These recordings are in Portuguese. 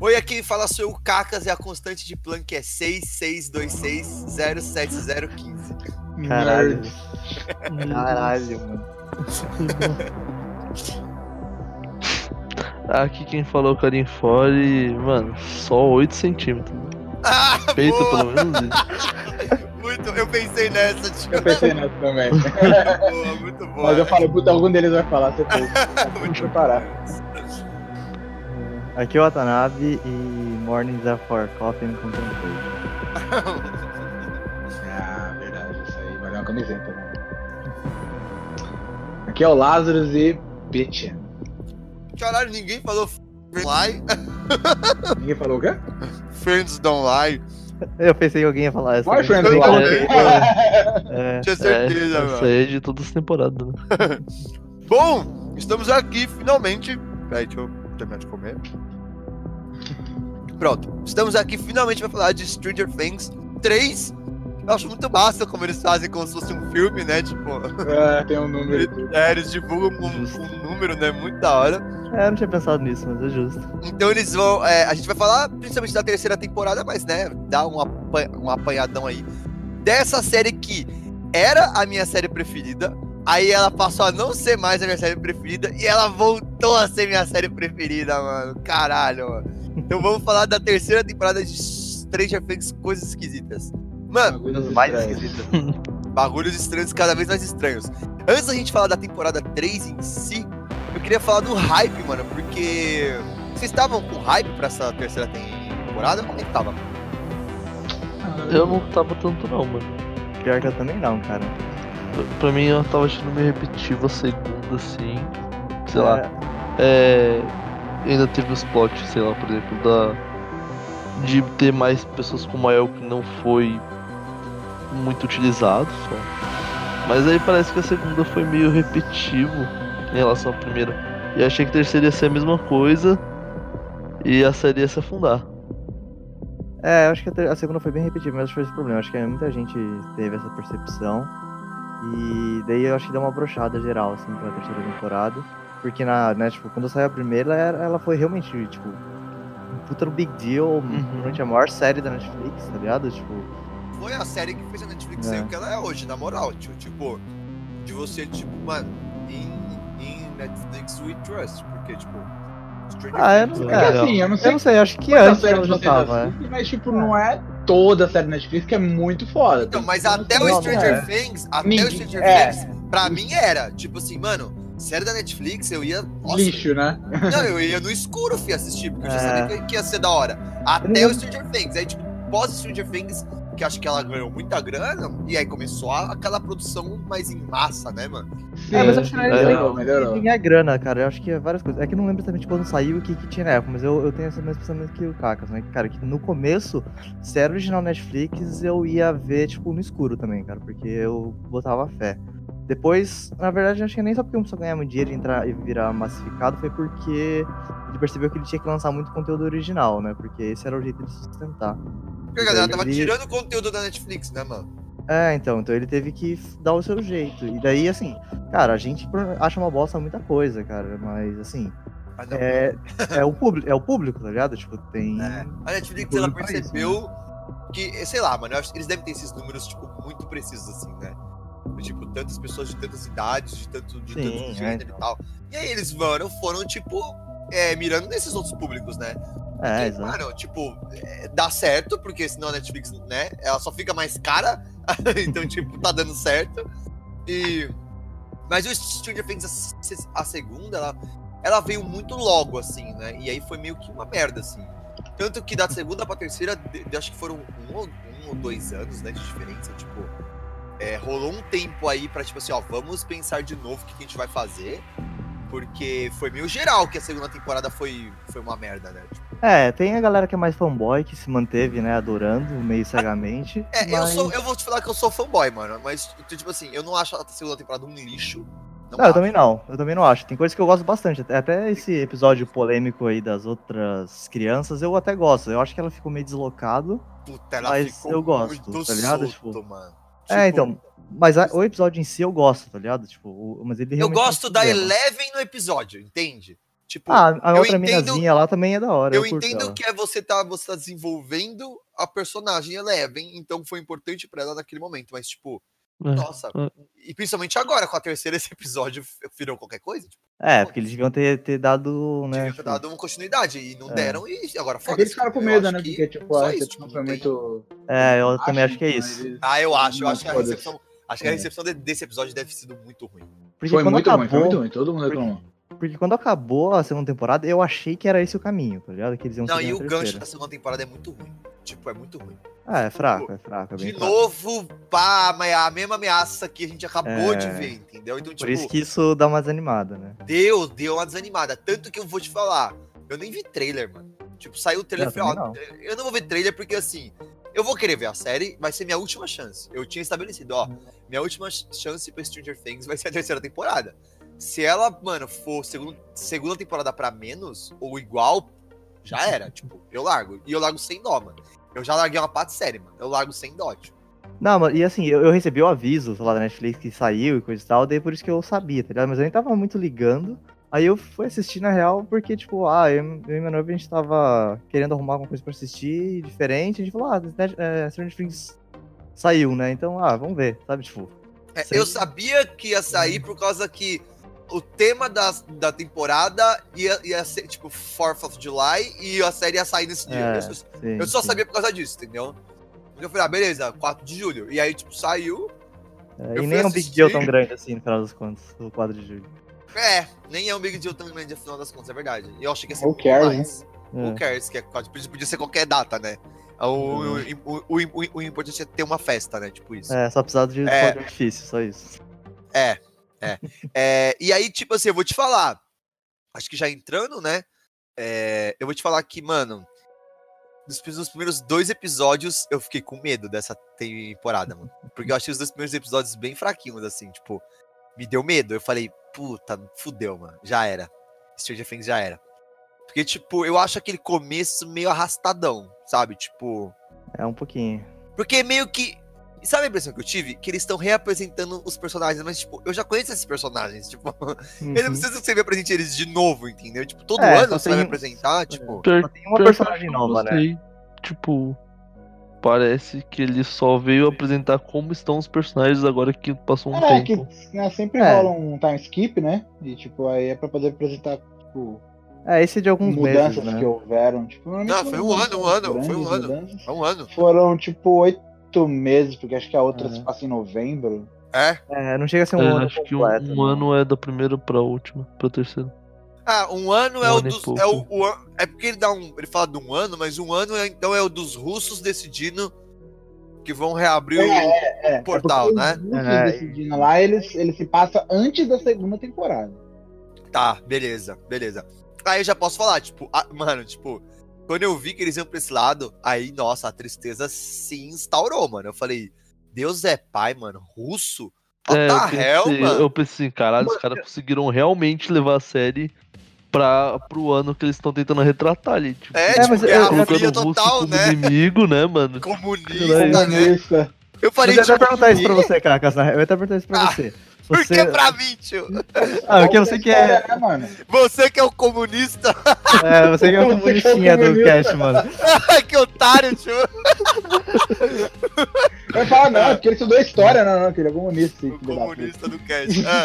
Oi, aqui fala sou o Cacas e a constante de Planck é 6626070015. Caralho. Caralho, mano. Aqui quem falou Carim Fore, mano, só 8 centímetros. Ah, Feito boa! pelo menos isso. Muito, eu pensei nessa, tio. Eu pensei nessa também. Boa, muito boa. Mas eu falei, puta, algum deles vai falar, você fez. muito preparar. Aqui é o Watanabe e Mornings are for coffee and contemplation. Ah, verdade, isso aí valeu uma camiseta, né? Aqui é o Lazarus e Bitchin. Caralho, ninguém falou Lie. Ninguém falou o quê? Friends Don't Lie. Eu pensei que alguém ia falar essa. Why Friends Don't. Lie? É, Tinha É, certeza, essa mano. aí é de todas as temporadas, né? Bom, estamos aqui finalmente. Peraí, deixa eu terminar de comer. Pronto, estamos aqui finalmente pra falar de Stranger Things 3. Eu acho muito massa como eles fazem como se fosse um filme, né? Tipo, É, tem um número. e tudo. é, eles divulgam um, um número, né? Muito da hora. é, eu não tinha pensado nisso, mas é justo. Então eles vão. é, a gente vai falar principalmente da terceira temporada, mas né, dá um, apa- um apanhadão aí. Dessa série que era a minha série preferida. Aí ela passou a não ser mais a minha série preferida e ela voltou a ser minha série preferida, mano. Caralho, mano. Então vamos falar da terceira temporada de Stranger Things Coisas Esquisitas. Mano, Bagulhos mais estranhos. esquisito. bagulhos estranhos, cada vez mais estranhos. Antes da gente falar da temporada 3 em si, eu queria falar do hype, mano, porque vocês estavam com hype pra essa terceira temporada? Como é que tava? Eu não tava tanto não, mano. Pior que eu também não, cara. Pra- mim eu tava achando meio repetitivo a segunda, assim. Sei lá. É. Ainda teve os plots, sei lá, por exemplo, da. De ter mais pessoas como El que não foi muito utilizado só. Mas aí parece que a segunda foi meio repetitivo em relação à primeira. E achei que a terceira ia ser a mesma coisa e a série ia se afundar. É, eu acho que a, a segunda foi bem repetida, mas foi esse problema. Acho que muita gente teve essa percepção. E daí eu acho que deu uma brochada geral, assim, pra terceira temporada. Porque na, né, tipo, quando saiu a primeira, ela, foi realmente, tipo, um puta no big deal, provavelmente a maior série da Netflix, tá ligado? Tipo, Foi a série que fez a Netflix É. ser o que ela é hoje, na moral, tio. Tipo, de você, tipo, mano, em, em Netflix we trust. Porque, tipo, Stranger Ah, eu não- é- É que É, assim, eu não sei eu não sei, acho que antes ela já tava, é. assistem, Mas, tipo, não é toda a série Netflix que é muito foda. Então, mas até o Stranger é. Things, até Ninguém- o Stranger é. Things, pra mim era, tipo assim, mano, série da Netflix, eu ia. Nossa, Lixo, né? Não, eu ia no escuro, fui assistir, porque eu já É. sabia que, que ia ser da hora. Até o Stranger Things. Aí, tipo, pós Stranger Things, que acho que ela ganhou muita grana, e aí começou a- aquela produção mais em massa, né, mano? Sim, É, mas eu acho que é, melhorou, melhorou. Tem a grana, cara. Eu acho que é várias coisas. É que eu não lembro exatamente quando saiu e o que, que tinha na época, mas eu, eu tenho esse mesmo pensamento que o Cacas, né? Cara, que no começo, se era original Netflix, eu ia ver, tipo, no escuro também, cara, porque eu botava fé. Depois, na verdade, acho que nem só porque começou a ganhar muito dinheiro e, entrar, e virar massificado, foi porque ele percebeu que ele tinha que lançar muito conteúdo original, né? Porque esse era o jeito de sustentar. Porque a galera tava Ele- tirando o conteúdo da Netflix, né, mano? É, então, então ele teve que dar o seu jeito. E daí, assim, cara, a gente acha uma bosta muita coisa, cara, mas assim, Ah, é, é, o, público, é o público, tá ligado? Tipo, tem. É. A Netflix, ela pra isso, percebeu que, sei lá, mano, eu acho que eles devem ter esses números, tipo, muito precisos, assim, né? Tipo, tantas pessoas de tantas idades, de tanto, de Sim, tanto é, gênero e tal. E aí eles, mano, foram, tipo, é, mirando nesses outros públicos, né? É, E. Mano, tipo, é, dá certo, porque senão a Netflix, né, ela só fica mais cara. então, tipo, tá dando certo. E. Mas o Stranger Things, a, a segunda, ela, ela veio muito logo, assim, né? E aí foi meio que uma merda, assim. Tanto que da segunda pra terceira, de- de- acho que foram um, ou- um ou dois anos, né, de diferença, tipo. É, rolou um tempo aí pra, tipo assim, ó, vamos pensar de novo o que, que a gente vai fazer. Porque foi meio geral que a segunda temporada foi, foi uma merda, né? Tipo, É, tem a galera que é mais fanboy, que se manteve, né, adorando meio cegamente. É, eu, mas- sou, eu vou te falar que eu sou fanboy, mano. Mas, tipo assim, eu não acho a segunda temporada um lixo. Não, Não, eu também não, eu também não acho. Tem coisas que eu gosto bastante. Até, esse episódio polêmico aí das outras crianças, eu até gosto. Eu acho que ela ficou meio deslocado. Puta, ela mas ficou eu gosto, muito tá ligado? solto, mano. É, Tipo, então. Mas a- o episódio em si eu gosto, tá ligado? Tipo, o- mas ele Eu gosto da problema. Eleven no episódio, entende? Tipo, Ah, a eu outra minazinha lá também é da hora. eu curto entendo ela. que é você tá, você tá desenvolvendo a personagem Eleven, então foi importante pra ela naquele momento, mas tipo, É. nossa, é. e principalmente agora com a terceira esse episódio virou qualquer coisa, tipo, É, porque eles deviam ter, ter dado, né? devia ter dado uma continuidade e não É. deram e agora É foda que eles ficaram com medo, né? Porque, tipo, a recepção tipo, foi muito. É, eu também acho que é isso. eles- Ah, eu acho, eu acho que a foda-se. recepção, acho que a É. recepção de- desse episódio deve ter sido muito ruim. Porque Foi muito acabou, ruim, foi muito ruim. Todo mundo reclamou. Porque quando acabou a segunda temporada, eu achei que era esse o caminho, tá ligado? Que eles iam Não, e o gancho terceira. da segunda temporada é muito ruim. Tipo, é muito ruim. Ah, é fraco, é fraco. É De fraco. novo, pá, mas a mesma ameaça que a gente acabou É. de ver, entendeu? Então, Por tipo, isso que isso dá uma desanimada, né? deu, deu uma desanimada. Tanto que eu vou te falar, eu nem vi trailer, mano. Tipo, saiu o trailer, Eu eu falei, ó, eu não vou ver trailer porque, assim, eu vou querer ver a série, vai ser minha última chance. Eu tinha estabelecido, ó, minha última ch- chance pra Stranger Things vai ser a terceira temporada. Se ela, mano, for segundo, segunda temporada pra menos, ou igual, já era. Tipo, eu largo. E eu largo sem dó, mano. Eu já larguei uma parte série, mano. Eu largo sem dó, tipo. Não, mas e assim, eu, eu recebi o aviso lá da Netflix que saiu e coisa e tal, daí por isso que eu sabia, tá ligado? Mas eu nem tava muito ligando. Aí eu fui assistir na real porque, tipo, ah, eu, eu e meu noivo a gente tava querendo arrumar alguma coisa pra assistir diferente. A gente falou, ah, Net- é, Stranger Things saiu, né? Então, ah, vamos ver, sabe? Tipo, É, eu sabia que ia sair por causa que o tema da, da temporada ia, ia ser, tipo, 4th of July e a série ia sair nesse dia. É, Eu, só- sim, eu só sim. sabia por causa disso, entendeu? Eu falei, ah, beleza, 4 de julho. E aí, tipo, saiu. É, e nem é um big deal tão grande assim, no final das contas, o quadro de julho. É, nem é um big deal tão grande afinal das contas, é verdade. E eu achei que ia ser Who cares, mais. É. Who cares? Que é, podia podia ser qualquer data, né? O, o, o, o, o- o importante é ter uma festa, né? Tipo isso. É, só precisava de É. artifício, só isso. É, é. É, e aí, tipo assim, eu vou te falar. Acho que já entrando, né? é, eu vou te falar que, mano, nos, pri- nos primeiros dois episódios eu fiquei com medo dessa temporada, mano. Porque eu achei os dois primeiros episódios bem fraquinhos, assim, tipo, me deu medo. Eu falei, puta, fudeu, mano. Já era. Stranger Things já era. Porque, tipo, eu acho aquele começo meio arrastadão, sabe? Tipo. É um pouquinho. Porque meio que. Sabe a impressão que eu tive? Que eles estão reapresentando os personagens, mas, tipo, eu já conheço esses personagens. Tipo, eu não Uhum. preciso que você me apresente eles de novo, entendeu? Tipo, todo É, ano você vai me tem- apresentar, tipo. Pior- Só tem uma que personagem não nova, né? Tipo, parece que ele só veio apresentar como estão os personagens agora que passou um É, que tempo. né, sempre É. rola um time skip, né? E tipo, aí é pra poder apresentar, tipo, É, esse é de alguns mudanças meses, né? que houveram. Tipo, normalmente Não, foi um ano, um ano, foi um ano. É um ano. Foram, tipo, oito meses, porque acho que a outra É. se passa em novembro. É? É, não chega a ser um É, ano acho que um, completo. um não. ano é da primeira pra última, pra terceira. Ah, um ano é Um o ano e dos. É, o, o é porque ele dá um. Ele fala de um ano, mas um ano é, então é o dos russos decidindo que vão reabrir o. É, portal, é porque né? os russos É, decidindo lá, eles, ele se passa antes da segunda temporada. Tá, beleza, beleza. Aí eu já posso falar, tipo, ah, mano, tipo, quando eu vi que eles iam pra esse lado, aí, nossa, a tristeza se instaurou, mano. Eu falei, Deus é pai, mano, russo? What É, the eu hell, pensei, mano? eu pensei caralho, os caras conseguiram realmente levar a série pra, pro ano que eles estão tentando retratar ali. Tipo, É, É, tipo, mas eu- Guerra eu- colocando total, como né? inimigo, né, mano? Comunista, né? Comunista. Eu Eu falei, ia até tipo, perguntar isso pra você, na real. Eu ia até perguntar isso pra Ah, você. Por Você... que pra mim, tio? Ah, porque você que é, Né? Você que é o comunista, é, você que é o é comunistinha do cast, mano. que otário, tio. Vai falar, não, é porque ele estudou história, não, não, que ele é comunista. sim, O comunista do cast. Ah,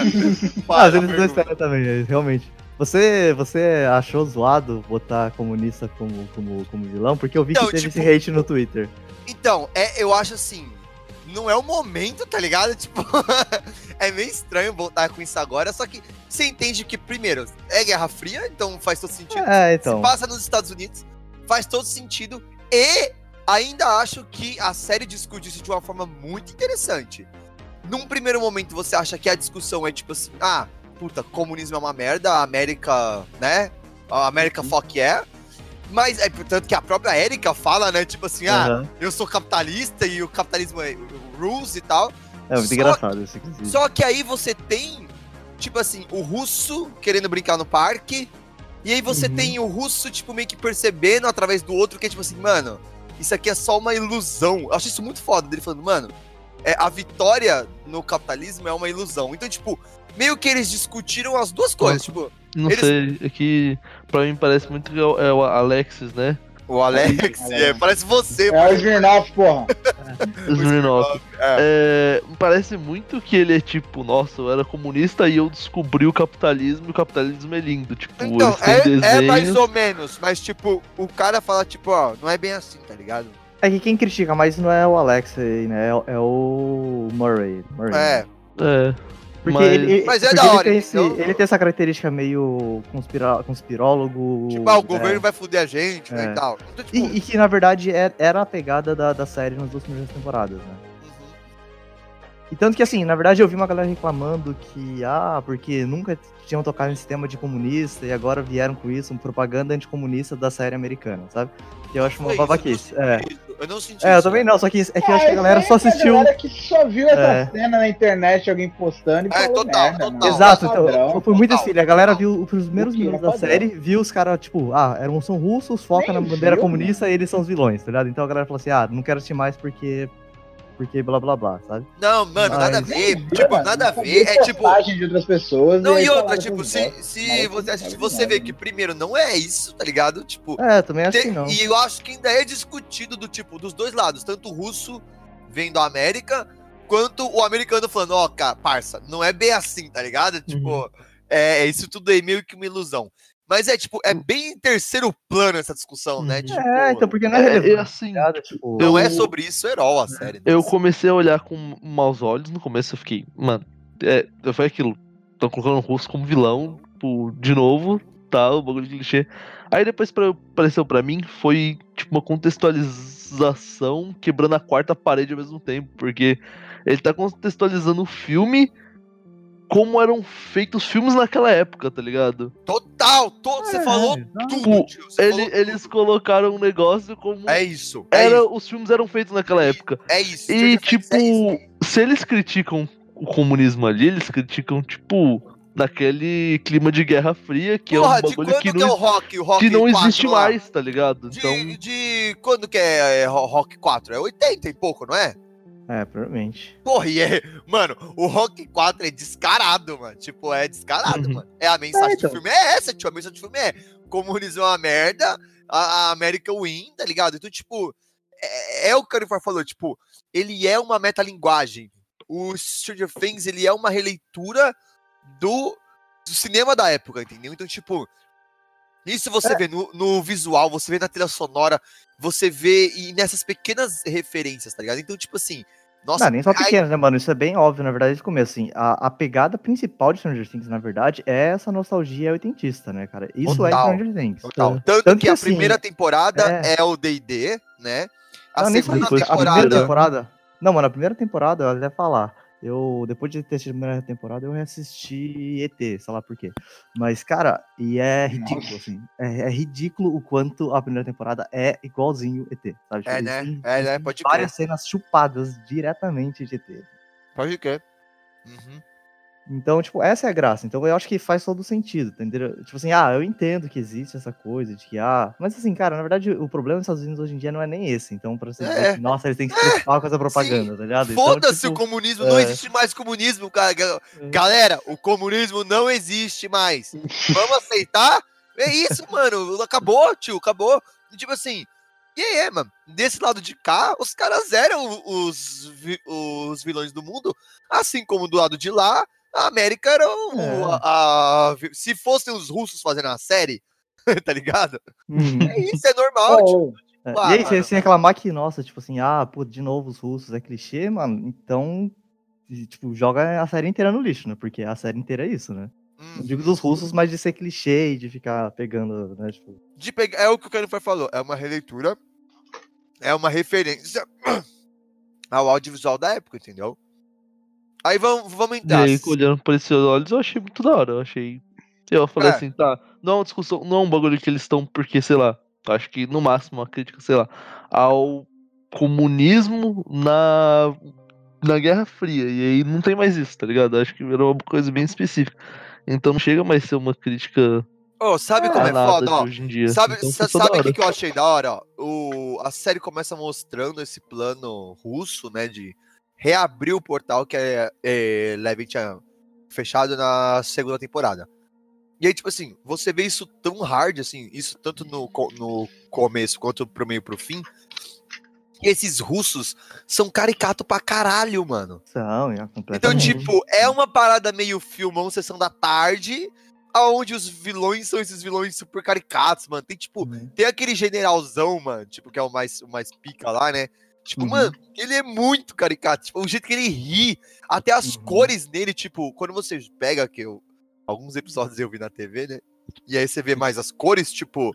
Ah, pergunta. dois história também, é, realmente. Você, você achou zoado botar comunista como, como, como vilão? Porque eu vi Então, que teve tipo- esse hate no Twitter. Então, é, eu acho assim, não é o momento, tá ligado? Tipo, é meio estranho voltar com isso agora, só que você entende que, primeiro, é Guerra Fria, então faz todo sentido. É, então. Se passa nos Estados Unidos, faz todo sentido. E ainda acho que a série discute isso de uma forma muito interessante. Num primeiro momento, você acha que a discussão é tipo assim, ah, puta, comunismo é uma merda, a América, né? A América fuck yeah. Mas é portanto que a própria Erika fala, né? Tipo assim, ah, Aham. eu sou capitalista e o capitalismo é rules e tal. É muito só- engraçado isso, inclusive. Só que aí você tem, tipo assim, o russo querendo brincar no parque. E aí você Uhum. tem o russo, tipo, meio que percebendo através do outro que é tipo assim, mano, isso aqui é só uma ilusão. Eu acho isso muito foda dele falando, mano, é, a vitória no capitalismo é uma ilusão. Então, tipo, meio que eles discutiram as duas coisas. Tipo, Não Eles- sei, é que pra mim parece muito que é é o Alexis, né? O Alex, é, parece você, É o Smirnoff, porra. Smirnoff. É. É, parece muito que ele é tipo, nossa, eu era comunista e eu descobri o capitalismo e o capitalismo é lindo. Tipo, Então, eles têm é, é mais ou menos, mas tipo, o cara fala, tipo, ó, não é bem assim, tá ligado? É que quem critica mais não é o Alex aí, né? É, o- é o Murray. Murray. É, É. Porque mas- ele, Mas é porque da ele hora, tem esse- entendeu? ele tem essa característica meio conspirólogo. tipo, ah, o é. governo vai fuder a gente, né, É. e tal. Então, tipo, E, e que na verdade é- era a pegada da, da série nas duas primeiras temporadas, né? E tanto que assim, na verdade eu vi uma galera reclamando que, ah, porque nunca tinham tocado nesse tema de comunista e agora vieram com isso, uma propaganda anticomunista da série americana, sabe? Que eu acho uma babaquice. eu não É. senti isso, Eu não senti É, eu também né? não, só que é que eu acho que a Ah, galera só é assistiu. galera que só viu essa É. cena na internet, alguém postando e É, total, merda, total. Exato, então, foi muito assim, a galera viu os primeiros é minutos da padrão. série, viu os caras, tipo, ah, eram, são russos, foca Nem na bandeira viu, comunista e eles são os vilões, tá ligado? Então a galera falou assim, ah, não quero assistir mais porque, porque blá blá blá, sabe? Não, mano, nada a Mas- ver. Tipo, mano? nada a ver. É tipo. de outras pessoas. Não, e outra, tipo, essas se, se você assiste, você vê que primeiro não é isso, tá ligado? Tipo, É, também acho Tem- que não. E eu acho que ainda é discutido do tipo, dos dois lados, tanto o russo vendo a América, quanto o americano falando, ó, cara, parça, não é bem assim, tá ligado? Tipo, é, é isso tudo aí meio que uma ilusão. Mas é tipo, é bem em terceiro plano essa discussão, né? Uhum. Tipo, É, então porque não é, É, relevante, é tá assim, ligado? Tipo, não é eu- sobre isso herói a série. né? Eu comecei a olhar com maus olhos no começo, eu fiquei, mano, é, foi aquilo. Estão colocando o russo como vilão, tipo, de novo, tal, bagulho de clichê. Aí depois pra, apareceu pra mim, foi tipo uma contextualização quebrando a quarta parede ao mesmo tempo, porque ele tá contextualizando o filme como eram feitos os filmes naquela época, tá ligado? Total, todo, você É, falou exato. tudo, Tipo, tio, você Ele- falou eles colocaram um negócio como tudo. É isso, é era, isso, os filmes eram feitos naquela época. é isso. E, tipo, é isso. se eles criticam o comunismo ali, eles criticam, tipo, naquele clima de Guerra Fria, que Porra, é um de bagulho quando que que, é o não, Rock? O Rock que não 4 existe lá? mais, tá ligado? De, Então, de quando que é, é Ro- Rock 4? É 80 e pouco, não é? É, provavelmente. Porra, e é. Mano, o Rock 4 é descarado, mano. Tipo, é descarado, Uhum. mano. É a mensagem É, então. do filme é essa, tio. A mensagem do filme é: comunismo é uma merda, a, a América win, tá ligado? Então, tipo, é, é o que o Canifor falou, tipo, ele é uma metalinguagem. O Stranger Things, ele é uma releitura do, do cinema da época, entendeu? Então, tipo, isso você É. vê no, no visual, você vê na trilha sonora, você vê e nessas pequenas referências, tá ligado? Então, tipo assim, nossa, não, nem só pequeno, né, mano? Isso é bem óbvio, na verdade, desde o começo, assim. A, a pegada principal de Stranger Things, na verdade, é essa nostalgia oitentista, né, cara? Isso Total. é Stranger Things. Total. É. Tanto, Tanto que, que, a assim, primeira temporada é- é, o D&D, né? A Não, nem só segunda isso, depois a primeira temporada... temporada. Não, mano, a primeira temporada, eu até falar. Eu, depois de ter assistido a primeira temporada, eu reassisti ET, sei lá por quê. Mas, cara, e é ridículo, Nossa. assim. É, é ridículo o quanto a primeira temporada é igualzinho ET, sabe? É, Tipo, né? tem- É, né? Pode Várias cenas chupadas diretamente de ET. Pode crer. Uhum. Então, tipo, essa é a graça. Então, eu acho que faz todo sentido, entendeu? Tipo assim, ah, eu entendo que existe essa coisa de que, ah... Mas assim, cara, na verdade, o problema dos Estados Unidos hoje em dia não é nem esse. Então, pra você É. dizer que, nossa, eles têm que se preocupar com essa propaganda, tá ligado? Então, Foda-se o tipo, comunismo, não é. existe mais comunismo, cara. Ga- Galera, o comunismo não existe mais. Vamos aceitar? É isso, mano. Acabou, tio, acabou. Tipo assim, e aí, mano? Desse lado de cá, os caras eram os, os vilões do mundo, assim como do lado de lá, a América era o- É. a, a- Se fossem os russos fazendo a série, tá ligado? Uhum. É isso, é normal. Oh, É, Ah, e aí, mano. você você reclamar que, nossa, tipo assim, ah, pô, de novo os russos é clichê, mano, então, tipo, joga a série inteira no lixo, né? Porque a série inteira é isso, né? Hum. Não digo dos russos, mas de ser clichê e de ficar pegando, né? Tipo, de pegar, é o que o Canifer falou, é uma releitura, é uma referência ao audiovisual da época, entendeu? Aí vamos, vamos e entrar. aí, olhando por esses olhos, eu achei muito da hora. Eu achei. Eu falei É. assim, tá. Não é uma discussão, não é um bagulho que eles estão, porque, sei lá, acho que no máximo uma crítica, sei lá, ao comunismo na, na Guerra Fria. E aí não tem mais isso, tá ligado? Acho que era uma coisa bem específica. Então não chega mais a ser uma crítica Ô, sabe como é foda, ó? hoje em dia. Sabe, Então foi da sabe o que, que eu achei da hora? ó? O, a série começa mostrando esse plano russo, né, de reabrir o portal que é, é, Levin tinha fechado na segunda temporada. E aí, tipo assim, você vê isso tão hard, assim, isso tanto no, no começo quanto pro meio pro fim. E esses russos são caricato pra caralho, mano. São, é Então, tipo, é uma parada meio filmão, sessão da tarde, aonde os vilões são esses vilões super caricatos, mano. Tem, tipo, Uhum. tem aquele generalzão, mano, tipo, que é o mais, o mais pica lá, né? Tipo, Uhum. mano, ele é muito caricato. Tipo, o jeito que ele ri, até as Uhum. cores dele, tipo, quando você pega, que eu. Alguns episódios eu vi na TV, né? E aí você vê mais as cores, tipo.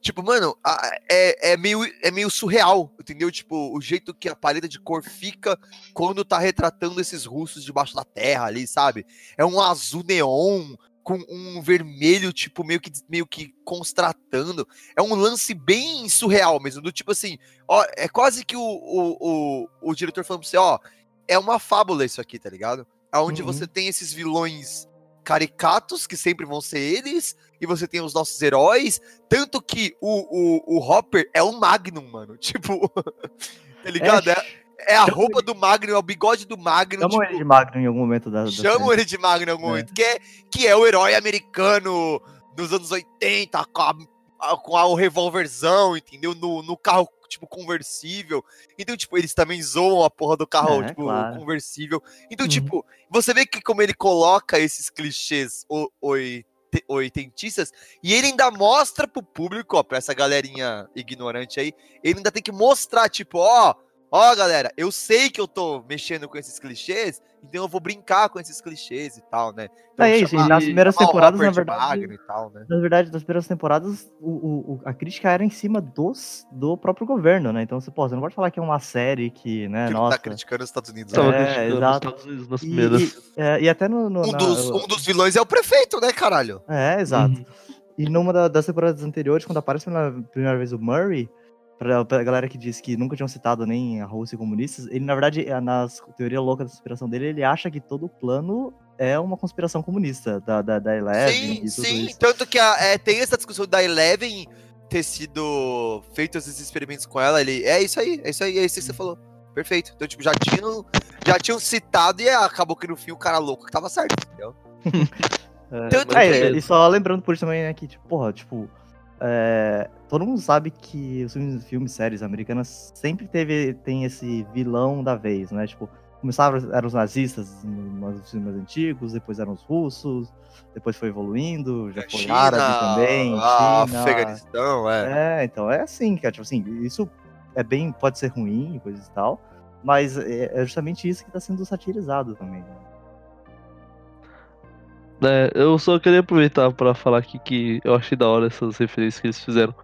Tipo, mano, a- é, é, meio, é meio surreal, entendeu? Tipo, o jeito que a paleta de cor fica quando tá retratando esses russos debaixo da terra ali, sabe? É um azul neon com um vermelho, tipo, meio que, meio que constratando. É um lance bem surreal mesmo, do tipo assim, ó, é quase que o, o, o, o diretor falando pra você, ó, é uma fábula isso aqui, tá ligado? Onde Uhum. você tem esses vilões caricatos, que sempre vão ser eles, e você tem os nossos heróis, tanto que o, o, o Hopper é um Magnum, mano, tipo, tá ligado? É, é a Chama roupa do Magnum, é o bigode do Magnum, Chamam tipo, ele de Magno em algum momento da. da chamam ele de Magnum em algum É. momento, que é, que é o herói americano dos anos 80, com, a, a- com a- o revólverzão, entendeu? No, no carro, tipo, conversível. Então, tipo, eles também zoam a porra do carro, É, tipo, claro. conversível. Então, Uhum. tipo, você vê que como ele coloca esses clichês o- oitentistas, e ele ainda mostra pro público, ó, pra essa galerinha ignorante aí, ele ainda tem que mostrar, tipo, ó, ó, galera, eu sei que eu tô mexendo com esses clichês, então eu vou brincar com esses clichês e tal, né? Então, É isso, e nas primeiras temporadas, na de verdade- e tal, né? Na verdade, das primeiras temporadas, o, o- o- a crítica era em cima dos, do próprio governo, né? Então, você, pô, você não pode falar que é uma série que, né, Que ele nossa... tá criticando os Estados Unidos. Tava né? É, criticando os exato. Estados Unidos nas E, primeiras. e- é, e até no... no- Um na- dos, um dos vilões é o prefeito, né, caralho? É, exato. Uhum. E numa da- das temporadas anteriores, quando aparece pela primeira vez o Murray, pra, pra galera que diz que nunca tinham citado nem a Rússia e comunistas, ele, na verdade, é, nas teoria louca da conspiração dele, ele acha que todo o plano é uma conspiração comunista da, da, da Eleven sim, e tudo sim. isso. Tanto que a- é, tem essa discussão da Eleven ter sido feito esses experimentos com ela. Ele, é isso aí, é isso aí, é isso que você falou. Perfeito. Então, tipo, já tinham, já tinham citado e acabou que no fim o cara louco que tava certo, entendeu? É, Tanto é, que- e só lembrando por isso também, né, que, tipo, porra, tipo, é, todo mundo sabe que os filmes, filmes séries americanas sempre teve, tem esse vilão da vez, né, tipo, começaram, eram os nazistas nos filmes mais antigos, depois eram os russos, depois foi evoluindo, já foi árabe também, a China, Afeganistão, é. é, então é assim, cara, tipo assim, isso é bem, pode ser ruim, e coisas e tal, mas é é justamente isso que tá sendo satirizado também, né? É, eu só queria aproveitar pra falar aqui que eu achei da hora essas referências que eles fizeram.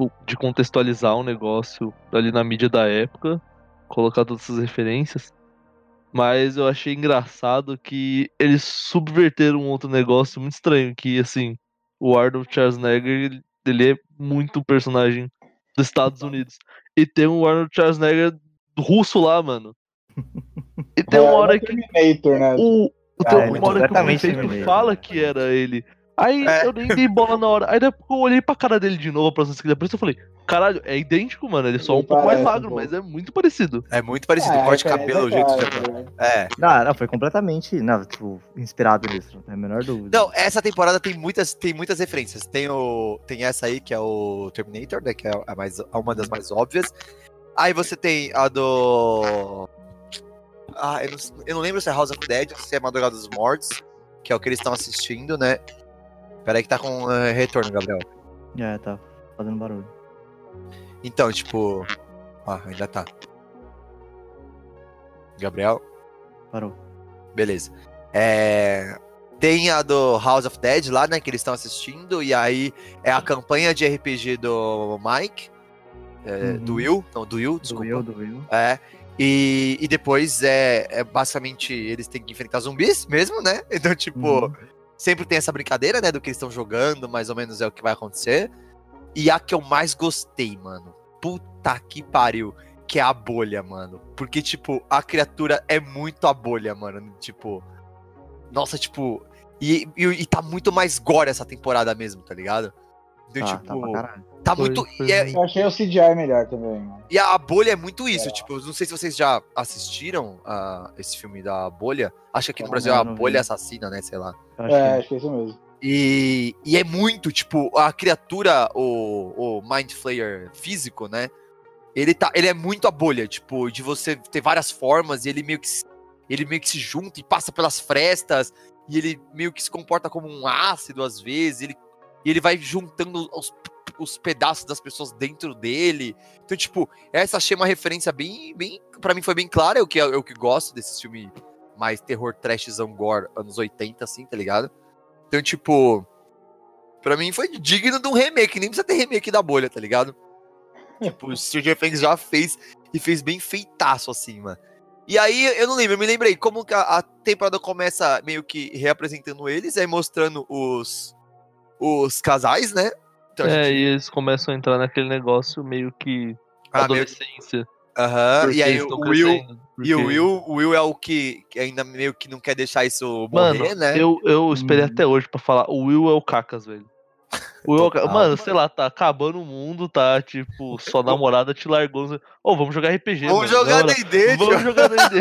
Tipo, de contextualizar um negócio ali na mídia da época, colocar todas essas referências. Mas eu achei engraçado que eles subverteram um outro negócio muito estranho, que assim, o Arnold Schwarzenegger, ele- ele é muito um personagem dos Estados Unidos. E tem um Arnold Schwarzenegger russo lá, mano. E tem uma hora que Terminator, né? o, Ah, é uma hora que o prefeito fala que era ele. Aí É. eu nem dei bola na hora. Aí depois eu olhei pra cara dele de novo, a próxima seguida, por isso eu falei, caralho, é idêntico, mano. Ele é só um pouco mais um magro, pouco. mas é muito parecido. É muito parecido. Ah, corte de é, cabelo, o é jeito de. né? É. Não, não, foi completamente, não, tipo, inspirado nisso, não tem a menor dúvida. Não, essa temporada tem muitas, tem muitas referências. Tem, o, tem essa aí, que é o Terminator, né? Que é a mais, a uma das mais óbvias. Aí você tem a do. Ah, eu não, eu não lembro se é House of Dead ou se é Madrugada dos Mortos, que é o que eles estão assistindo, né? Peraí que tá com eh, retorno, Gabriel. É, tá fazendo barulho. Então, tipo. Ah, ainda tá. Gabriel? Parou. Beleza. É, Tem a do House of Dead lá, né? Que eles estão assistindo. E aí é a campanha de RPG do Mike. é, Uhum. Do Will. Não, do Will, Do desculpa. Will, do Will. É. E, e depois é, é basicamente eles têm que enfrentar zumbis mesmo, né? Então, tipo, Uhum. Sempre tem essa brincadeira, né? Do que eles estão jogando, mais ou menos é o que vai acontecer. E a que eu mais gostei, mano. Puta que pariu. Que é a bolha, mano. Porque, tipo, a criatura é muito a bolha, mano. Tipo. Nossa, tipo. E, e, e tá muito mais gore essa temporada mesmo, tá ligado? Então, Tá, tipo, tá tá Foi- muito. foi e é-. Eu achei o CGI melhor também, mano. e a bolha é muito isso, É. tipo, não sei se vocês já assistiram ah, esse filme da bolha. Acho que aqui no Não, Brasil é a não vi. bolha assassina, né? Sei lá. Acho É, que- acho que é isso mesmo. E, e é muito, tipo, a criatura, o, o Mind Flayer físico, né? Ele, tá, ele é muito a bolha, tipo, de você ter várias formas e ele meio que se- ele meio que se junta e passa pelas frestas e ele meio que se comporta como um ácido às vezes, ele, e ele vai juntando os, os pedaços das pessoas dentro dele. Então, tipo, essa achei uma referência bem, bem para mim foi bem clara, eu que eu que gosto desse filme mais terror trashzão gore anos 80 assim, tá ligado? Então, tipo, pra mim foi digno de um remake, nem precisa ter remake da bolha, tá ligado? tipo, o Stranger Things já fez e fez bem feitaço assim, mano. E aí, eu não lembro, eu me lembrei como que a, a temporada começa meio que reapresentando eles, aí mostrando os os casais, né? Então, É, gente- e eles começam a entrar naquele negócio meio que ah, meio adolescência. Aham, porque e aí o Will, crescendo, e o porque- Will, o Will é o que ainda meio que não quer deixar isso Mano, morrer, né? eu, eu esperei Hum. até hoje pra falar. O Will é o Cacas, velho. O. Mano, sei lá, tá acabando o mundo, tá? Tipo, sua namorada te largou. Ô, vamos jogar RPG, Vamos mano. jogar D&D, tio. Vamos jogar D&D.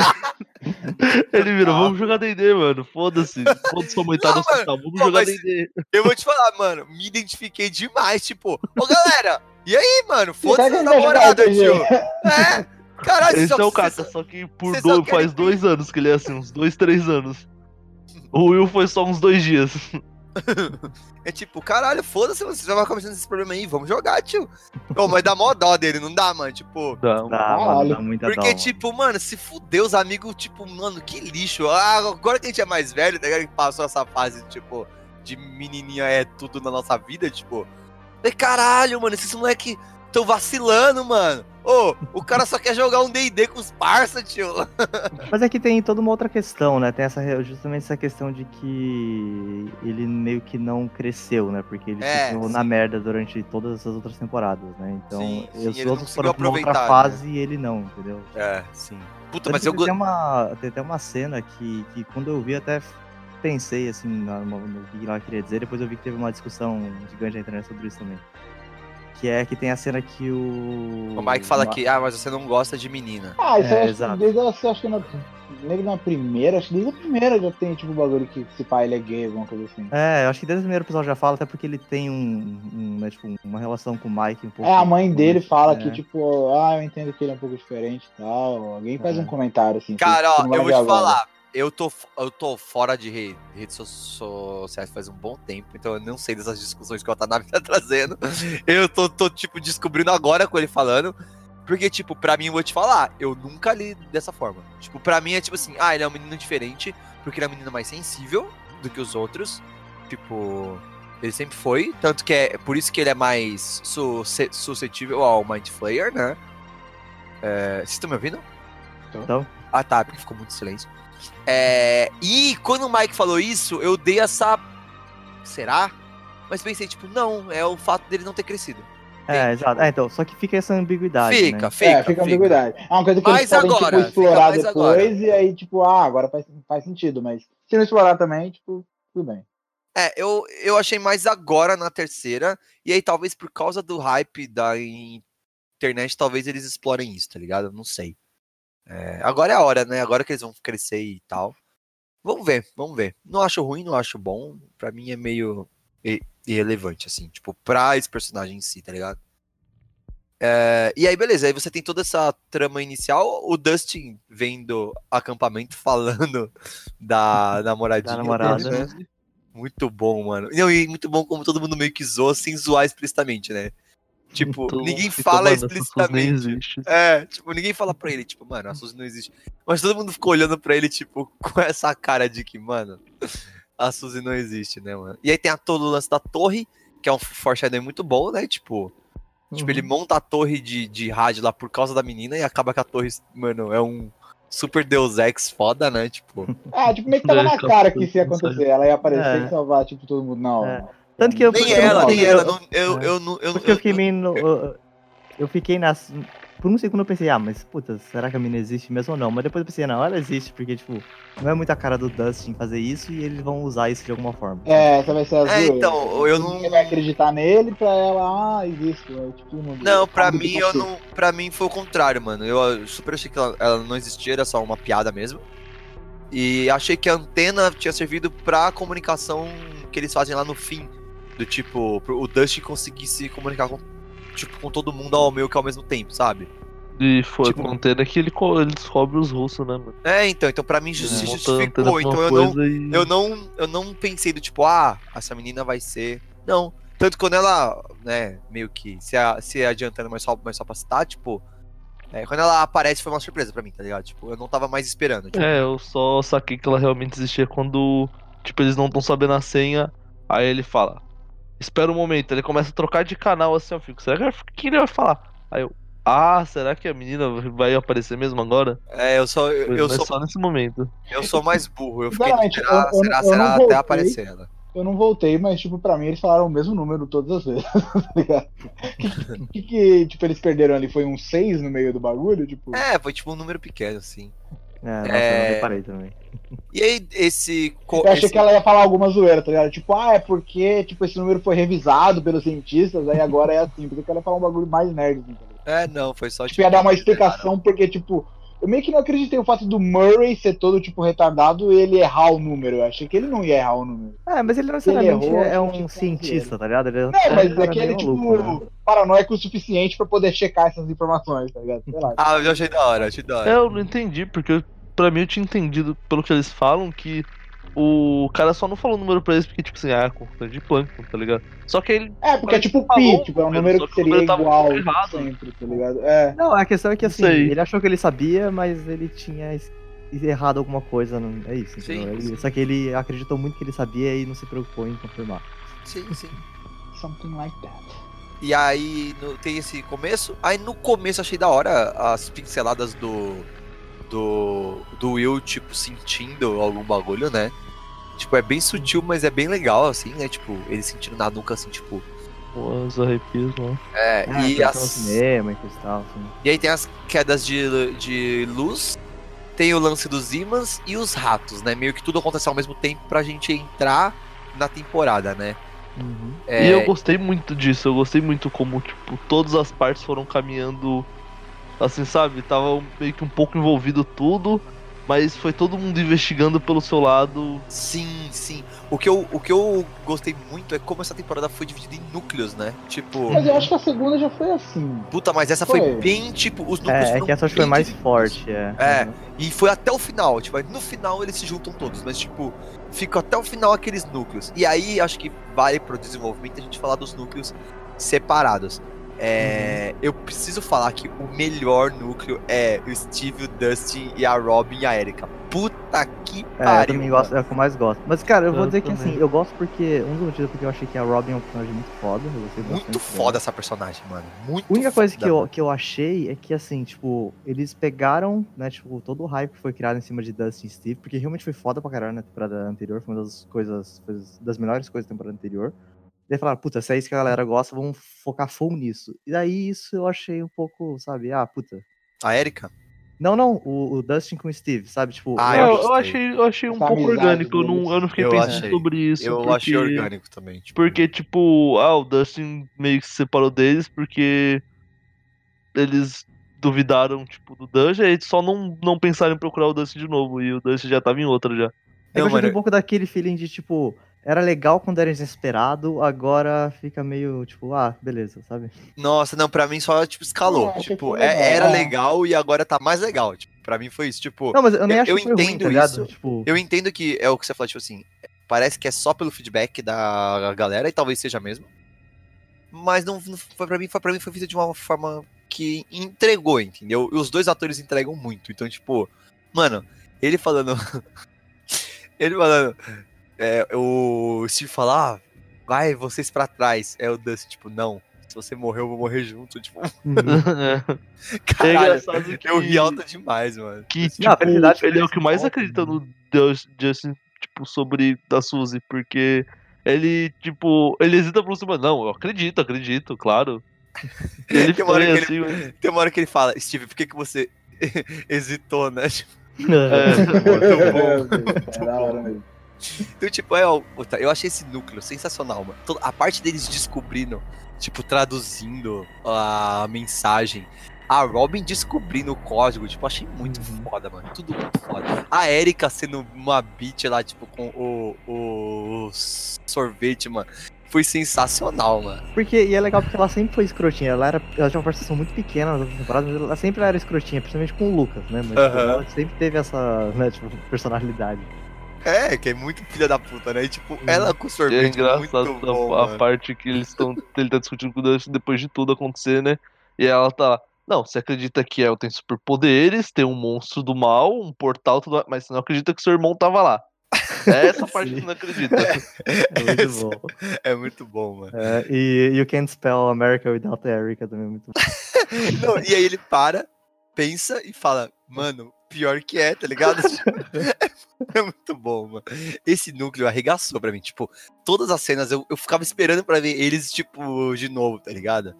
Ele virou, vamos jogar D&D, mano. Foda-se. Foda-se sua mãe tá no hospital. Vamos Pô, jogar D&D. Eu vou te falar, mano, me identifiquei demais, tipo, ô galera, e aí, mano, foda-se Sabe a namorada, tio. É, caralho, Esse só é o Cacas, vocês- só que por dois, só faz dois anos que ele é assim, uns dois, três anos. O Will foi só uns dois dias. É tipo, caralho, foda-se, você já vai começando esse problema aí, vamos jogar, tio. Ô, mas dá mó dó dele, não dá, mano, tipo... Dá, Dá, mano, dá muita Porque, dó, tipo, mano, se fudeu os amigos, tipo, mano, que lixo. Ah, agora que a gente é mais velho, tá ligado? Que passou essa fase, tipo, de menininha é tudo na nossa vida, tipo. Falei, caralho, mano, esses moleque tão vacilando, mano. Ô, o cara só quer jogar um D&D com os parça, tio. Mas aqui tem toda uma outra questão, né? Tem essa, justamente essa questão de que ele meio que não cresceu, né? Porque ele É, ficou sim. na merda durante todas as outras temporadas, né? Então, Sim, sim, os outros foram pra outra aproveitar, né? fase e ele não, entendeu? É, sim. Puta, Tanto mas eu... tem, uma, tem até uma cena que, que quando eu vi até pensei assim no, no que ela queria dizer, depois eu vi que teve uma discussão gigante na internet sobre isso também. Que é que tem a cena que o. O Mike fala Ma- que, ah, mas você não gosta de menina. Ah, isso É, eu acho desde acho, acho que na, meio que na primeira, acho que desde a primeira já tem tipo o bagulho que se pá ele é gay, alguma coisa assim. É, eu acho que desde o primeiro episódio já fala, até porque ele tem um, um, né, tipo, uma relação com o Mike um pouco. É, a mãe dele fala É. que, tipo, ah, eu entendo que ele é um pouco diferente e tal. Alguém faz É. um comentário assim. Cara, ó, eu vou te agora. falar. Eu tô, eu tô fora de re- redes so- sociais faz um bom tempo, então eu não sei dessas discussões que o Watanabe tá trazendo. Eu tô, tô, tipo, descobrindo agora com ele falando. Porque, tipo, pra mim, eu vou te falar, eu nunca li dessa forma. Tipo, pra mim é tipo assim, ah, ele é um menino diferente, porque ele é um menino mais sensível do que os outros. Tipo, ele sempre foi. Tanto que é por isso que ele é mais susce- suscetível ao Mind Flayer, né? É, vocês estão me ouvindo? Então, Ah, tá, porque ficou muito silêncio. É, e quando o Mike falou isso, eu dei essa. Será? Mas pensei, tipo, não, é o fato dele não ter crescido. é, exato. É, então, só que fica essa ambiguidade. Fica, né? fica, é, fica ambiguidade. É uma coisa que Mas eles podem agora, tipo, fica explorar depois agora. e aí, tipo, ah, agora faz, faz sentido, mas se não explorar também, tipo, tudo bem. É, eu, eu achei mais agora na terceira. E aí, talvez por causa do hype da internet, talvez eles explorem isso, tá ligado? Não sei. É, agora é a hora, né? Agora que eles vão crescer e tal. Vamos ver, vamos ver. Não acho ruim, não acho bom. Pra mim é meio irrelevante, assim. Tipo, pra esse personagem em si, tá ligado? É, e aí, beleza. Aí você tem toda essa trama inicial. O Dustin vem do acampamento falando da namoradinha. Da namorada. dele, né? Muito bom, mano. Não, e muito bom como todo mundo meio que zoa sem zoar explicitamente, né? Tipo, ninguém fala "Mano, essa pessoa nem explicitamente. existe." É, tipo, ninguém fala pra ele, tipo, mano, a Suzy não existe. Mas todo mundo ficou olhando pra ele, tipo, com essa cara de que, mano, a Suzy não existe, né, mano? E aí tem a todo o lance da torre, que é um foreshadowing muito bom, né? Tipo, tipo Uhum. ele monta a torre de, de rádio lá por causa da menina e acaba que a torre, mano, é um super Deus Ex foda, né? Tipo, Ah, tipo, meio que tava É, na cara que isso ia acontecer. Ela ia aparecer É. e salvar, tipo, todo mundo. Não. É. Tanto que eu- nem ela, nem ela. Não, eu, é. eu, não- eu, Porque eu fiquei meio. no- eu- fiquei nas. Por um segundo eu pensei, ah, mas puta, será que a mina existe mesmo ou não? Mas depois eu pensei, não, ela existe, porque, tipo, não é muita cara do Dustin fazer isso e eles vão usar isso de alguma forma. É, essa vai ser a É, zoeira. então, eu não- Ninguém vai acreditar nele pra ela, ah, existe. É, tipo, não, Não, pra sabe do mim, eu não. Pra mim foi o contrário, mano. Eu super achei que ela, ela não existia, era só uma piada mesmo. E achei que a antena tinha servido pra comunicação que eles fazem lá no fim. Do tipo, o Dustin conseguir se comunicar com, tipo, com todo mundo ao meio que ao mesmo tempo, sabe? E foi Tipo- com antena que ele, ele descobre os russos, né, mano? É, então, então pra mim ju- se antena justificou. Então eu não, e- eu não, eu não pensei do tipo, ah, essa menina vai ser. Não. Tanto quando ela, né, meio que se, a- se adiantando, mas só, mas só pra citar, tipo. é, quando ela aparece foi uma surpresa pra mim, tá ligado? Tipo, eu não tava mais esperando. Tipo, É, eu só saquei que ela realmente existia quando, tipo, eles não estão sabendo a senha. Aí ele fala, espera um momento. Ele começa a trocar de canal assim, eu fico, será que o que ele vai falar? Aí eu, ah, será que a menina vai aparecer mesmo agora? É, eu sou, eu, eu sou, só nesse momento. eu sou mais burro. Eu fiquei, Sinceramente, será, eu- eu- será, eu será até aparecer ela. Eu não voltei, mas, tipo, pra mim eles falaram o mesmo número todas as vezes, tá ligado? O que, que, tipo, eles perderam ali? Foi um 6 no meio do bagulho? Tipo, É, foi tipo um número pequeno, assim. É, nossa, É. eu não reparei também. E aí, esse. co- eu achei esse- que ela ia falar alguma zoeira, tá ligado? Tipo, ah, é porque, tipo, esse número foi revisado pelos cientistas, aí agora é assim. Porque ela ia falar um bagulho mais nerd, assim, tá ligado? É, não, foi só Tipo, ia dar uma explicação, porque, tipo, eu meio que não acreditei o fato do Murray ser todo, tipo, retardado e ele errar o número. Eu achei que ele não ia errar o número. É, mas ele não necessariamente errou, é um cientista, tá ligado? Ele é, Não, mas é que ele, tipo, maluco, né? paranoico o suficiente pra poder checar essas informações, tá ligado? Sei lá. Ah, eu achei da hora, achei da hora. É, eu não entendi, porque pra mim eu tinha entendido, pelo que eles falam, que o cara só não falou o número pra eles porque, tipo assim, ah, conta de Plankton, tá ligado? Só que ele. É, porque é tipo pi, tipo, é um número, que seria igual errado. sempre, tá ligado? É. Não, a questão é que assim, sei. ele achou que ele sabia, mas ele tinha errado alguma coisa. Não... É isso, Sim, entendeu? Ele- sim. Só que ele acreditou muito que ele sabia e não se preocupou em confirmar. Sim, sim. Something like that. E aí no- tem esse começo. Aí no começo achei da hora as pinceladas do. Do. Do Will, tipo, sentindo algum bagulho, né? Tipo, é bem sutil, mas é bem legal, assim, né? Tipo, ele sentindo na nuca, assim, tipo. Os arrepios, né? É, Ah, e, as, cinema e coisa e tal, assim. e aí tem as quedas de, de luz. Tem o lance dos imãs e os ratos, né? Meio que tudo acontece ao mesmo tempo pra gente entrar na temporada, né? Uhum. É, E eu gostei muito disso, eu gostei muito como, tipo, todas as partes foram caminhando assim, sabe? Tava meio que um pouco envolvido tudo, mas foi todo mundo investigando pelo seu lado. Sim, sim. O que, eu, o que eu gostei muito é como essa temporada foi dividida em núcleos, né? Tipo, Mas eu acho que a segunda já foi assim. puta, mas essa foi, Foi. bem, tipo, os núcleos É, é que essa acho que foi mais divididos. forte, é. É. Uhum. E foi até o final, tipo, aí no final eles se juntam todos, mas tipo, fica até o final aqueles núcleos. E aí acho que vale pro desenvolvimento a gente falar dos núcleos separados. É, Eu preciso falar que o melhor núcleo é o Steve, o Dustin e a Robin e a Erika. Puta que É, eu pariu. também gosto, é o que eu mais gosto. Mas, cara, eu vou Eu dizer que também. assim, eu gosto porque. Um dos motivos é porque eu achei que a Robin é um personagem muito foda. Eu gostei Muito foda dela. essa personagem, mano. Muito A única coisa foda, que eu, que eu achei é que, assim, tipo, eles pegaram, né, tipo, todo o hype que foi criado em cima de Dustin e Steve, porque realmente foi foda pra caralho na temporada anterior, foi uma das coisas, coisas- das melhores coisas da temporada anterior. Daí falaram, puta, se é isso que a galera gosta, vamos focar full nisso. E daí isso eu achei um pouco, sabe, ah, puta. A Erika? Não, não, o, o Dustin com o Steve, sabe, tipo... Ah, eu, eu achei, eu achei um Essa pouco orgânico, eu não, eu não fiquei Eu pensando achei. sobre isso. Eu porque... achei orgânico também. Tipo, Porque, tipo, ah, o Dustin meio que se separou deles porque eles duvidaram, tipo, do Dustin, e eles só não, não pensaram em procurar o Dustin de novo, e o Dustin já tava em outra já. É eu Não, achei mano, um pouco daquele feeling de, tipo, era legal quando era desesperado, agora fica meio, tipo, ah, beleza, sabe? Nossa, não, pra mim só, tipo, escalou. É, tipo, é- legal, era é. legal e agora tá mais legal. Tipo, pra mim foi isso. Tipo, Não, mas eu nem eu- acho eu que foi ruim, entendo tá ligado? isso. Tipo, eu entendo que é o que você falou, tipo assim, parece que é só pelo feedback da galera, e talvez seja mesmo. Mas não, não foi pra mim, foi pra mim foi feito de uma forma que entregou, entendeu? E os dois atores entregam muito. Então, tipo, mano, ele falando. ele falando. É, o Steve fala, ah, vai vocês pra trás. É o Dustin, tipo, não. Se você morrer, eu vou morrer junto. Tipo, uhum. é caralho, engraçado que, eu ri alto demais, mano. que tipo, Não, a felicidade ele é o que mais acredita no Deus- Justin, tipo, sobre da Suzy, porque ele, tipo, ele hesita por cima, não, eu acredito, acredito, claro. Ele Tem uma hora que assim, mas- Tem uma hora que ele fala, Steve, por que, que você hesitou, né? Tipo, é, É da hora mesmo. Então, tipo, é, ó, eu achei esse núcleo sensacional, mano. Toda- A parte deles descobrindo, tipo, traduzindo a mensagem. A Robin descobrindo o código, tipo, achei muito Uhum. foda, mano. Tudo muito foda. A Erika sendo uma bitch lá, tipo, com o, o sorvete, mano. Foi sensacional, mano. Porque, e é legal porque ela sempre foi escrotinha. Ela, era, ela tinha uma participação muito pequena nas temporadas, mas ela sempre era escrotinha, principalmente com o Lucas, né? Mas tipo, Aham. ela sempre teve essa, né, tipo, personalidade. É, que é muito filha da puta, né? E, tipo, Uhum. ela com o E é sorvete engraçado muito bom, a, a parte que eles estão. Ele tá discutindo com o Dustin depois de tudo acontecer, né? E ela tá lá. Não, você acredita que El tem superpoderes, tem um monstro do mal, um portal, tudo, mais, mas você não acredita que seu irmão tava lá. É essa parte que não acredita. É muito bom. É muito bom, mano. É, e You Can't Spell America Without Erica também é muito bom. Não, e aí ele para, pensa e fala, mano, pior que é, tá ligado? é muito bom, mano. Esse núcleo arregaçou pra mim. Tipo, todas as cenas eu, eu ficava esperando pra ver eles, tipo, de novo, tá ligado?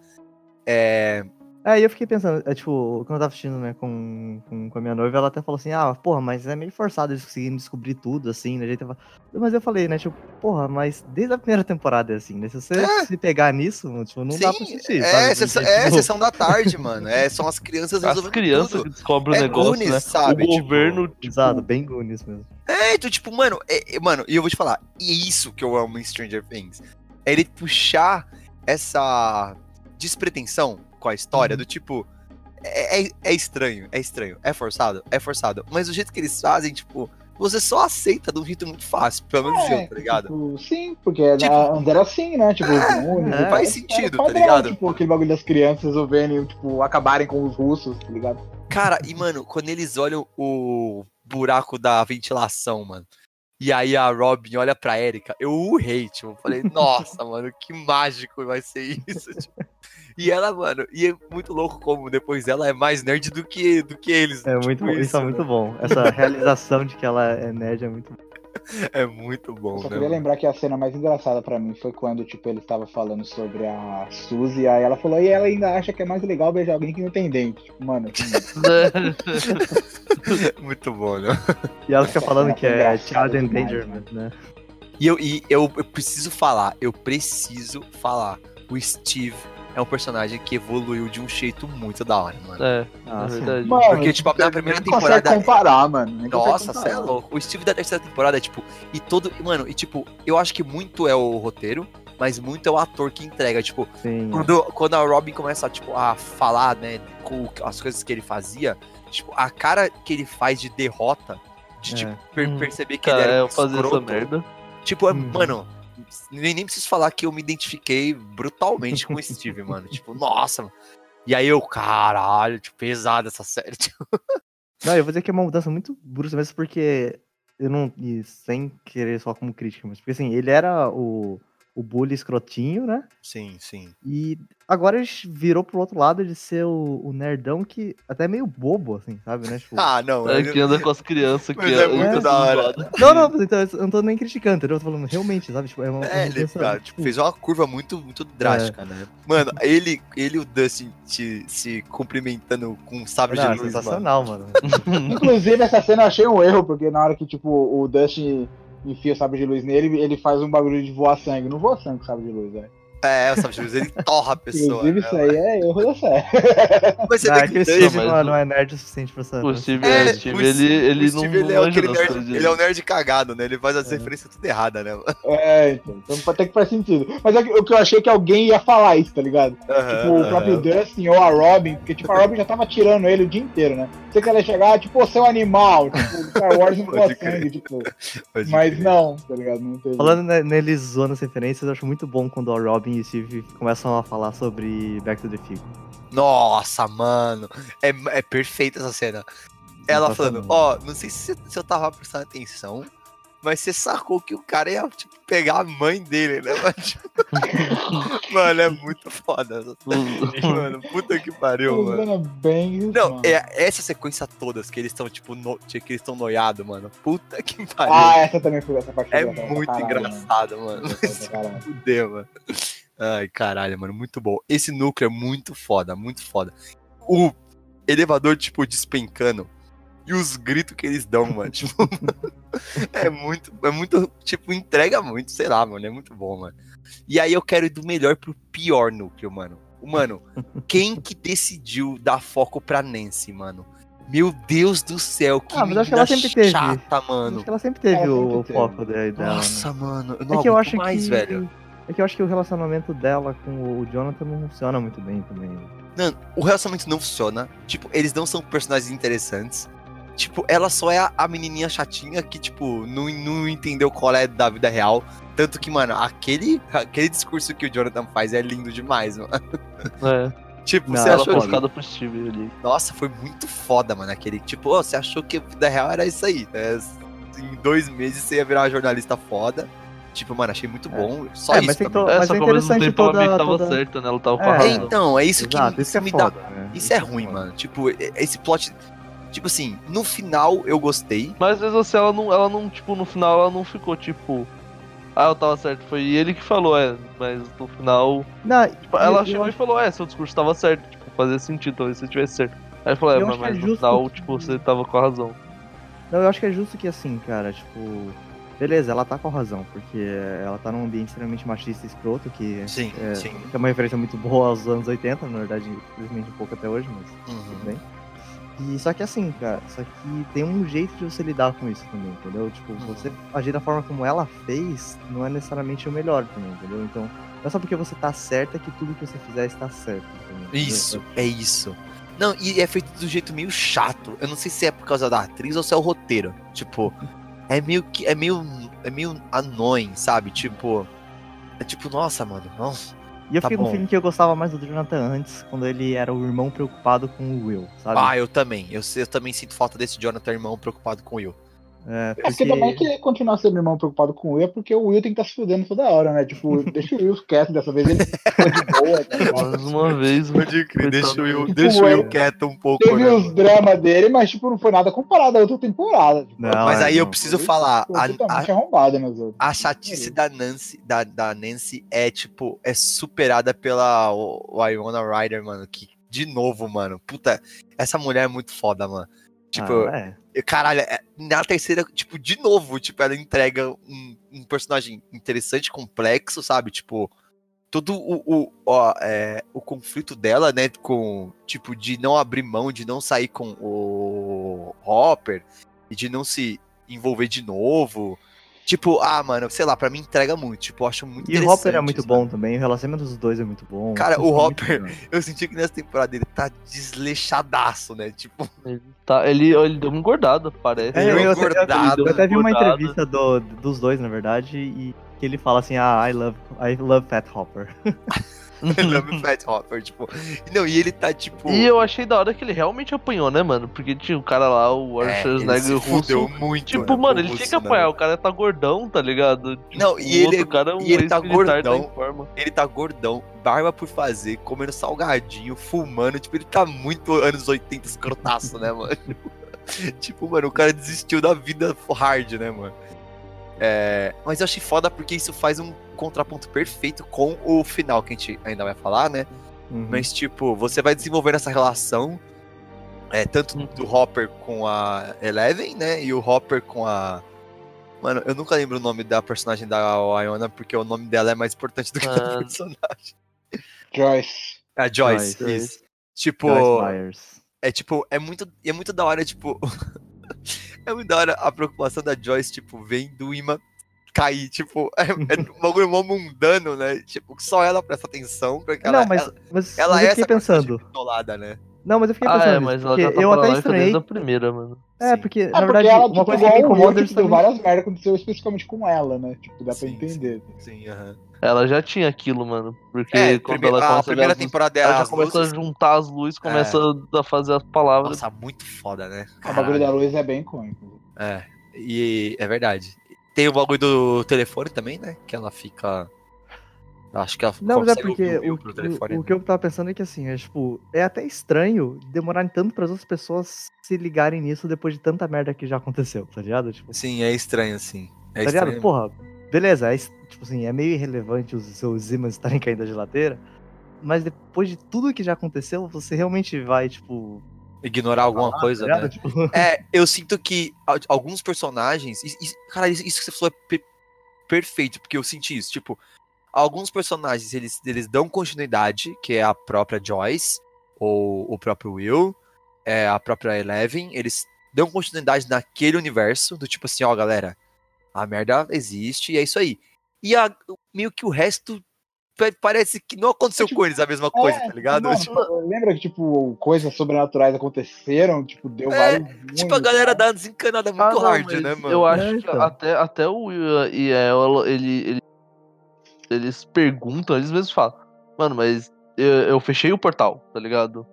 É. É, e eu fiquei pensando, é, tipo, quando eu tava assistindo, né, com, com, com a minha noiva, ela até falou assim, ah, porra, mas é meio forçado eles conseguirem descobrir tudo, assim, né, a gente tava... Mas eu falei, né, tipo, porra, mas desde a primeira temporada é assim, né, se você É. se pegar nisso, tipo, não dá pra assistir, é, sabe? sessão, é tipo, sessão da tarde, mano. É, são as crianças As crianças tudo. que descobrem É o negócio, Goonies, né? sabe? o Tipo, governo, tipo, Exato, bem Goonies mesmo. É, então, tipo, mano, é- é- mano, e eu vou te falar, e é isso que eu amo em Stranger Things. É ele puxar essa despretensão com a história, do tipo. É, é- é estranho, é estranho, é forçado, é forçado. Mas o jeito que eles fazem, tipo, você só aceita de um jeito muito fácil, pelo menos eu, tá ligado? Tipo, sim, porque Tipo- a- antes era assim, né? Tipo, os Goonies, é, faz sentido, tá padrão, ligado? Tipo, aquele bagulho das crianças resolverem, tipo, acabarem com os russos, tá ligado? Cara, e mano, quando eles olham o buraco da ventilação, mano. E aí a Robin olha pra Erika, eu urrei, tipo, falei, nossa, mano, que mágico vai ser isso. tipo. E ela, mano, e é muito louco como depois ela é mais nerd do que, do que eles. É tipo muito bom, isso é né? muito bom. Essa realização de que ela é nerd é muito bom. É muito bom, Eu só né? queria mano? lembrar que a cena mais engraçada pra mim foi quando, tipo, ele estava falando sobre a Suzy, aí ela falou, e ela ainda acha que é mais legal beijar alguém que não tem dente. Tipo, mano, assim? Muito bom, né? E ela fica falando que é Child Endangerment, né? E, eu, e eu, eu preciso falar, eu preciso falar. O Steve é um personagem que evoluiu de um jeito muito da hora, mano. É, Ah, é verdade. mano, Porque, tipo, na primeira nem consegue temporada- comparar, mano. nem consegue Nossa, você é louco. O Steve da terceira temporada é tipo. E todo. Mano, e tipo, eu acho que muito é o roteiro, mas muito é o ator que entrega. Tipo, Sim. quando, quando a Robin começa tipo, a falar, né, com as coisas que ele fazia, tipo, a cara que ele faz de derrota, de É. tipo, per- Hum, perceber que ele era um eu fazer essa merda. Tipo, é- Uhum. mano, nem, nem preciso falar que eu me identifiquei brutalmente com o Steve, mano. Tipo, nossa, mano. E aí eu, caralho, tipo, pesada essa série. Tipo, Não, eu vou dizer que é uma mudança muito brusca mesmo, porque eu não. E sem querer só como crítica, mas porque assim, ele era o, o bully escrotinho, né? sim, sim. E agora ele virou pro outro lado de ser o, o nerdão que até é meio bobo, assim, sabe, né? Tipo, Ah, não. É ele- que anda com as crianças que Mas é muito da hora. Não, não, então, eu não tô nem criticando, entendeu? Eu tô falando realmente, sabe? Tipo, é uma, É, uma ele cara, tipo, fez uma curva muito, muito drástica, né? Mano, ele, ele e o Dustin te- se cumprimentando com um sabre Não, é de luz, mano. sensacional, mano. Inclusive, essa cena eu achei um erro, porque na hora que, tipo, o Dustin enfia sabre de luz nele, ele faz um bagulho de voar sangue. Não voa sangue sabre de luz, velho. É, o sabre de luz, ele torra a pessoa. Inclusive, né? isso aí é erro da série. Mas você Ah, vê é que Steve mas não, não é nerd o suficiente pra essa. O Steve, É, é, o Steve ele, ele o não, Steve, ele é não aquele nerd, ele é um nerd cagado, né? Ele faz as referências tudo errada, né? É, então. Então até que faz sentido. Mas é que- o que eu achei é que alguém ia falar isso, tá ligado? Tipo, o próprio Dustin ou a Robin, porque, tipo, a Robin já tava tirando ele o dia inteiro, né? Você que ela ia chegar, tipo, seu animal, tipo, o Star Wars não Pode crer. sangue, tipo. Pode Mas crer. não, tá ligado? Não teve. Falando ne- neles zoando as referências, eu acho muito bom quando a Robin e o Steve começam a falar sobre Back to the Future. Nossa, mano. É, é perfeita essa cena. Ela Sensacional. falando, ó, não sei se, se eu tava prestando atenção, mas você sacou que o cara ia, tipo, pegar a mãe dele, né? Mas, tipo, mano, é muito foda. Mano, puta que pariu, mano. Não, mano. é essa sequência todas que eles estão, tipo, no, que eles estão noiados, mano. Puta que pariu. Ah, essa também foi essa parte é muito caralho, engraçado, mano. mano. Fudeu, mano. Ai, caralho, mano, muito bom. Esse núcleo é muito foda, muito foda. O elevador, tipo, despencando. E os gritos que eles dão, mano. Tipo, é muito, é muito, tipo, entrega muito, sei lá, mano. É muito bom, mano. E aí eu quero ir do melhor pro pior núcleo, mano. Mano, quem que decidiu dar foco pra Nancy, mano? Meu Deus do céu, que Ah, mas acho que ela sempre teve. chata, mano. Acho que ela sempre teve Ela o, sempre o teve. foco de- dela. né? Nossa, mano, eu não É que eu acho mais, que. velho. É que eu acho que o relacionamento dela com o Jonathan não funciona muito bem também. Não, o relacionamento não funciona. Tipo, eles não são personagens interessantes. Tipo, ela só é a, a menininha chatinha que, tipo, não, não entendeu qual é da vida real. Tanto que, mano, aquele, aquele discurso que o Jonathan faz é lindo demais, mano. É, Tipo, Não, você ela achou foi escada pro Steve ali. Nossa, foi muito foda, mano. Aquele, tipo, ô, você achou que a vida real era isso aí. né? Em dois meses você ia virar uma jornalista foda. Tipo, mano, achei muito bom. Só É, isso mas tem que É, Mas só é que mesmo interessante tempo ela que toda- tava toda- certa, né? Ela tava com É, a É, razão. então, é isso que, Exato, isso isso é me foda. dá. né? Isso é ruim, foda. mano. Tipo, esse plot. Tipo assim, no final eu gostei. Mas às vezes assim, ela não, ela não, tipo, no final ela não ficou tipo. Ah, eu tava certo. Foi ele que falou, é. Mas no final. Não, Tipo, ela eu- chegou eu e falou, é, seu discurso tava certo. Tipo, fazia sentido, talvez você tivesse certo. Aí falou, é, mas, acho que é mas no final, que- tipo, você tava com a razão. Não, eu acho que é justo que assim, cara, tipo. Beleza, ela tá com razão, porque ela tá num ambiente extremamente machista e escroto, que Sim, é, sim. é uma referência muito boa aos anos 80, na verdade, infelizmente um pouco até hoje, mas tudo Uhum. bem. E só que assim, cara, só que tem um jeito de você lidar com isso também, entendeu? Tipo, Uhum. você agir da forma como ela fez não é necessariamente o melhor também, entendeu? Então, não é só porque você tá certa que tudo que você fizer está certo. entendeu? Isso, é isso. Não, e é feito do jeito meio chato. Eu não sei se é por causa da atriz ou se é o roteiro. Tipo, é meio que. É meio. É meio annoying, sabe? Tipo. É tipo, nossa, mano. Nossa. E eu Tá fiquei com bom. o feeling que eu gostava mais do Jonathan antes, quando ele era o irmão preocupado com o Will, sabe? Ah, eu também. Eu, eu também sinto falta desse Jonathan irmão preocupado com o Will. É, É porque também que continuar sendo irmão preocupado com o Will é porque o Will tem que estar se fudendo toda hora, né? Tipo, deixa o Will quieto dessa vez, ele ficou de boa, tá ligado? Mais uma vez, Pode crer, deixa o Will, Tipo, deixa o Will quieto um pouco, Teve os dramas dele, mas tipo, não foi nada comparado à outra temporada. Tipo, Não, Mas é, aí eu não. preciso Foi falar. Foi A, a, outras. a chatice da Nancy, da, da Nancy é, tipo, é superada pela o, Iona Ryder, mano. Que, de novo, mano. Puta, essa mulher é muito foda, mano. Tipo, Ah, é. Caralho, é- na terceira, tipo, de novo, tipo, ela entrega um, um personagem interessante, complexo, sabe? Tipo, todo o, o, ó, é, o conflito dela, né, com, tipo, de não abrir mão, de não sair com o Hopper, e de não se envolver de novo. Tipo, ah, mano, sei lá, pra mim entrega muito, tipo, eu acho muito E o. Hopper é muito bom também, o relacionamento dos dois é muito bom. Cara, o Hopper-. Eu senti que nessa temporada ele tá desleixadaço, né? Tipo, ele, tá, ele, ele deu uma engordada, parece. É, Deu eu, até- eu- até vi uma entrevista do- dos dois, na verdade, e que ele fala assim, ah, I love, I love Fat Hopper. Love Fat Hopper, tipo. Não, e ele tá, tipo. E eu achei da hora que ele realmente apanhou, né, mano? Porque tinha o cara lá, o é, Arthur se Schwarzenegger fudeu russo. muito. Tipo, né, mano, ele tinha que apanhar, o cara tá gordão, tá ligado? Tipo, Não, e o ele- outro cara é um e ele tá gordão. Ele tá gordão, barba por fazer, comendo salgadinho, fumando. Tipo, ele tá muito anos 80 escrotaço, né, mano? tipo, mano, o cara desistiu da vida hard, né, mano? É, mas eu achei foda porque isso faz um contraponto perfeito com o final que a gente ainda vai falar, né? Uhum. Mas, tipo, você vai desenvolvendo essa relação, é, tanto do Hopper com a Eleven, né? E o Hopper com a. Mano, eu nunca lembro o nome da personagem da Iona, porque o nome dela é mais importante do que o Ah. do personagem. Joyce. A Joyce, Joyce. isso. Tipo, Joyce é tipo, é muito, é muito da hora, tipo. é muito da hora a preocupação da Joyce, tipo, vendo o imã cair, tipo, é, é um bagulho mó mundano, né? Tipo, só ela presta atenção, porque ela, não, mas, ela, mas, ela mas é eu fiquei essa pensando. bitolada, né? Não, mas eu fiquei Ah, pensando é, nisso, mas ela porque já tá eu pra até estranhei. desde a primeira, mano. É, porque, É na porque verdade, ela, uma tipo, coisa que me incomoda é deu várias merdas aconteceu especificamente com ela, né? Tipo, dá pra Sim, entender. Sim, aham. Ela já tinha aquilo, mano. Porque É, quando prime- ela a começa a primeira luzes, temporada é ela já começa luzes. a juntar as luzes, começa a fazer as palavras. Nossa, muito foda, né? O bagulho Caralho. da luz é bem cômico. É, e é verdade. Tem o bagulho do telefone também, né? Que ela fica. Acho que ela Não, mas é porque o o, o- o que eu tava pensando é que assim, é tipo, é até estranho demorarem tanto para as outras pessoas se ligarem nisso depois de tanta merda que já aconteceu, tá ligado? Tipo, Sim, é estranho, assim. É tá ligado? estranho. Porra, beleza, é, tipo assim, é meio irrelevante os seus ímãs estarem caindo da geladeira, mas depois de tudo que já aconteceu, você realmente vai, tipo. Ignorar alguma falar, coisa, tá né? Tipo, É, eu sinto que alguns personagens. cara, isso isso que você falou é per- perfeito, porque eu senti isso. Tipo, alguns personagens eles, eles dão continuidade, que é a própria Joyce, ou o próprio Will, é, a própria Eleven, eles dão continuidade naquele universo, do tipo assim, ó, galera, a merda existe e é isso aí. E a, meio que o resto parece que não aconteceu tipo, com eles a mesma coisa, é, tá ligado? Não, tipo, lembra que, tipo, coisas sobrenaturais aconteceram, tipo, deu é, vários. Tipo, a galera dá desencanada muito ah, hard, né, mano? Eu acho que até, até o Will e ele, ele, eles perguntam, eles mesmos falam, mano, mas eu, eu fechei o portal, tá ligado?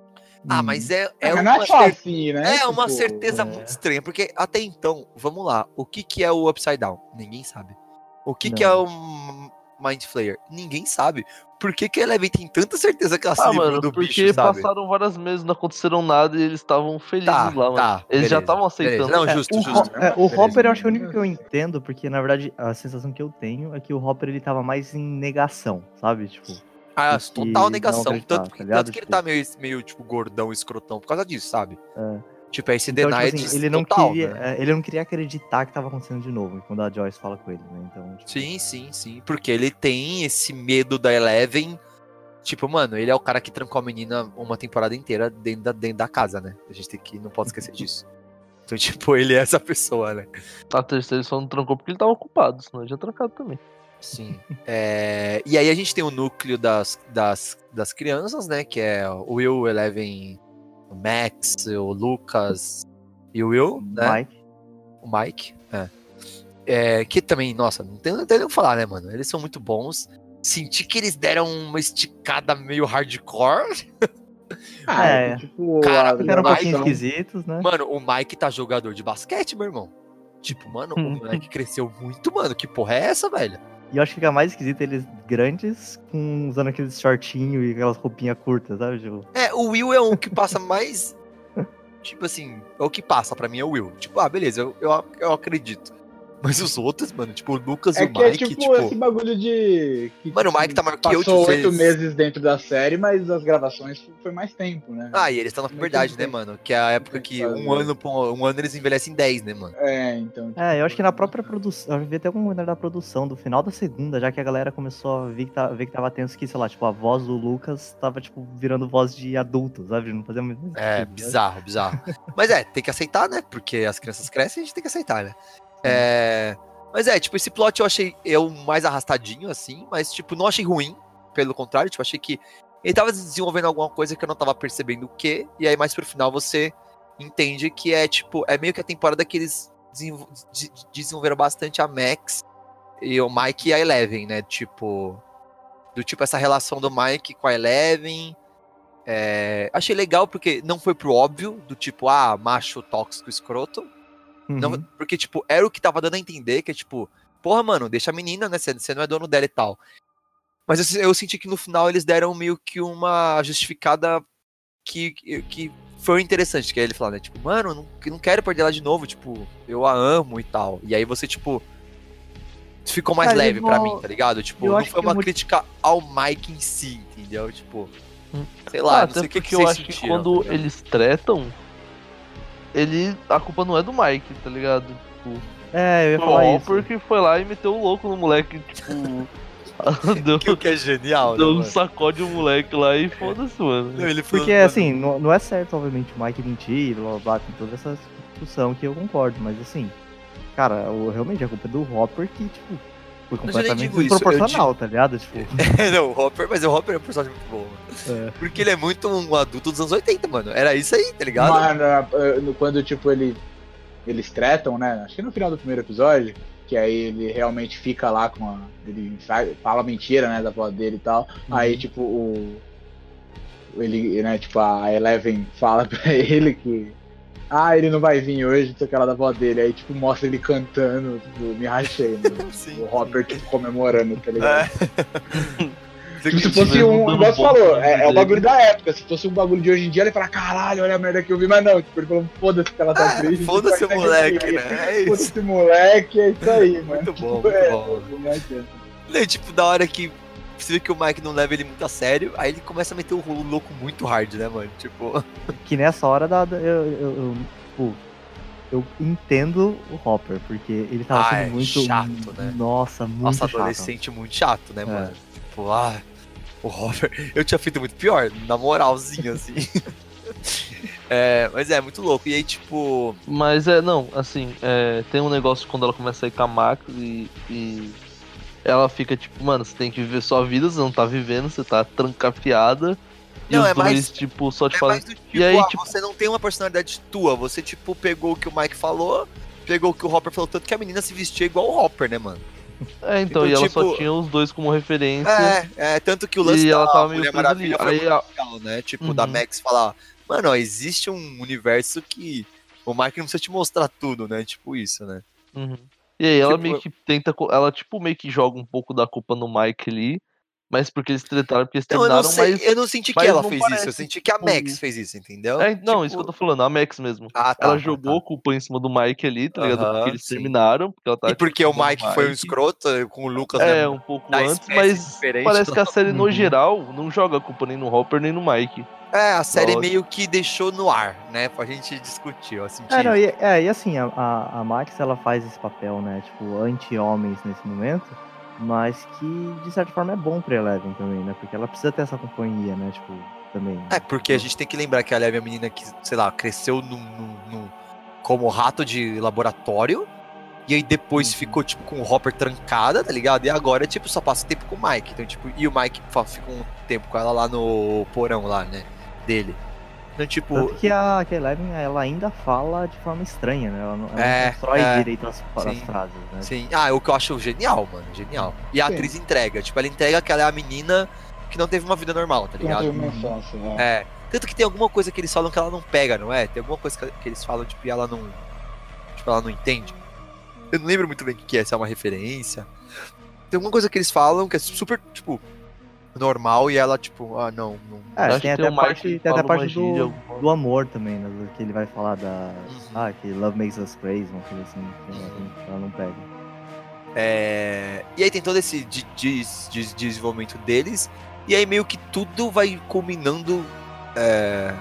Ah, mas é, é, é uma, cer assim, né? é uma tipo, certeza é. muito estranha, porque até então, vamos lá, o que, que é o Upside Down? Ninguém sabe. O que, que é o Mind Flayer? Ninguém sabe. Por que, que a Eleven tem tanta certeza que ela ah, se mano, do porque bicho, sabe? passaram várias meses, não aconteceram nada e eles estavam felizes tá, lá, mano. Tá, eles beleza, já estavam aceitando. Beleza. Não, justo, é, justo. O, é, o Hopper eu acho que é o único que eu entendo, porque na verdade a sensação que eu tenho é que o Hopper ele tava mais em negação, sabe? Tipo. Ah, total negação. Tanto, tá tanto que ele tá tipo meio, meio, tipo, gordão, escrotão por causa disso, sabe? É. Tipo, é esse então, denied tipo assim, ele não total, queria, né? É, ele não queria acreditar que tava acontecendo de novo, quando a Joyce fala com ele, né? Então, tipo... Sim, sim, sim. Porque ele tem esse medo da Eleven. Tipo, mano, ele é o cara que trancou a menina uma temporada inteira dentro da, dentro da casa, né? A gente tem que. Não pode esquecer disso. Então, tipo, ele é essa pessoa, né? A terceira só não trancou porque ele tava ocupado, senão ele já trancado também. Sim. É... E aí a gente tem o núcleo das, das, das crianças, né? Que é o Will, Eleven, o Max, o Lucas e o Will, né? Mike. O Mike, é. é. que também, nossa, não tem, não tem nem o que falar, né, mano? Eles são muito bons. Senti que eles deram uma esticada meio hardcore. Ah, é, tipo, cara, eram um pouquinho esquisitos, né? Mano, o Mike tá jogador de basquete, meu irmão. Tipo, mano, o moleque cresceu muito, mano. Que porra é essa, velho? E eu acho que fica mais esquisito eles grandes, com, usando aqueles shortinhos e aquelas roupinhas curtas, sabe? Tipo... É, o Will é um que passa mais. tipo assim, é o que passa pra mim é o Will. Tipo, ah, beleza, eu, eu, eu acredito. Mas os outros, mano, tipo, o Lucas é e o Mike, é tipo, tipo, esse bagulho de... Que, mano, o Mike tá maior que eu, Passou oito meses dentro da série, mas as gravações foi mais tempo, né? Ah, e eles estão na puberdade, né, mano? Que é a época que um ano, um ano eles envelhecem 10, né, mano? É, então... Tipo... É, eu acho que na própria produção, eu vi até algum comentário da produção, do final da segunda, já que a galera começou a ver que, tá, ver que tava tenso que, sei lá, tipo, a voz do Lucas tava, tipo, virando voz de adulto, sabe? Não fazia muito É, bizarro, bizarro. mas é, tem que aceitar, né? Porque as crianças crescem e a gente tem que aceitar, né? É... Mas é, tipo, esse plot eu achei eu mais arrastadinho, assim, mas, tipo, não achei ruim. Pelo contrário, tipo, achei que ele tava desenvolvendo alguma coisa que eu não tava percebendo o que, e aí mais pro final você entende que é, tipo, é meio que a temporada que eles desenvolveram bastante a Max e o Mike e a Eleven, né? Tipo, do tipo essa relação do Mike com a Eleven. É, achei legal porque não foi pro óbvio, do tipo, ah, macho tóxico escroto. Uhum. Não, porque, tipo, era o que tava dando a entender, que é tipo, porra, mano, deixa a menina, né? Você não é dono dela e tal. Mas eu, eu, senti que no final eles deram meio que uma justificada que, que foi interessante. Que aí ele falou, né? Tipo, mano, não, não quero perder ela de novo, tipo, eu a amo e tal. E aí você, tipo, ficou mais Cara, leve para mim, tá ligado? Tipo, não foi uma crítica ao Mike em si, entendeu? Tipo, hum. sei lá, ah, não sei o que, que, eu acho sentiram, que quando tá eles tretam, ele. A culpa não é do Mike, tá ligado? Tipo. É, eu ia falar o Hopper que foi lá e meteu o louco no moleque, tipo. deu, que o que é genial, Deu né, um sacode o moleque lá e foda-se, mano. Não, ele Porque, assim, não, não é certo, obviamente, o Mike mentir, blá blá blá, tem toda essa discussão que eu concordo, mas assim, cara, eu, realmente a culpa é do Hopper que, tipo, foi completamente desproporcional, tá ligado? Tipo... É, não, o Hopper, mas o Hopper é um personagem muito bom. É. Porque ele é muito um adulto dos anos 80, mano. Era isso aí, tá ligado? Mano, é, é, quando, tipo, ele, eles tretam, né? Acho que no final do primeiro episódio, que aí ele realmente fica lá com a. Ele fala mentira, né, da voz dele e tal. Uhum. Aí, tipo, o. Ele, né, tipo, a Eleven fala pra ele que ah, ele não vai vir hoje, sei aquela da avó dele. Aí, tipo, mostra ele cantando, tipo, me rachei, né? o Hopper, tipo, comemorando, tá ligado? É. Tipo, se fosse um, igual você falou, é, é, o bagulho da época. Se fosse um bagulho de hoje em dia, ele fala, caralho, olha a merda que eu vi, mas não, tipo, ele falou, foda-se que ela tá é, triste. Foda-se o moleque, né? É foda-se o moleque, é isso aí, mano. Muito bom, muito é, bom. É, tipo, da hora que você vê que o Mike não leva ele muito a sério, aí ele começa a meter o louco muito hard, né, mano? Tipo. Que nessa hora da. Eu, eu, eu, tipo, eu entendo o Hopper, porque ele tava Ah, sendo é muito. chato, né? Nossa, muito Nossa, chato. adolescente muito chato, né, É. mano? Tipo, ah, o Robert. Eu tinha feito muito pior, na moralzinha, assim. é, mas é muito louco. E aí, tipo. Mas é, não, assim, é, tem um negócio quando ela começa a ir com a Max e, e ela fica tipo, mano, você tem que viver sua vida, você não tá vivendo, você tá trancafiada. E Não, os é dois, mais- tipo, só te É falam. tipo, E aí, ah, tipo- você não tem uma personalidade tua. Você, tipo, pegou o que o Mike falou, pegou o que o Hopper falou, tanto que a menina se vestia igual o Hopper, né, mano? É, então, Então, e ela tipo- só tinha os dois como referência. É, é, tanto que o lance E ela da tava meio Mulher presa Maravilha foi Aí muito legal, né? Tipo, da Uhum. Max falar, mano, ó, existe um universo que o Mike não precisa te mostrar tudo, né? Tipo isso, né? Uhum. E aí ela Tipo, meio que tenta. Ela, tipo, meio que joga um pouco da culpa no Mike ali. Mas porque eles tretaram, porque eles Então, eu não terminaram, sei, mas. eu não senti que ela não fez isso, eu senti que a tipo, Max fez isso, entendeu? É, não, Tipo, isso que eu tô falando, a Max mesmo. Ah, tá, ela tá, jogou tá. culpa em cima do Mike ali, tá ligado? Aham, porque eles sim. terminaram. Porque ela tá, E porque o culpando Mike foi um escroto com o Lucas, É, né? um pouco antes, mas parece que a série, no Uhum. geral, não joga culpa nem no Hopper nem no Mike. É, a série Lógico. meio que deixou no ar, né? Pra gente discutir, senti É, não, e, é, e assim, a, a, a Max ela faz esse papel, né? Tipo, anti-homens nesse momento, mas que de certa forma é bom pra Eleven também, né? Porque ela precisa ter essa companhia, né? Tipo, também. É, porque a gente tem que lembrar que a Leve é a menina que, sei lá, cresceu num, num- num- como rato de laboratório. E aí depois Uhum. ficou, tipo, com o Hopper trancada, tá ligado? E agora, tipo, só passa tempo com o Mike. Então, tipo, e o Mike fica um tempo com ela lá no porão lá, né? Dele. Então, tipo, Tanto que a, que a Eleven, ela ainda fala de forma estranha, né? Ela não, ela É, não constrói é, direito as, as frases, né? Sim. Ah, o que eu acho genial, mano. Genial. E a Sim. atriz entrega. Tipo, ela entrega que ela é a menina que não teve uma vida normal, tá Que não ligado? teve uma infância, né? É. Tanto que tem alguma coisa que eles falam que ela não pega, não é? Tem alguma coisa que, eles falam, tipo, e ela não. Tipo, ela não entende. Eu não lembro muito bem o que é, se é uma referência. Tem alguma coisa que eles falam que é super, tipo, normal e ela, tipo, ah, não. não É, Acho tem que até parte, tem até a parte gíria, do, do amor também, né? Que ele vai falar da. Uhum. Ah, que love makes us crazy, uma coisa assim. Que ela, que ela não pega. É, E aí tem todo esse de- des- des- desenvolvimento deles. E aí meio que tudo vai culminando é,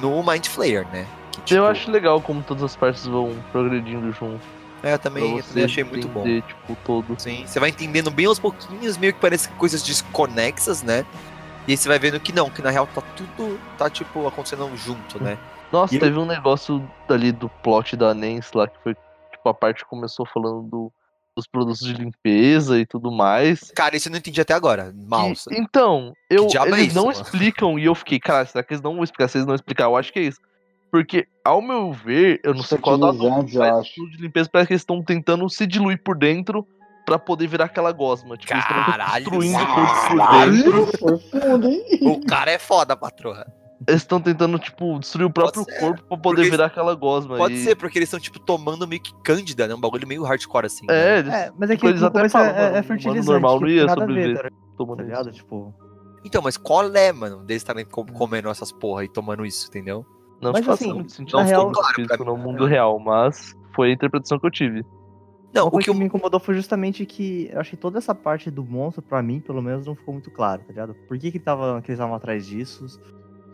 no Mind Flayer, né? Que, tipo, Eu acho legal como todas as partes vão progredindo junto. É, eu também, eu também achei muito bom. tipo, todo. Sim, você vai entendendo bem aos pouquinhos, meio que parece coisas desconexas, né? E aí você vai vendo que não, que na real tá tudo, tá tipo, acontecendo junto, né? Nossa, E eu- teve um negócio ali do plot da Nance lá, que foi, tipo, a parte que começou falando do- dos produtos de limpeza e tudo mais. Cara, isso eu não entendi até agora. Mal. Então, eu, é eles isso, não mano? explicam e eu fiquei, cara, será que eles não vão explicar? Se eles não explicar, eu acho que é isso. Porque, ao meu ver, eu não sei qual é tudo de limpeza parece que eles estão tentando se diluir por dentro pra poder virar aquela gosma. Tipo, eles estão Caralho, destruindo Zé. tudo por dentro. Caralho? O cara é foda, patroa. Eles estão tentando, tipo, destruir o próprio corpo pra poder porque- virar aquela gosma. Pode e... ser, porque eles estão, tipo, tomando meio que cândida, né? Um bagulho meio hardcore, assim. né? É, eles, É, mas é que tipo, eles até começo falam, é, é, é fertilizante. normal que não ia sobreviver tá tomando tá isso. ligado? Tipo. Então, mas qual é, mano, deles estarem com- comendo essas porra e tomando isso, entendeu? Não Mas, assim, não no ficou mundo claro no mim. mundo real, mas foi a interpretação que eu tive. Não, o que que, eu... me incomodou foi justamente que eu achei toda essa parte do monstro, pra mim, pelo menos, não ficou muito claro, tá ligado? Por que, que, tava, que eles estavam atrás disso?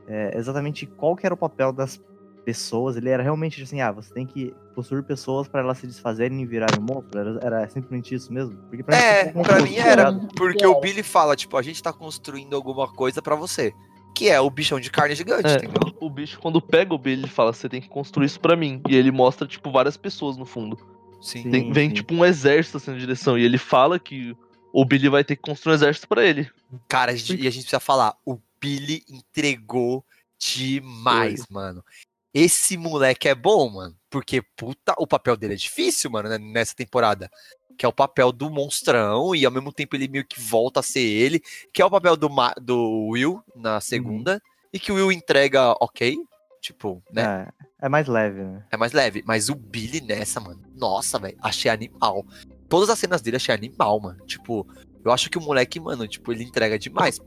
É, exatamente qual que era o papel das pessoas. Ele era realmente assim, ah, você tem que possuir pessoas pra elas se desfazerem e virarem um monstro? Era, era simplesmente isso mesmo? Porque pra É, ficou pra mim era, porque o Billy fala, tipo, a gente tá construindo alguma coisa pra você. Que é o bichão de carne gigante, É, entendeu? o bicho, quando pega o Billy, ele fala: Você tem que construir isso pra mim. E ele mostra, tipo, várias pessoas no fundo. Sim. Sim. Tem- vem, tipo, um exército assim na direção. E ele fala que o Billy vai ter que construir um exército pra ele. Cara, a gente- e a gente precisa falar, o Billy entregou demais, mano. Esse moleque é bom, mano. Porque, puta, o papel dele é difícil, mano, né, nessa temporada. Que é o papel do monstrão, e ao mesmo tempo ele meio que volta a ser ele. Que é o papel do, Ma- do Will na segunda. E que o Will entrega ok. Tipo, né? É, é mais leve, né? É mais leve. Mas o Billy nessa, mano. Nossa, velho. Achei animal. Todas as cenas dele achei animal, mano. Tipo, eu acho que o moleque, mano, tipo, ele entrega demais.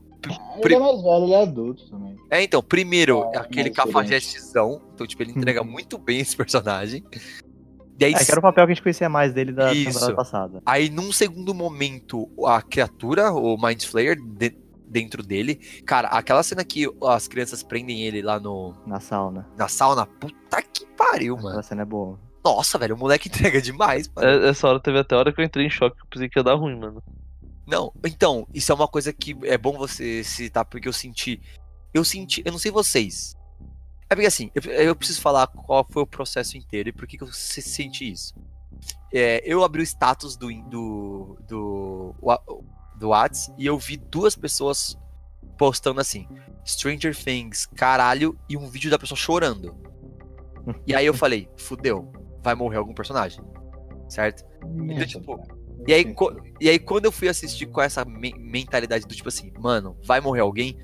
Ele é mais velho, ele é adulto também. É, então, primeiro, Ah, aquele mais cafajestezão. Então, tipo, ele entrega muito bem esse personagem. E aí, É, que era o papel que a gente conhecia mais dele da Isso. temporada passada. aí, num segundo momento, a criatura, o Mind Flayer, de- dentro dele. Cara, aquela cena que as crianças prendem ele lá no. Na sauna. Na sauna, puta que pariu, mano. Aquela cena é boa. Nossa, velho, o moleque entrega demais, mano. É, essa hora teve até a hora que eu entrei em choque, eu pensei que ia dar ruim, mano. Não, então, isso é uma coisa que é bom você citar, porque eu senti. Eu senti. Eu não sei vocês. É porque assim, eu, eu preciso falar qual foi o processo inteiro e por que, que eu senti isso. É, eu abri o status do, do, do, do Whats e eu vi duas pessoas postando assim: Stranger Things, caralho, e um vídeo da pessoa chorando. E aí eu falei: fudeu, vai morrer algum personagem. Certo? Então, tipo, e aí, e aí, quando eu fui assistir com essa me mentalidade do tipo assim, mano, vai morrer alguém,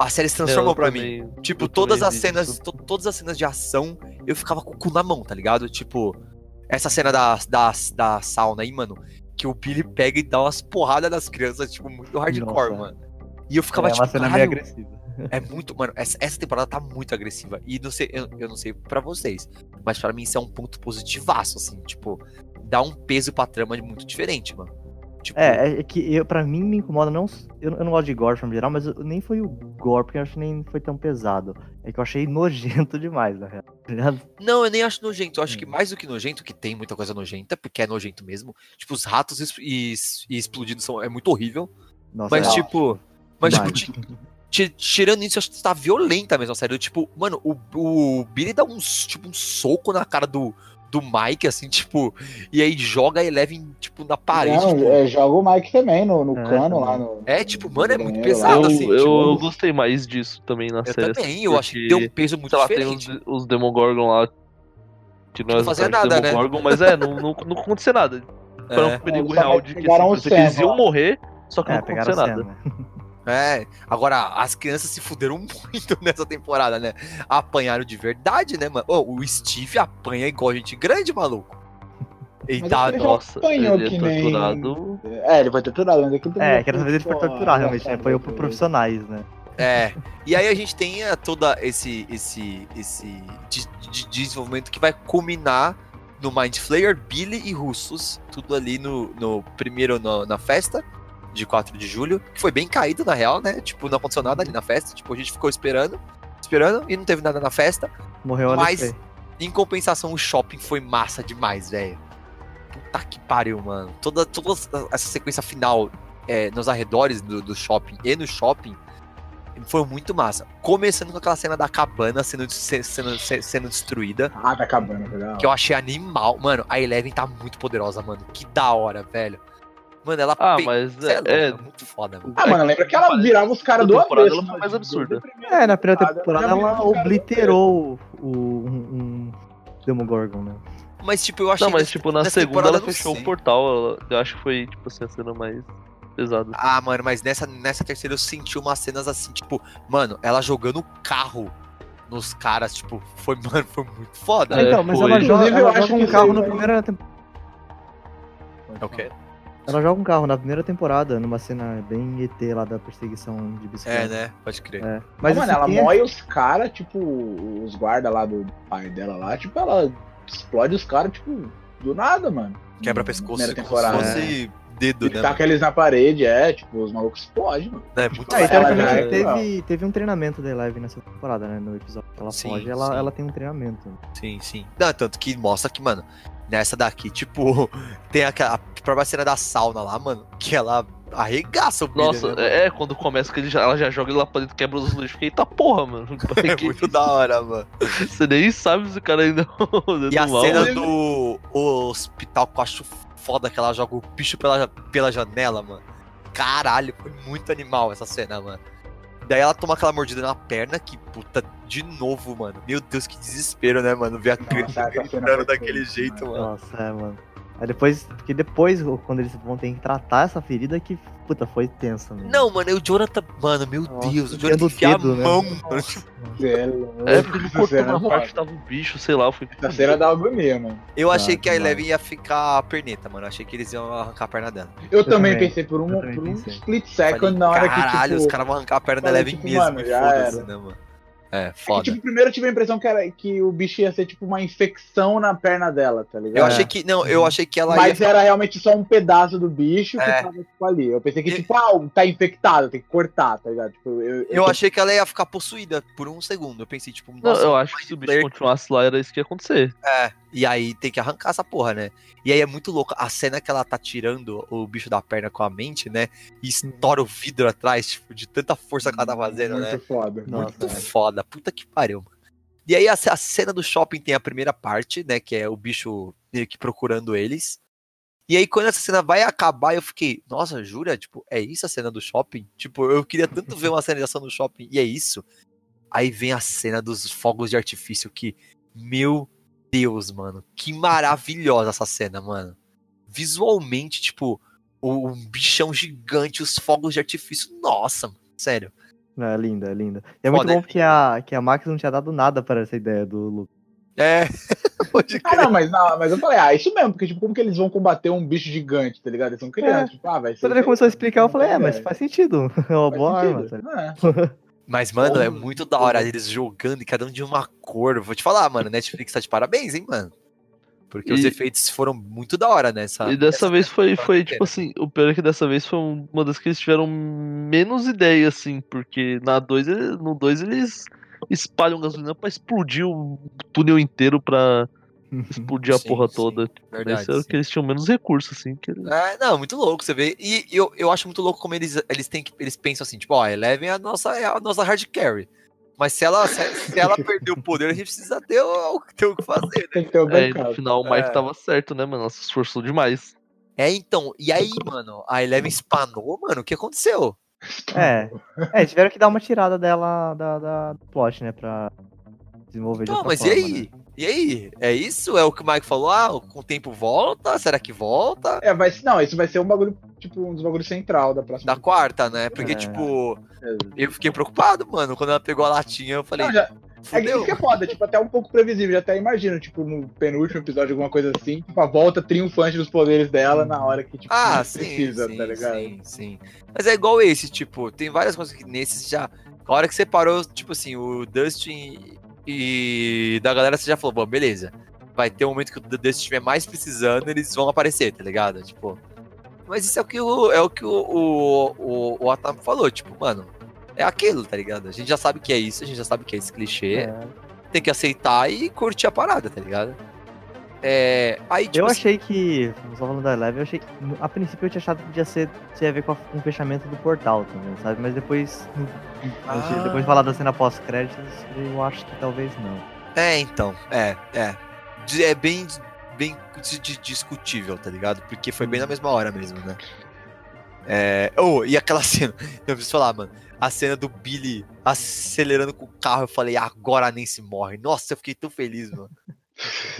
a série se transformou para mim. Tipo, todas as cenas, to, todas as cenas de ação, eu ficava com o cu na mão, tá ligado? Tipo, essa cena da, da, da sauna aí, mano, que o Billy pega e dá umas porradas nas crianças, tipo, muito hardcore, Nossa. mano. E eu ficava é tipo, uma cena meio agressiva. É muito, mano, essa, essa temporada tá muito agressiva. E não sei, eu, eu não sei para vocês, mas para mim isso é um ponto positivaço, assim, tipo, dá um peso pra trama muito diferente, mano. Tipo... É, é que eu, pra mim me incomoda, não. Eu, eu não gosto de gore no geral, mas eu, nem foi o gore, porque eu acho que nem foi tão pesado. É que eu achei nojento demais, na real. Tá não, eu nem acho nojento. Eu acho que hum. mais do que nojento, que tem muita coisa nojenta, porque é nojento mesmo. Tipo, os ratos e, e explodidos são, é muito horrível. Nossa, mas, é tipo. Mas, tipo, tirando isso, acho que tá violenta mesmo, sério. Tipo, mano, o, o Billy dá um, tipo, um soco na cara do, do Mike, assim, tipo, e aí joga a Eleven, tipo, na parede. Não, tipo... é, joga o Mike também no, no é, cano lá no. É, tipo, mano, é muito pesado, eu, assim. Eu, tipo... eu gostei mais disso também na eu série. Eu também, assim, eu acho que deu um peso muito sei diferente. Lá, tem os, os Demogorgon lá. Que não, não fazia nada, né? Mas é, não, não, não acontecia nada. Foi um perigo real de que, assim, que eles iam morrer, só que é, não acontecia nada. É, agora as crianças se fuderam muito nessa temporada, né? Apanharam de verdade, né, mano? Oh, o Steve apanha igual gente grande, maluco. Ele tá, nossa, apanhou ele é que nem... torturado. É, ele foi torturado, mas aqui É, que vez ele foi torturado, realmente, né? Apanhou por profissionais, né? É. E aí a gente tem uh, toda esse esse esse de, de desenvolvimento que vai culminar no Mind Flayer, Billy e Russos, tudo ali no, no primeiro no, na festa de 4 de julho, que foi bem caído na real, né? Tipo, não aconteceu nada ali na festa. Tipo, a gente ficou esperando, esperando e não teve nada na festa. Morreu Mas, em compensação, o shopping foi massa demais, velho. Puta que pariu, mano. Toda, toda essa sequência final é, nos arredores do, do shopping e no shopping foi muito massa. Começando com aquela cena da cabana sendo, sendo, sendo destruída. Ah, da cabana, legal. Que eu achei animal. Mano, a Eleven tá muito poderosa, mano. Que da hora, velho. Mano, ela ah, mas é, é, é, muito foda, mano. Ah, mano, lembra que ela virava os caras do avesso. Ela foi mais absurda. É, na primeira temporada ela obliterou o, um, um Demogorgon, né? Mas, tipo, eu achei. Não, mas, tipo, na segunda ela fechou o portal. Eu acho que foi, tipo assim, a cena mais pesada. Ah, mano, mas nessa, nessa terceira eu senti umas cenas assim, tipo, mano, ela jogando carro nos caras, tipo, foi, mano, foi muito foda. É, então, mas foi. ela joga, ela joga um carro na primeira temporada. É o quê? Ela joga um carro na primeira temporada, numa cena bem ET lá da perseguição de bicicleta. É, né? Pode crer. É. Mas, mano, ela é... mói os caras, tipo, os guardas lá do pai dela lá, tipo, ela explode os caras, tipo, do nada, mano. Quebra pescoço como se fosse é. dedo, e né? Taca eles na parede, é, tipo, os malucos explodem, mano. É, muito é, então, é, teve, teve um treinamento da Eleven nessa temporada, né? No episódio que ela sim, foge, ela, ela tem um treinamento. Sim, sim. Não, tanto que mostra que, mano, nessa daqui, tipo, tem aquela a própria cena da sauna lá, mano, que ela arregaça o Billy, Nossa, né, é, quando começa que ele já, ela já joga ele lá pra dentro, quebra os lixos. Fiquei, eita porra, mano. É que... muito da hora, mano. Você nem sabe se o cara ainda. e a mal, cena do hospital que eu acho foda que ela joga o bicho pela, pela janela, mano. Caralho, foi muito animal essa cena, mano. Daí ela toma aquela mordida na perna, que puta, de novo, mano. Meu Deus, que desespero, né, mano? Ver a criança gritando daquele jeito, mano. Nossa, é, mano. Aí depois, porque depois, quando eles vão ter que tratar essa ferida, que, puta, foi tensa, mano. Não, mano, o Jonathan, mano, meu Nossa, Deus, o Jonathan enfia a né? mão, né? mano. É, porque ele cortou na parte, tava um bicho, sei lá, foi... Essa cena da agonia, mano. Eu achei ah, que a Eleven ia ficar a perneta, mano, achei que eles iam arrancar a perna dela. Eu, eu também, pensei por um, por um split second Falei, na hora caralho, que, tipo... os caras vão arrancar a perna da Eleven tipo, mesmo, foda-se, né, mano. É, É que, foda. tipo, primeiro eu tive a impressão que, era, que o bicho ia ser tipo uma infecção na perna dela, tá ligado? Eu achei que. Não, eu achei que ela Mas ia. era realmente só um pedaço do bicho que É. tava tipo, ali. Eu pensei que, E- tipo, ah, tá infectado, tem que cortar, tá ligado? Tipo, eu, Eu achei que ela ia ficar possuída por um segundo. Eu pensei, tipo, Não, eu acho que se o bicho continuasse lá, era isso que ia acontecer. É, e aí tem que arrancar essa porra, né? E aí é muito louco. A cena que ela tá tirando o bicho da perna com a mente, né? E estoura o vidro atrás, tipo, de tanta força que ela tá fazendo, muito né? foda. Nossa, muito Muito foda. foda. Puta que pariu, mano. E aí a, a cena do shopping tem a primeira parte, né? Que é o bicho meio que procurando eles. E aí, quando essa cena vai acabar, eu fiquei, nossa, jura? Tipo, é isso a cena do shopping? Tipo, eu queria tanto ver uma cena de ação no shopping, e é isso. Aí vem a cena dos fogos de artifício, que, meu Deus, mano, que maravilhosa essa cena, mano. Visualmente, tipo, o, um bichão gigante, os fogos de artifício, nossa, mano, sério. É linda, é linda. E é muito Foda, bom é porque a, que a Max não tinha dado nada para essa ideia do Luke. É, pode Ah, não, mas, não, mas eu falei, ah, isso mesmo, porque tipo, como que eles vão combater um bicho gigante, tá ligado? Eles são crianças, tipo, ah, vai ser. Quando ele começou a explicar, eu falei, é, mas É. faz sentido. É uma Faz boa arma. É. Mas, mano, é muito da hora eles jogando e cada um de uma cor. Vou te falar, mano, Netflix tá de parabéns, hein, mano. Porque os E- efeitos foram muito da hora nessa. E dessa nessa vez foi, foi tipo assim, o pior é que dessa vez foi uma das que eles tiveram menos ideia, assim, porque na 2, no 2 eles espalham gasolina pra explodir o túnel inteiro pra explodir a Sim, porra sim, toda. Verdade. Esse o sim. que eles tinham menos recursos, assim. Que eles- É, não, muito louco você vê. E eu, eu acho muito louco como eles, eles têm que. Eles pensam assim, tipo, ó, a Eleven é a nossa, é a nossa hard carry. Mas se ela, se, se ela perder o poder, a gente precisa ter o, ter o que fazer, né? Tem que ter o É, no final o Mike É. tava certo, né, mano? Ela se esforçou demais. É, então. E aí, mano, a Eleven espanou, mano, o que aconteceu? É. É, tiveram que dar uma tirada dela da, da do plot, né? Pra desenvolver de Não, outra mas e forma, aí? né? E aí? É isso? É o que o Mike falou? Ah, com o tempo volta? Será que volta? É, vai, não, isso vai ser um bagulho, tipo, um dos bagulhos central da próxima. Da quarta, né? Porque, É. tipo, eu fiquei preocupado, mano. Quando ela pegou a latinha, eu falei, Não, já, é que fudeu. isso que é foda, tipo, até um pouco previsível. Já até imagino, tipo, no penúltimo episódio, alguma coisa assim, tipo, a volta triunfante dos poderes dela na hora que, tipo, Ah, sim, precisa, sim, tá ligado? sim, sim. Mas é igual esse, tipo, tem várias coisas que nesses já... A hora que você parou, tipo assim, o Dustin e da galera, você já falou, bom, beleza. Vai ter um momento que o Dustin estiver mais precisando, eles vão aparecer, tá ligado? Tipo... Mas isso é o que o, é o, que o, o, o, o Atam falou, tipo, mano, é aquilo, tá ligado? A gente já sabe que é isso, a gente já sabe que é esse clichê. É. tem que aceitar e curtir a parada, tá ligado? É, aí, tipo, Eu assim, achei que, só falando da Eleven, eu achei que, a princípio eu tinha achado que podia ser, tinha a ver com, a- com o fechamento do portal também, sabe? Mas depois, Ah. depois de falar da cena pós-créditos, eu acho que talvez não. É, então, é, é. É bem, bem di- di- discutível, tá ligado? Porque foi bem na mesma hora mesmo, né? É. Oh, e aquela cena, eu preciso falar, mano. A cena do Billy acelerando com o carro, eu falei, agora a Nancy morre. Nossa, eu fiquei tão feliz, mano.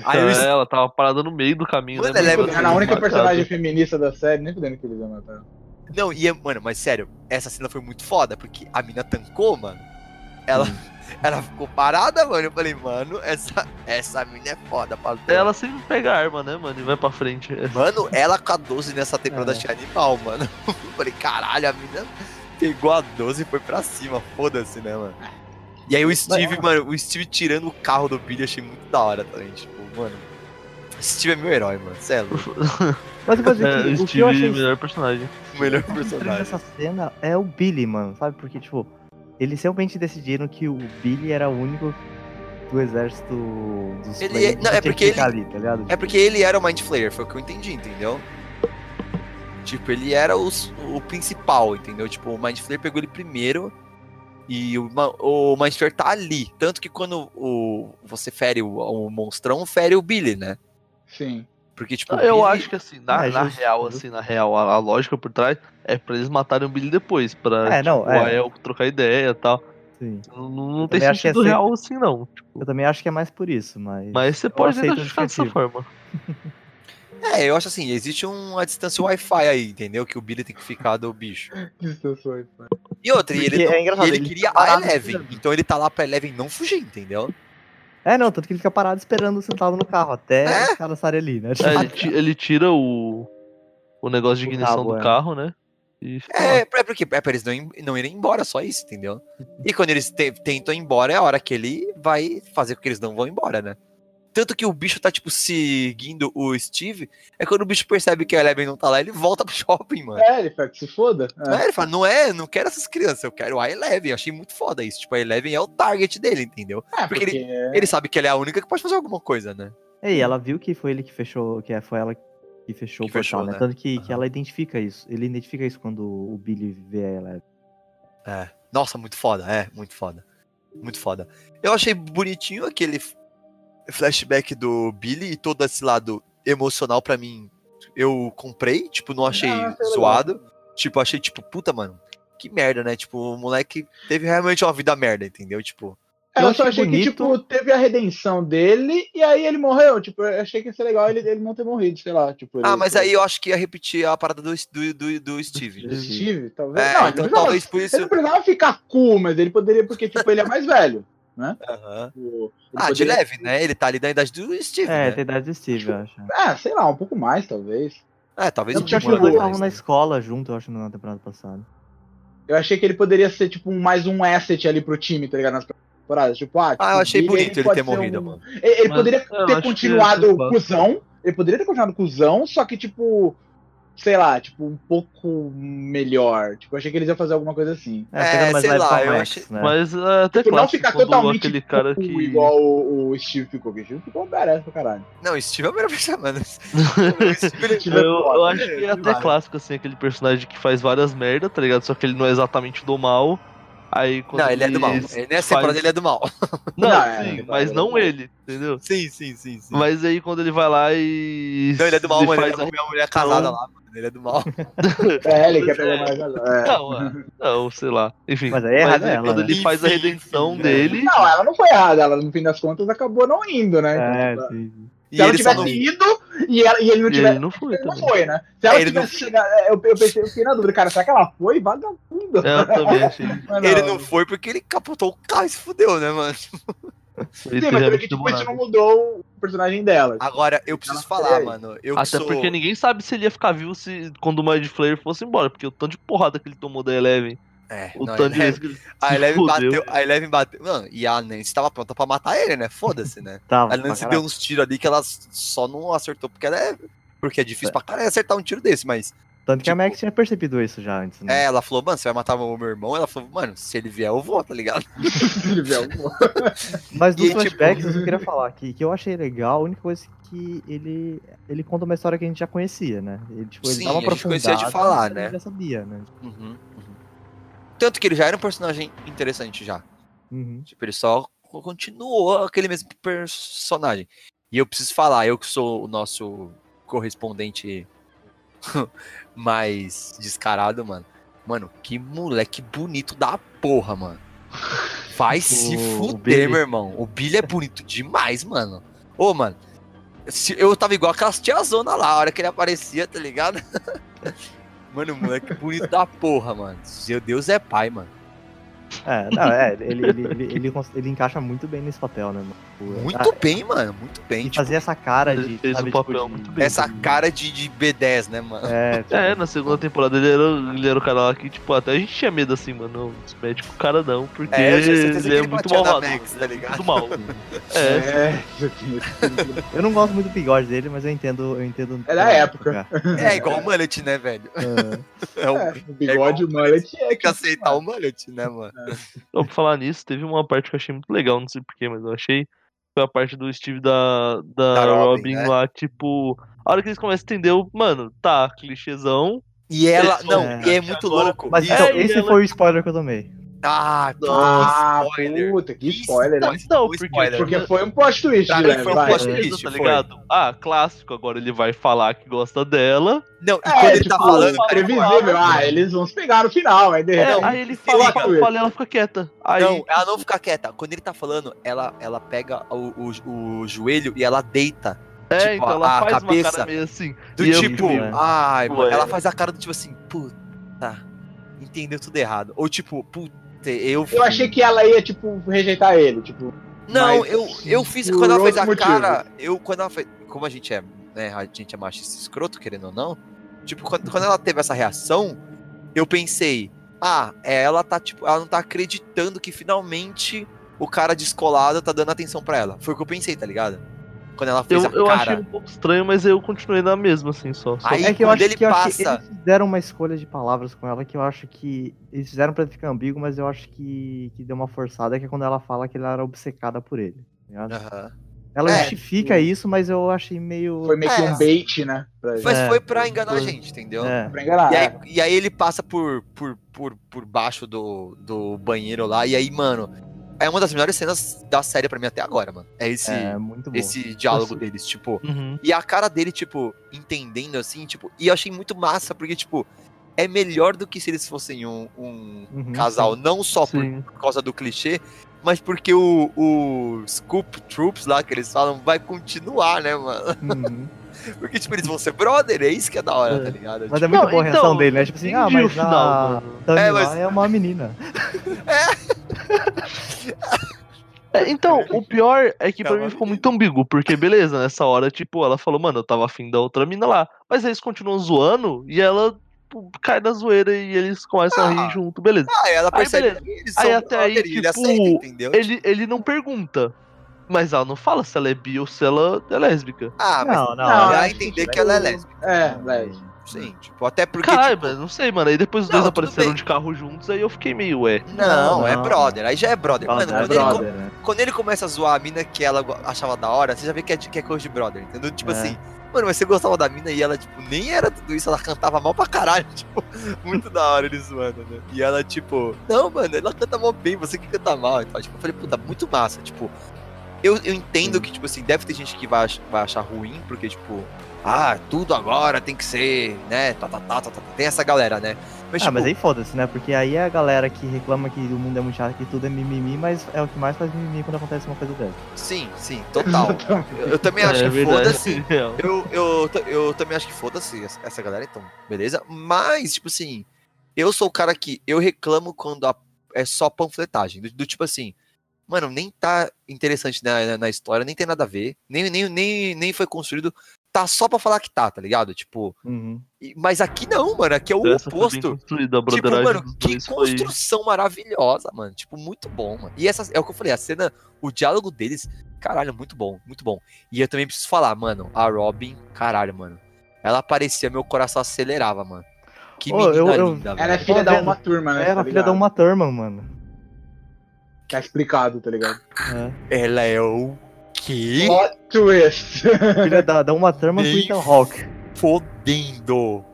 Aí eu, ela tava parada no meio do caminho, Mano, né? ela é a única personagem feminista da série, nem fudendo que eles iam matar. Não, e é, mano, mas sério, essa cena foi muito foda, porque a mina tancou, mano. Ela, ela ficou parada, mano. Eu falei, mano, essa, essa mina é foda, padrão. Ela sempre pega a arma, né, mano? E vai pra frente. Mano, ela com a 12 nessa temporada É. achei animal, mano. Eu falei, caralho, a mina pegou a 12 e foi pra cima. Foda-se, né, mano? E aí o Steve, mano, o Steve tirando o carro do Billy, eu achei muito da hora também. Tipo, mano. O Steve é meu herói, mano. Cê é louco. Mas eu vou dizer É, que o o que eu Steve é achei o melhor personagem. O melhor personagem. dessa cena é o Billy, mano, sabe? Porque, tipo, eles realmente decidiram que o Billy era o único do exército dos Ele é- que não, é porque ele- ali, tá ligado? É porque ele era o Mind Flayer, foi o que eu entendi, entendeu? Tipo, ele era os- o principal, entendeu? Tipo, o Mind Flayer pegou ele primeiro e o, o Flayer tá ali. Tanto que quando o, você fere o, o monstrão, fere o Billy, né? Sim. Porque, tipo, Eu Billy- acho que assim, na, é na justo, real, assim, na real, a, a lógica por trás é pra eles matarem o Billy depois, pra É, não, tipo, é. o Ael trocar ideia e tal. Sim. Não, não tem é sentido ser- real assim, não. Eu também acho que é mais por isso, mas. Mas você pode aceito identificar dessa forma. É, eu acho assim, existe uma distância Wi-Fi aí, entendeu? Que o Billy tem que ficar do bicho. Distanciou, E outra, e ele, não- é engraçado, ele ele queria a Eleven. esperando. Então ele tá lá pra Eleven não fugir, entendeu? É, não, tanto que ele fica parado esperando sentado no carro até É? os caras estarem ali, né? É, ele, ele tira o, o negócio de ignição cabo, do é. carro, né? E É, é porque é pra eles não, não irem embora, só isso, entendeu? E quando eles te- tentam ir embora, é a hora que ele vai fazer com que eles não vão embora, né? Tanto que o bicho tá, tipo, seguindo o Steve, é quando o bicho percebe que a Eleven não tá lá, ele volta pro shopping, mano. É, ele fala que se foda. É. É, ele fala, não é, não quero essas crianças, eu quero a Eleven. Eu achei muito foda isso. Tipo, a Eleven é o target dele, entendeu? É, porque porque, Ele sabe que ela é a única que pode fazer alguma coisa, né? É, e ela viu que foi ele que fechou, que é- foi ela que fechou Que o portal, fechou, né? né? Tanto que, que Aham. ela identifica isso. Ele identifica isso quando o Billy vê ela. É. Nossa, muito foda, é, muito foda. Muito foda. Eu achei bonitinho aquele flashback do Billy e todo esse lado emocional pra mim. Eu comprei, tipo, não achei Ah, foi legal. zoado. Tipo, achei, tipo, puta, mano. Que merda, né? Tipo, o moleque teve realmente uma vida merda, entendeu? Tipo, É, Eu eu só achei achei que, bonito. tipo, teve a redenção dele e aí ele morreu. Tipo, eu achei que ia ser legal ele, ele não ter morrido, sei lá. Tipo, ah, ele- mas aí eu acho que ia repetir a parada do, do, do, do Steve. Do Steve, talvez. É, não, então talvez por isso. Ele não precisava ficar cool, mas ele poderia, porque, tipo, ele é mais velho. Aham. Tipo, ele Ah, de poderia- leve, né? Ele tá ali na idade do Steve, É, né? tem idade do Steve, eu acho. Ah, sei lá, um pouco mais, talvez. É, talvez Eu um pouco Eles mais, estavam na né? escola junto, eu acho, na temporada passada. Eu achei que ele poderia ser, tipo, mais um asset ali pro time, tá ligado? Nas temporadas. Tipo, ah, tipo, Ah, eu achei Billy, bonito ele pode ter morrido, um- mano. Ele, ele Mas poderia ter continuado cuzão. Ele poderia ter continuado cuzão, só que, tipo, sei lá, tipo, um pouco melhor. Tipo, eu achei que eles iam fazer alguma coisa assim. É, É, pegando mais sei lá, eu Max, achei- né? Mas é até Tipo, não ficar totalmente aquele cara que. igual o, o Steve ficou. Porque o Steve ficou badass pra caralho. Não, Steve é o melhor personagem. O Steve é Eu, eu acho que é até clássico, assim, aquele personagem que faz várias merda, tá ligado? Só que ele não é exatamente do mal. Aí quando Não, ele é do mal. Ele, nessa faz- temporada ele é do mal. Não, Não, é, sim, ele mas é do não ele, entendeu? Sim, sim, sim, sim. Mas aí quando ele vai lá e. Não, ele é do mal, e mano. Ele faz é uma mulher casada lá, mano. Ele é do mal. É, ele quer pegar mais agora. É. Não, é, não, sei lá. Enfim. Mas aí é errado aí ela, quando né? ele faz a redenção dele. Não, ela não foi errada. Ela, no fim das contas, acabou não indo, né? É, Então, sim, E se ela tivesse não... ido e, ela, e ele não tivesse. ele não foi Ele não também. foi, né? Se ela É, ele não tivesse chegado. é, Eu, eu, pensei, eu fiquei na dúvida, cara, será que ela foi? Vagabunda. Eu também achei. Mas Ele não foi porque ele capotou o carro e se fudeu, né, mano? Sim, mas realmente porque, tipo, isso não mudou o personagem dela. Agora, eu preciso Ela falar, mano. Eu Até sou... porque ninguém sabe se ele ia ficar vivo se quando o Mind Flayer fosse embora, porque o tanto de porrada que ele tomou da Eleven, É, o não, tanto de Eleven- ele A se Eleven bateu, a Eleven bateu. Mano, e a Nancy tava pronta pra matar ele, né? Foda-se, né? Tava, A Nancy deu uns tiros ali que ela só não acertou porque ela é. Porque é difícil pra caralho acertar um tiro desse, mas. Tanto que a tipo- Max tinha percebido isso já antes, né? É, ela falou, mano, você vai matar o meu irmão? Ela falou, mano, se ele vier, eu vou, tá ligado? Ele vê alguma- Mas dos E, tipo- flashbacks, eu só queria falar que, que eu achei legal, a única coisa que ele, ele conta uma história que a gente já conhecia, né? Ele, tipo, ele Sim, dava a gente conhecia de falar, né? Ele já sabia, né? Uhum, uhum. Tanto que ele já era um personagem interessante já. Uhum. Tipo, ele só continuou aquele mesmo personagem. E eu preciso falar, eu que sou o nosso correspondente mais descarado, mano. Mano, que moleque bonito da porra, mano. Vai se O- o fuder, meu irmão. O Billy é bonito demais, mano. Ô, mano. se- Eu tava igual aquelas tiazona lá, a hora que ele aparecia, tá ligado? Mano, moleque bonito da porra, mano. Seu Deus é pai, mano. É, não, é, ele, ele, ele, ele, encaixa muito bem nesse papel, né? mano? Tipo, Muito ah, bem, mano. Muito bem. Tipo, fazer essa cara ele de. fez sabe, o papel tipo, muito bem. essa cara de, de B10, né, mano? É, tipo, É, na segunda temporada ele era, ele era o cara lá que, tipo, até a gente tinha medo assim, mano. Os médicos, o cara não, porque É, ele é muito malvado. Max, tá ligado? Muito mal. É, É, aqui. Eu não gosto muito do bigode dele, mas eu entendo. Eu entendo É da época. É igual o mullet, né, velho? É. É o É, o bigode, o mullet é que aceitar o mullet, né, mano? Então, pra falar nisso, teve uma parte que eu achei muito legal, não sei porquê, mas eu achei. Foi a parte do Steve da, da, Da Robin, Robin, né? lá, tipo. A hora que eles começam a entender, o- mano, tá, clichêzão. E ela, Eles não, e é muito agora- louco. Mas então, É, esse ela- foi o spoiler que eu tomei. Ah, Ah, spoiler. puta, que spoiler, né? Não, foi porque- spoiler. Porque foi um plot twist, leve, foi um plot Beleza, twist, tá foi. ligado? Ah, clássico, agora ele vai falar que gosta dela. Não, e É, quando ele tipo, tá falando, cara, previsível. Ah, eles vão se pegar no final, aí de É, repente. aí ele fala, fala, e ela fica quieta. Aí, Não, ela não fica quieta. Quando ele tá falando, ela, ela pega o, o, o joelho e ela deita. é, tipo, então ela a faz uma cabeça cara meio assim. Do E eu, tipo, tipo, ai, mano, é. ela faz a cara do tipo assim, puta, entendeu tudo errado. Ou tipo, puta, eu. Eu achei que ela ia, tipo, rejeitar ele, tipo. Não, mas eu, eu fiz quando ela fez a outro cara. Eu, quando ela fez. Como a gente é, né? A gente é machista escroto, querendo ou não. Tipo, quando, quando ela teve essa reação, eu pensei, ah, ela tá, tipo, ela não tá acreditando que finalmente o cara descolado tá dando atenção pra ela. Foi o que eu pensei, tá ligado? Quando ela fez eu, a eu cara. achei um pouco estranho, mas eu continuei na mesma, assim, só. só. Aí, é que eu acho ele que, eu acho que passa- eles fizeram uma escolha de palavras com ela que eu acho que. Eles fizeram pra ficar ambíguo, mas eu acho que, que deu uma forçada, que é quando ela fala que ela era obcecada por ele. tá? Aham. Ela É, justifica isso, mas eu achei meio. Foi meio que É. um bait, né? Pra, Mas É, foi pra enganar a foi. gente, entendeu? É. pra enganar. E aí, e aí ele passa por, por, por, por baixo do, do banheiro lá, e aí, mano, é uma das melhores cenas da série pra mim até agora, mano. É esse, É, esse diálogo Esse- deles, tipo. Uhum. E a cara dele, tipo, entendendo assim, tipo, e eu achei muito massa, porque, tipo, é melhor do que se eles fossem um, um Uhum, casal, não só por, Sim. por causa do clichê, mas porque o, o Scoop Troops lá que eles falam vai continuar, né, mano? Uhum. Porque, tipo, eles vão ser brother, é isso que é da hora, É. tá ligado? Mas é muito Não, boa a então, reação dele, né? Tipo assim, ah, mas final, a É, mas- é uma menina. É, então, o pior é que pra Calma, mim ficou muito ambíguo, porque beleza, nessa hora, tipo, ela falou, mano, eu tava afim da outra mina lá. Mas eles continuam zoando e ela tipo, cai na zoeira e eles começam a Ah. rir junto, beleza. Ah, ela Aí, percebe beleza. que eles Aí são até aí, e ele tipo, aceita, entendeu? Ele, ele não pergunta, mas ela não fala se ela é bi ou se ela é lésbica. Ah, mas Não, não. Não, dá a acho que, entender que ela é lésbica. É, lésbica. Sim, tipo, até porque, Caralho, tipo, mas não sei, mano. Aí depois os Não, dois apareceram bem. de carro juntos, aí eu fiquei meio, ué. Não, Não, é brother. Aí já é brother. Mano, é quando, ele, co- brother, né? quando ele começa a zoar a mina que ela achava da hora, você já vê que é, de- que é coisa de brother, entendeu? Tipo É. assim, mano, mas você gostava da mina e ela, tipo, nem era tudo isso, ela cantava mal pra caralho, tipo, muito da hora ele zoando, né? E ela, tipo, não, mano, ela canta mal bem, você que canta mal e tal. Tipo, eu falei, puta, muito massa, tipo. Eu, eu entendo que, tipo assim, deve ter gente que vai, vai achar ruim, porque, tipo, ah, tudo agora tem que ser, né? Tá, tá, tá, tá, tá. Tem essa galera, né? Mas, Ah, tipo, mas aí foda-se, né? Porque aí é a galera que reclama que o mundo é muito chato, que tudo é mimimi, mas é o que mais faz mimimi quando acontece uma coisa dessa. sim, sim, total. eu, eu também acho é que foda-se. Real. Eu, eu, eu também acho que foda-se essa- essa galera, então, beleza? Mas, tipo assim, eu sou o cara que eu reclamo quando a- é só panfletagem. Do, do tipo assim, mano, nem tá interessante na, na, na história, nem tem nada a ver, nem, nem, nem, nem foi construído. Tá só pra falar que tá, tá ligado? Tipo, Uhum. e- mas aqui não, mano, aqui é o Essa oposto. Tipo, mano, que construção maravilhosa, mano. Tipo, muito bom, mano. E essa é o que eu falei, a cena, o diálogo deles, caralho, muito bom, muito bom. E eu também preciso falar, mano, a Robin, caralho, mano. Ela aparecia, meu coração acelerava, mano. Que Ô, menina eu- eu- linda, Ela é velho. filha Tô da uma turma, né? É, tá filha da? Uma Thurman, mano. Tá explicado, tá ligado? É. Ela é o quê? Plot twist. Filha da, da Uma Thurman com Ethan Hawke. Fodendo.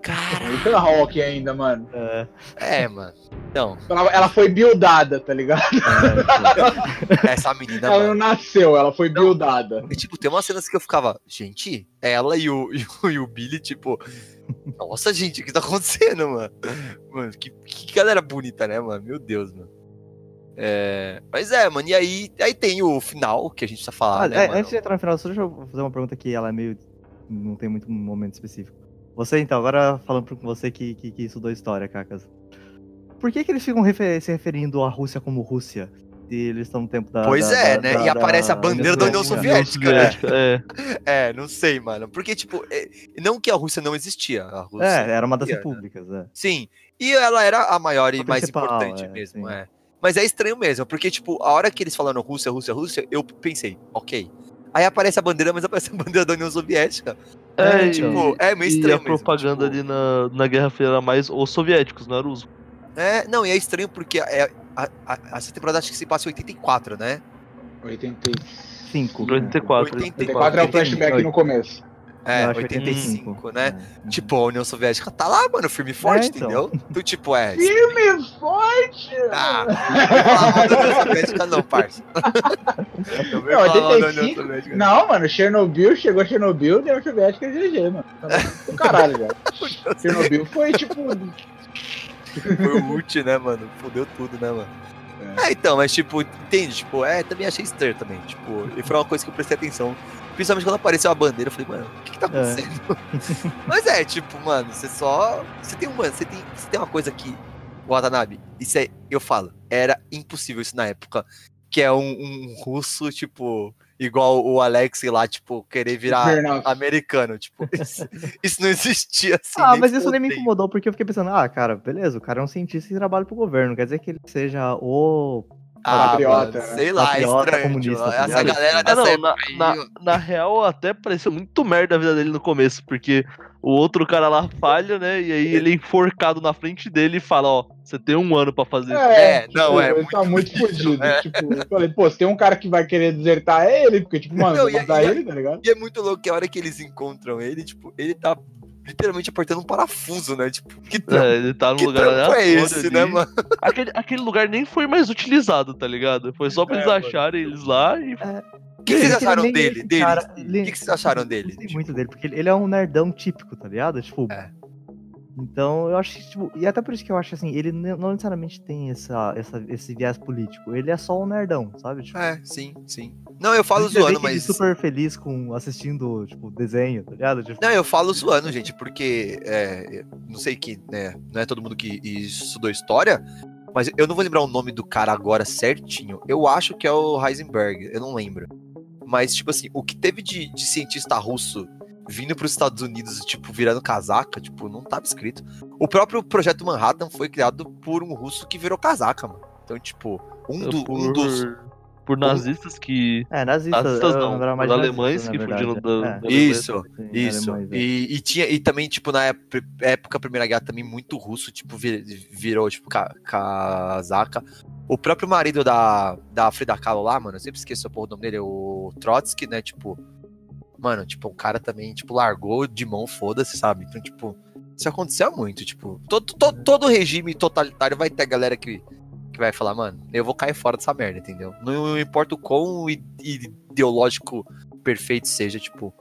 Cara, Ethan Hawke ainda, mano. É, é, mano. Então, Ela, ela foi buildada, tá ligado? essa menina, Ela não mano. nasceu, ela foi buildada. E, tipo, tem umas cenas que eu ficava, gente, ela e o, e o, e o Billy, tipo, nossa, gente, o que tá acontecendo, mano? Mano, que, que galera bonita, né, mano? Meu Deus, mano. É, mas é, mano, e aí, aí tem o final que a gente tá falando, Ah, né, é, mano? antes de entrar no final, só deixa eu fazer uma pergunta que ela é meio. Não tem muito momento específico. Você, então, agora falando com você que, que, que estudou história, Cacas. Por que, que eles ficam refer- se referindo à Rússia como Rússia? Se eles estão no tempo da. Pois da- é, da- né? da- E aparece a bandeira da União Soviética, né? É. É, não sei, mano. Porque, tipo, é, não que a Rússia não existia. A Rússia, É, era uma das né? repúblicas, é. Sim. E ela era a maior e A mais importante é, mesmo, sim. é. Mas é estranho mesmo, porque, tipo, a hora que eles falaram Rússia, Rússia, Rússia, eu pensei, ok. Aí aparece a bandeira, mas aparece a bandeira da União Soviética. É, É, e- Tipo, é meio e estranho a propaganda mesmo. tipo, ali na, na Guerra Fria era mais os soviéticos, não era os. É, não, e é estranho porque é, a- a- essa temporada acho que se passa em 84, né? 85. 84. 84 é o flashback no começo. É, Eu acho 85, né? É. Tipo, a União Soviética tá lá, mano, firme e forte, então. entendeu? Tu, tipo, é. Firme forte! Ah, não da União Soviética, não, parça. Não vem Não, falar mal da União 85? Soviética. Não, mano, Chernobyl, chegou Chernobyl, deu Soviética GG, mano. Tá caralho, já. Chernobyl foi tipo. Foi o ult, né, mano? Fudeu tudo, né, mano? É. então, mas tipo, entende? Tipo, é, também achei estranho também. Tipo, e foi uma coisa que eu prestei atenção. Principalmente quando apareceu a bandeira, eu falei, mano, o que, que tá É. acontecendo? mas é, tipo, mano, você só. Você tem uma. Você tem, você tem uma coisa que. Watanabe, isso é, eu falo, era impossível isso na época. Que é um, um russo, tipo, igual o Alex lá, tipo, querer virar americano. Tipo, isso, isso não existia assim. ah, mas isso nem me incomodou, porque eu fiquei pensando, ah, cara, beleza, o cara é um cientista e trabalha pro governo, quer dizer que ele seja o. Ah, Patriota, mano, né? sei lá, é Patriota estranho. comunista, tipo, tá essa galera Ah, dessa não, época na, aí, na, na real até pareceu muito merda a vida dele no começo, porque o outro cara lá falha, né? E aí ele é enforcado na frente dele e fala, ó, você tem um ano pra fazer isso. É, não, é ele muito tá muito fudido. é. Tipo, eu falei, pô, se tem um cara que vai querer desertar é ele, porque, tipo, mano, Não, vou e- matar e- ele, tá ligado? E é muito louco que a hora que eles encontram ele, tipo, ele tá literalmente apertando um parafuso, né? Tipo, que trampo, É, ele tá no que lugar trampo é esse, ali. né, mano? Aquele, aquele lugar nem foi mais utilizado, tá ligado? Foi só pra É, eles mano. acharem eles lá e. O que, que vocês acharam dele? dele? cara, O que, que vocês acharam dele? Gostei Tipo, muito dele, porque ele ele é um nerdão típico, tá ligado? Tipo. É. Então, eu acho que, tipo, e até por isso que eu acho assim, ele não necessariamente tem essa, essa, esse viés político. Ele é só um nerdão, sabe? Tipo, É, sim, sim. Não, eu falo zoando, mas. super feliz com assistindo, tipo, desenho, tá ligado? Tipo, Não, eu falo zoando, gente, porque é, não sei que, né, não é todo mundo que estudou história, mas eu não vou lembrar o nome do cara agora certinho. Eu acho que é o Heisenberg, eu não lembro. Mas, tipo assim, o que teve de, de cientista russo vindo para os Estados Unidos, tipo, virando casaca, tipo, não tava escrito. O próprio projeto Manhattan foi criado por um russo que virou casaca, mano. Então, tipo, um, do- por, um dos. por nazistas que. é, nazistas. Nazistas eu não, de alemães nazistas, que fugiram da- É, da. Isso, sim, Isso. alemães, é. E, e tinha e também tipo na época, época da Primeira Guerra também muito russo, tipo vi- virou tipo ca- casaca. O próprio marido da, da Frida Kahlo lá, mano, eu sempre esqueço do nome dele, o Trotsky, né, tipo, mano, tipo, o cara também, tipo, largou de mão, foda-se, sabe? Então, tipo, isso aconteceu muito, tipo, todo, todo, todo regime totalitário vai ter galera que, que vai falar, mano, eu vou cair fora dessa merda, entendeu? Não importa o quão ideológico perfeito seja, tipo,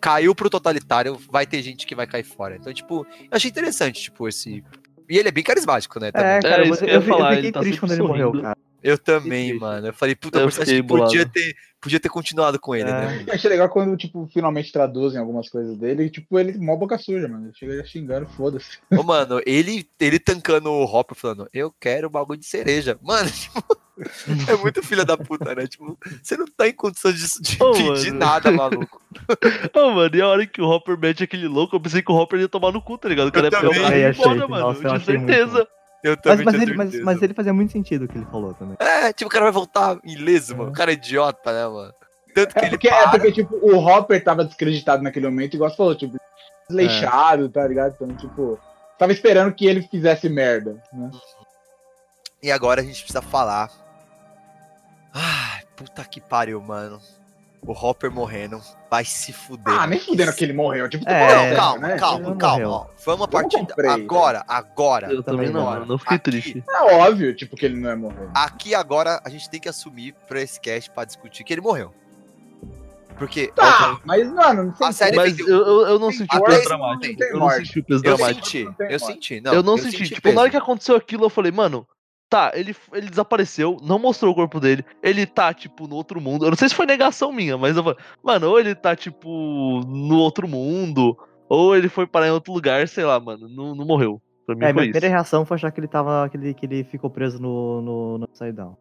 caiu pro totalitário, vai ter gente que vai cair fora. Então, tipo, eu achei interessante, tipo, esse. E ele é bem carismático, né? Também. É, cara, É, eu, eu eu, ia fi- eu falar, fiquei ele tá triste quando sempre ele morreu, sorrindo. cara. Eu também, mano. Eu falei, puta, Eu bolado. podia ter, podia ter continuado com ele, É. né? Eu achei legal quando, tipo, finalmente traduzem algumas coisas dele e, tipo, ele mó boca suja, mano. Ele chega já xingando, foda-se. Ô, mano, ele, ele tancando o Hopper falando, eu quero bagulho de cereja. Mano, tipo, é muito filha da puta, né? Tipo, você não tá em condição de, de Ô, pedir mano. nada, maluco. Ô, mano, e a hora que o Hopper mete aquele louco, eu pensei que o Hopper ia tomar no cu, tá ligado? O cara ia pegar o embora, mano. nossa, eu muito certeza. Eu Mas, também mas, tinha ele, mas, mas ele fazia muito sentido o que ele falou também. É, tipo, o cara vai voltar ileso, mano. O cara é idiota, né, mano? Tanto que É ele porque, é para. porque, tipo, o Hopper tava descreditado naquele momento, igual você falou, tipo, desleixado, tá ligado? Então, tipo, tava esperando que ele fizesse merda, né? E agora a gente precisa falar. Ai, puta que pariu, mano. O Hopper morrendo. Vai se fuder. Ah, nem fudendo que ele morreu. Tipo, É, Não, morrendo, calma, né? calma, Ele não calma. morreu. ó. Vamos a Eu partir comprei, agora, agora. Eu também não, agora. Eu fiquei Aqui- triste. É óbvio, tipo, que ele não ia morrer. Aqui agora a gente tem que assumir pra esse cast pra discutir que ele morreu. Porque Tá, mas, mano, não sei A série Mas eu, eu, eu não senti o peso dramático. Eu não senti o peso eu dramático. senti, Não tem eu senti. Não, eu não senti. Tipo, na hora que aconteceu aquilo, eu falei, mano, tá, ele, ele desapareceu, não mostrou o corpo dele, ele tá, tipo, no outro mundo. Eu não sei se foi negação minha, mas eu falei, mano, ou ele tá, tipo, no outro mundo, ou ele foi parar em outro lugar, sei lá, mano, não, não morreu. Pra mim É, foi minha primeira isso. reação foi achar que ele tava. que ele, que ele ficou preso no, no, no Upside Down.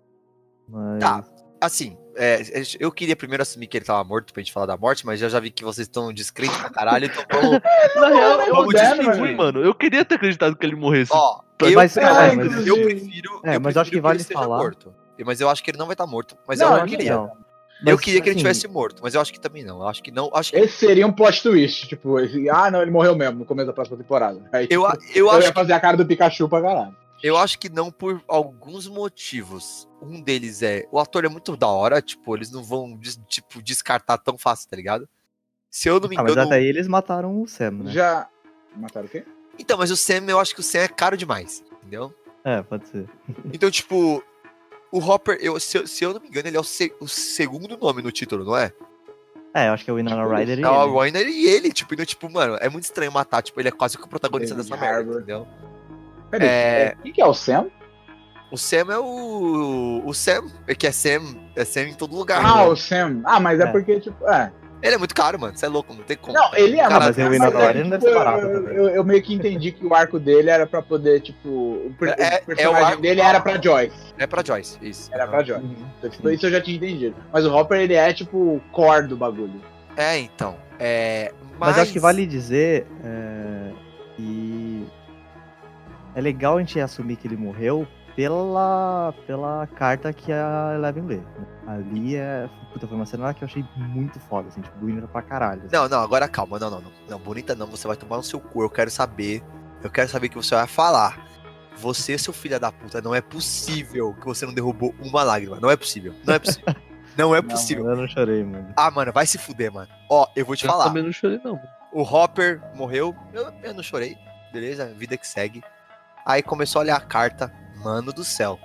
Mas. Tá. Assim, é, eu queria primeiro assumir que ele tava morto pra gente falar da morte, mas eu já vi que vocês estão descrentes pra caralho, então vamos. Na real, eu achei descobrir. ruim, mano. Eu queria ter acreditado que ele morresse. Ó, eu, mas- eu, é, mas- eu prefiro. É, eu mas eu acho prefiro que vale falar- morto. Mas eu acho que ele não vai estar morto. Mas Não, eu eu não queria. Não. eu Mas, queria que ele assim, tivesse morto, mas eu acho que também não. Eu acho que não. Acho que Esse seria um plot twist, tipo, esse, ah, não, ele morreu mesmo no começo da próxima temporada. Aí, eu, tipo, eu eu acho ia fazer a cara do Pikachu pra caralho. Eu acho que não por alguns motivos. Um deles é, o ator é muito da hora, tipo, eles não vão tipo descartar tão fácil, tá ligado? Se eu não me Ah, mas engano, até aí eles mataram o Sam, né? Já. Mataram o quê? Então, mas o Sam, eu acho que o Sam é caro demais, entendeu? É, pode ser. Então, tipo, o Hopper, eu, se, eu- se eu não me engano, ele é o, se- o segundo nome no título, não é? É, eu acho que é o Winona Ryder e É o. Reiner e ele, tipo, então, tipo, mano, é muito estranho matar, tipo, ele é quase que o protagonista David dessa merda, entendeu? Peraí, É. é... quem que é o Sam? O Sam é o. O Sam, é que é Sam, é Sam em todo lugar. Ah, né? o Sam. Ah, mas é, É. porque, tipo, é. Ele é muito caro, mano. Você é louco, não tem como. Não, ele é, Cara, mas eu ele não deve ser barato eu, eu, eu meio que entendi que o arco dele era pra poder, tipo. O, per- É- é o personagem o arco- dele era pra Joyce. É pra Joyce, isso. Era pra Joyce. Então, tipo, isso eu já tinha entendido. Mas o Hopper, ele é, tipo, o core do bagulho. É, então. É. Mas acho que vale dizer é, que é legal a gente assumir que ele morreu pela, pela carta que a Eleven lê. Ali é. Puta, foi uma cena que eu achei muito foda, assim, tipo, bonita pra caralho. assim. Não, não, agora calma. Não, não, não. Não, bonita não. Você vai tomar no seu cu. Eu quero saber. Eu quero saber o que você vai falar. Você, seu filho da puta, não é possível que você não derrubou uma lágrima. Não é possível. Não é possível. Não é Não, possível. eu não chorei, mano. Ah, mano, vai se fuder, mano. Ó, eu vou te Eu falar. também não chorei, não. O Hopper morreu. Eu, eu não chorei. Beleza? Vida que segue. Aí começou a olhar a carta. Mano do céu.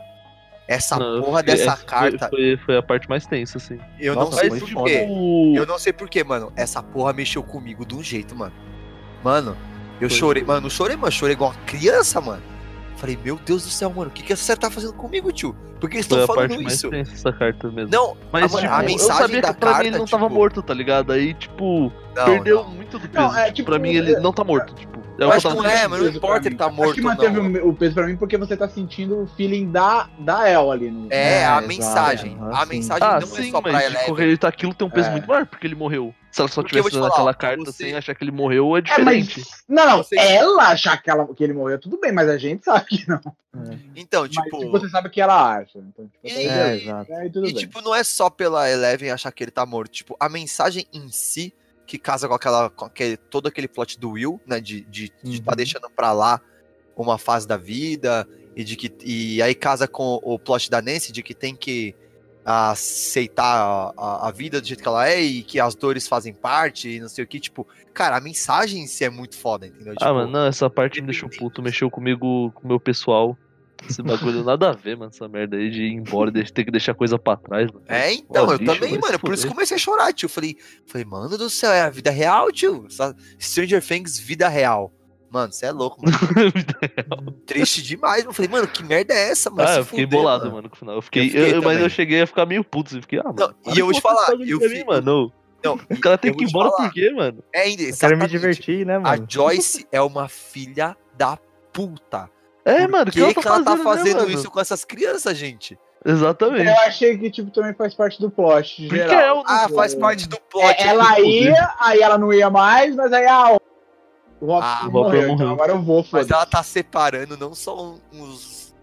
Essa Não, eu porra dessa essa foi- carta. Foi, foi a parte mais tensa, assim. Eu Nossa, não sei foi por foda. quê. O- Eu não sei porquê, mano. Essa porra mexeu comigo de um jeito, mano. Mano, eu Foi. chorei. Mano, não chorei, mano. Chorei igual uma criança, mano. Falei, meu Deus do céu, mano. O que, que essa série tá fazendo comigo, tio? Por que eles estão a parte falando mais isso? tensa essa carta mesmo. Não, Mas, a, tipo, a eu mensagem sabia da que pra carta, mim ele não tava tipo, morto, tá ligado? Aí, tipo, Não, perdeu não. muito do peso. Não, é, tipo, tipo, pra mim ele não tá morto, tipo. É Eu o que acho eu que não é, mas não importa ele tá morto Acho que manteve não. o- o peso pra mim porque você tá sentindo o feeling da, da El ali. No... É, a exato, mensagem. aham, A sim. mensagem Ah, não sim, é só pra mas Eleven. tipo, ele tá aquilo tem um peso É. muito maior, porque ele morreu. Se ela só Porque eu tivesse falar, aquela carta você- sem achar que ele morreu, é É, diferente. mas. Não, não. Você- Ela achar que, ela, que ele morreu, tudo bem, mas a gente sabe que não. Então, Mas, tipo. tipo, você sabe que ela acha. Então, tipo, E- aí, É, exato. E, bem. tipo, não é só pela Eleven achar que ele tá morto. Tipo, a mensagem em si, que casa com aquela. Com aquele, todo aquele plot do Will, né? De, de, de tá Uhum. deixando pra lá uma fase da vida. E de que. E aí casa com o plot da Nancy de que tem que aceitar a, a, a vida do jeito que ela é e que as dores fazem parte e não sei o que. Tipo, cara, a mensagem em si é muito foda, entendeu? Tipo, ah, mano, não, essa parte me deixou puto, mexeu comigo, com o meu pessoal. Esse bagulho nada a ver, mano, essa merda aí de ir embora, de ter que deixar coisa pra trás, mano. É, então, Ó, eu lixo, também, mano. Por isso comecei a chorar, tio. Falei, falei, mano do céu, é a vida real, tio. Essa- Stranger Things, vida real. Mano, você é louco, mano. Triste demais. Eu falei, mano, que merda é essa, mano? ah, eu fiquei fuder, bolado, mano. com o final. Eu fiquei, Eu fiquei eu- mas eu cheguei a ficar meio puto. Eu fiquei, ah, mano. Não, e eu vou te falar, eu pra fi- mim, mano. Não, O cara tem que ir embora falar. por quê, mano? É, Eu quero me divertir, né, A mano? Joyce é uma filha da puta. É, Por mano, o que, que, que, ela ela tá né, fazendo mano? isso com essas crianças, gente? Exatamente. Eu achei que, tipo, também faz parte do plot. Porque geral. é o. Ah, faz parte do plot. É, ela ia, aí ela não ia mais, mas aí ah, o Hopper Ah, o morreu, Hopper então morreu. agora eu vou, Mas foda ela tá separando não só uns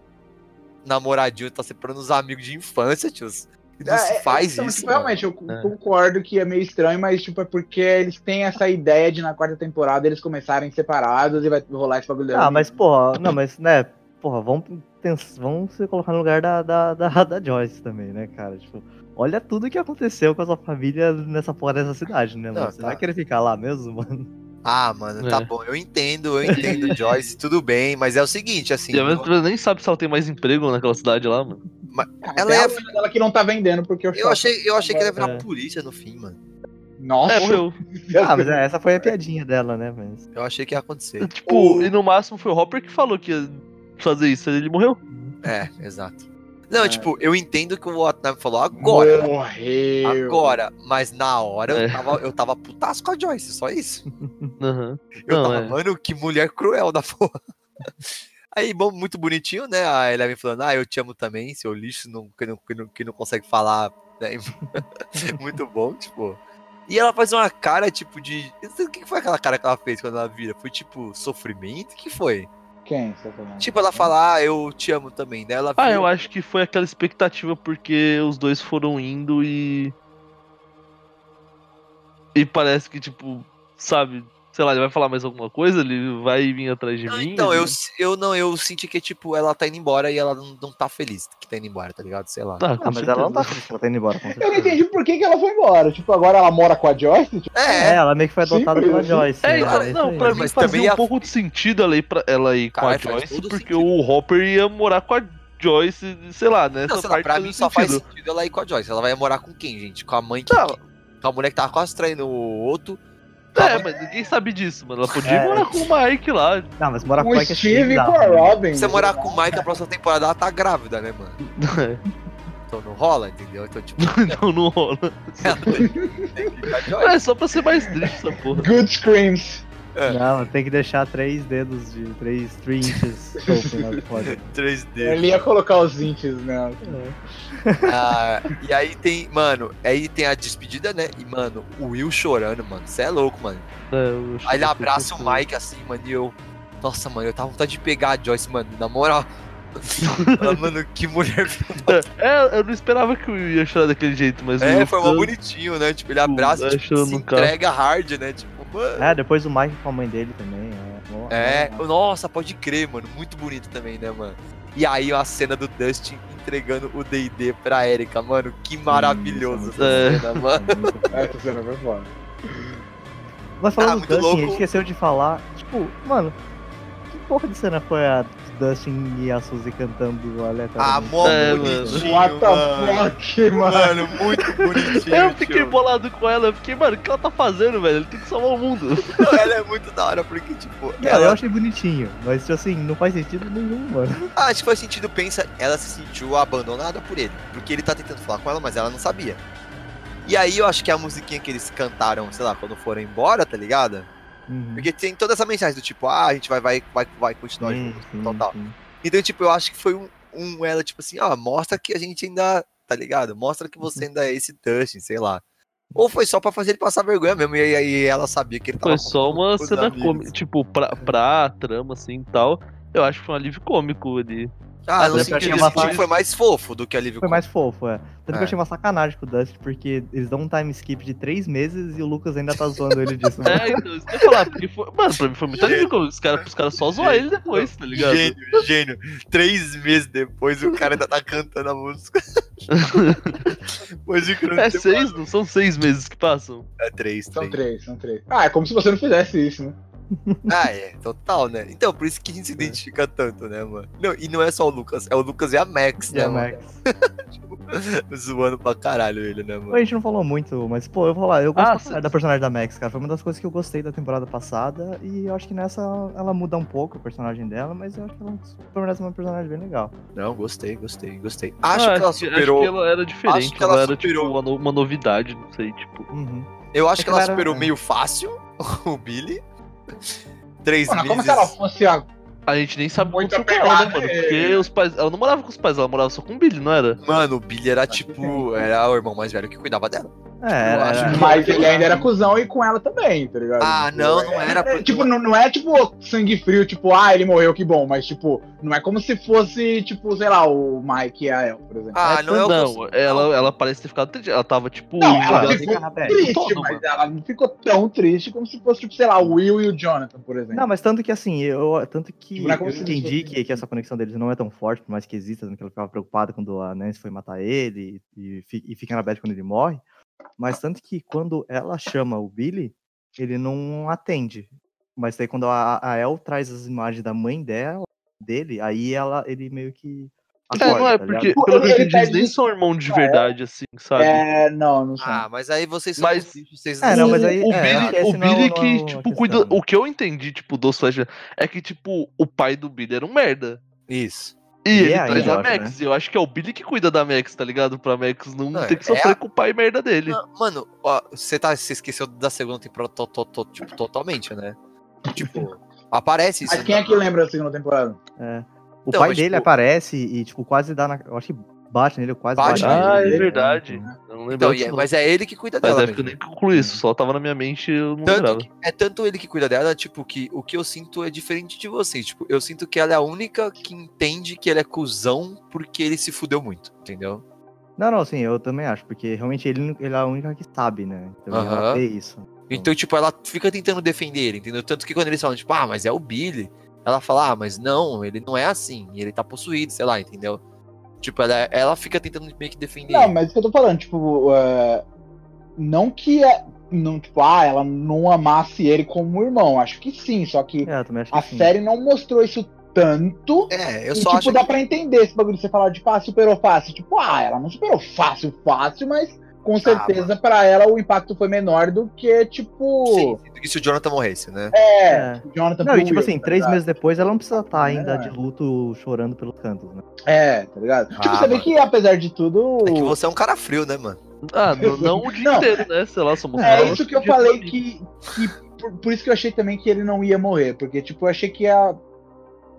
namoradinhos, tá separando os amigos de infância, tios. Não se faz então, isso. tipo, realmente, eu É. concordo que é meio estranho, mas tipo, é porque eles têm essa ideia de na quarta temporada eles começarem separados e vai rolar esse bagulho. Ah, mas porra, não, mas né, porra, vamos, vamos se colocar no lugar da, da, da, da Joyce também, né, cara? Tipo, olha tudo que aconteceu com a sua família nessa porra dessa cidade, né, mano? Não, Você tá. vai querer ficar lá mesmo, mano? Ah, mano, tá É. bom. Eu entendo, eu entendo, Joyce, tudo bem, mas é o seguinte, assim. Tempo, nem sabe se ela tem mais emprego naquela cidade lá, mano. Ela ela é- é ela que não tá vendendo porque eu, Eu achei, eu achei que ela ia virar É. polícia no fim, mano. Nossa, É, foi. Ah, mas é, essa foi a piadinha dela, né, mas... Eu achei que ia acontecer. Tipo, e no máximo foi o Hopper que falou que ia fazer isso. Ele morreu. É, exato. Não, É. tipo, eu entendo que o Watanabe falou agora. Morreu. Agora, mas na hora É. eu, tava, eu tava putaço com a Joyce, só isso. Aham. Eu Não, tava, é. mano, que mulher cruel da porra. Aí, bom, muito bonitinho, né? A Eleven falando, ah, eu te amo também, seu lixo não, que, não, que, não, que não consegue falar. Né? muito bom, tipo. E ela faz uma cara, tipo, de. O que foi aquela cara que ela fez quando ela vira? Foi tipo sofrimento? O que foi? Quem? Você falando? Tipo, ela fala, ah, eu te amo também, né? Ela Ah, eu acho que foi aquela expectativa porque os dois foram indo e. E parece que, tipo, sabe, sei lá, ele vai falar mais alguma coisa, ele vai vir atrás de Não, mim. então, ele- eu, eu não, eu senti que, tipo, ela tá indo embora e ela não, não tá feliz que tá indo embora, tá ligado? Sei lá. Ah, com Ah, mas ela não tá feliz que ela tá indo embora, com Eu não entendi por que, que ela foi embora. Tipo, agora ela mora com a Joyce? Tipo, É, É, ela meio que foi adotada pela. Joyce. É, né? isso não, pra mim Mas fazia um a- pouco de sentido ela ir, pra, ela ir com Caralho, a Joyce, porque sentido. o Hopper ia morar com a Joyce, sei lá, né? não, Essa sei lá, parte pra mim só faz sentido. sentido ela ir com a Joyce. Ela vai morar com quem, gente? Com a mãe que. Não. Com a mulher que tava quase traindo o outro. É, mas ninguém sabe disso, mano. Ela podia É. morar com o Mike lá. Não, mas morar com com o Mike é Steve com a né? Robin. Se você morar com o Mike, a próxima temporada ela tá grávida, né, mano? Então não rola, entendeu? Então, tipo, não, não rola. olho. É só pra ser mais triste essa porra. Good screams. É. Não, tem que deixar três dedos de três, three inches open na foda. 3D. Ele ia colocar os inches nela. Ah, e aí tem, mano, aí tem a despedida, né? E, mano, o Will chorando, mano. Você é louco, mano. É, Aí ele abraça o Mike assim, mano, e eu. Nossa, mano, eu tava com vontade de pegar a Joyce, mano, na moral. Ah, mano, que mulher. É, eu não esperava que o Will ia chorar daquele jeito, mas É, foi mó bonitinho, né? Tipo, ele abraça, tipo, se entrega hard, né? Tipo, mano. É, depois o Mike com a mãe dele também. É, É, nossa, pode crer, mano. Muito bonito também, né, mano? E aí a cena do Dustin entregando o D&D pra Erika, mano. Que maravilhoso essa é cena, mano. Essa cena foi foda. Mas falando Ah, do muito Dustin, louco. esqueceu de falar, tipo, mano, que porra de cena foi a Dustin e a Suzy cantando Ah, aleatoriamente? mó É, bonitinho, What the mano. fuck, mano. Mano, muito bonitinho. Eu fiquei tio. bolado com ela, eu fiquei, mano, o que ela tá fazendo, velho? Ele tem que salvar o mundo. Ela é muito da hora, porque, tipo, Cara, ela... eu achei bonitinho, mas tipo assim, não faz sentido nenhum, mano. Ah, acho que faz sentido, pensa, ela se sentiu abandonada por ele. Porque ele tá tentando falar com ela, mas ela não sabia. E aí eu acho que a musiquinha que eles cantaram, sei lá, quando foram embora, tá ligado? Uhum. Porque tem toda essa mensagem do tipo, ah, a gente vai, vai, vai, vai continuar Sim, junto, sim, total. sim. Então, tipo, eu acho que foi um, um ela, tipo assim, ó, mostra que a gente ainda, tá ligado? Mostra que você ainda é esse Dustin, sei lá. Ou foi só pra fazer ele passar vergonha mesmo, e aí ela sabia que ele tava Foi só uma cena cômica, tipo, pra, pra trama, assim, e tal. Eu acho que foi um alívio cômico ali. Ah, eu senti, achei eu uma senti que parte- foi mais fofo do que alívio Foi mais fofo, é. Tanto que É. eu achei uma sacanagem com o Dustin, porque eles dão um time skip de três meses e o Lucas ainda tá zoando ele disso. mano. É, então, isso que eu ia falar, porque foi. Mano, pra mim foi muito alívio. Os caras os cara só zoam ele depois, tá ligado? Gênio, gênio. Três meses depois o cara ainda tá cantando a música. Não É seis, não são seis meses que passam. É três, São três. três, são três. Ah, é como se você não fizesse isso, né? Ah, é, total, né? Então, por isso que a gente se identifica tanto, né, mano? Não, e não é só o Lucas, é o Lucas e a Max, E né, a mano? Max. Zoando pra caralho ele, né, mano? A gente não falou muito, mas, pô, eu vou falar, eu gosto Ah, da personagem da Max, cara. Foi uma das coisas que eu gostei da temporada passada, e eu acho que nessa ela muda um pouco o personagem dela, mas eu acho que ela permanece uma personagem bem legal. Não, gostei, gostei, gostei. Acho Ah, que ela acho superou. que ela era diferente, acho que ela ela, era superou. tipo uma, no- uma novidade, não sei, tipo. Uhum. Eu acho É que que ela ela era- superou é. meio fácil o Billy. Três Mano, meses. como se ela fosse a. A gente nem sabe Muito com ela, né, mano? é. Porque os pais. Ela não morava com os pais, ela morava só com o Billy, não era? Mano, o Billy era tipo. Era o irmão mais velho que cuidava dela. É, era, acho que- Mas ele ainda era cuzão e com ela também, tá ligado? Ah, não, não era. É, tipo, não, não é tipo sangue frio, tipo, ah, ele morreu, que bom, mas tipo, não é como se fosse, tipo, sei lá, o Mike e a El, por exemplo. Ah, não é o. Não, ela, ela parece ter ficado triste. Ela tava, tipo. Não, ela ficou triste, todo, mas mano. ela não ficou tão triste como se fosse, tipo, sei lá, o Will e o Jonathan, por exemplo. Não, mas tanto que assim, eu tanto que Tipo, não é eu entendi que, que essa conexão deles não é tão forte, por mais que exista, que ela ficava preocupada quando a Nancy foi matar ele e, e fica na bad quando ele morre. Mas tanto que quando ela chama o Billy, ele não atende. Mas daí quando a, a El traz as imagens da mãe dela, dele, aí ela, ele meio que. É, não é, tá porque, ligado? pelo que Ele pede nem são irmão de verdade, assim, sabe? É, não, não sei. Ah, mas aí vocês são. Mas- vocês É, não, mas O- aí- o é, o não é o- Billy não é que, a tipo, questão, cuida. né? O que eu entendi, tipo, dos Flash é que, tipo, o pai do Billy era um merda. Isso. E E ele é traz a acho, Max. E eu acho que é o Billy que cuida da Max, tá ligado? Pra Max não, Não, ter que é sofrer a- com o pai merda dele. Não, Mano, ó, você tá, você esqueceu da segunda temporada to, to, to- tipo, totalmente, né? Tipo, aparece isso. Mas quem é né? que lembra da segunda temporada? É. O Então, pai mas, dele tipo- aparece e, tipo, quase dá na. Eu acho que bate nele, quase Bate bate, nele. Ah, é nele, né? Então, lembro Então, e é- mas é ele que cuida Mas dela. é porque eu nem concluí isso, só tava na minha mente e eu não Tanto lembrava. que, é tanto ele que cuida dela, tipo, que o que eu sinto é diferente de vocês. Tipo, eu sinto que ela é a única que entende que ele é cuzão porque ele se fudeu muito, entendeu? Não, não, sim, eu também acho, porque realmente ele, ele é a única que sabe, né? Então Aham. ela vê isso. Então, tipo, ela fica tentando defender ele, entendeu? Tanto que quando eles falam, tipo, ah, mas é o Billy, ela fala, ah, mas não, ele não é assim, ele tá possuído, sei lá, entendeu? Tipo, ela, ela fica tentando meio que defender Não, mas o que eu tô falando, tipo, é, não que é, não, tipo, ah, ela não amasse ele como irmão, acho que sim, só que É, que a sim. série não mostrou isso tanto. É, eu e, só tipo, acho dá que... pra entender esse bagulho de você falar, tipo, ah, superou fácil. Tipo, ah, ela não superou fácil, fácil, mas com certeza ah, para ela o impacto foi menor do que, tipo. Sim, do que se o Jonathan morresse, né? É, é. o Jonathan Não, e tipo assim, tá três meses depois ela não precisa estar tá ainda é. de luto chorando pelos cantos, né? É, tá ligado? Tipo, ah, tipo, você mano. vê que apesar de tudo. É que você é um cara frio, né, mano? Ah, não, não o dia não, inteiro, né? Sei lá, somos É isso que eu falei que. que por, por, isso que eu achei também que ele não ia morrer. Porque, tipo, eu achei que ia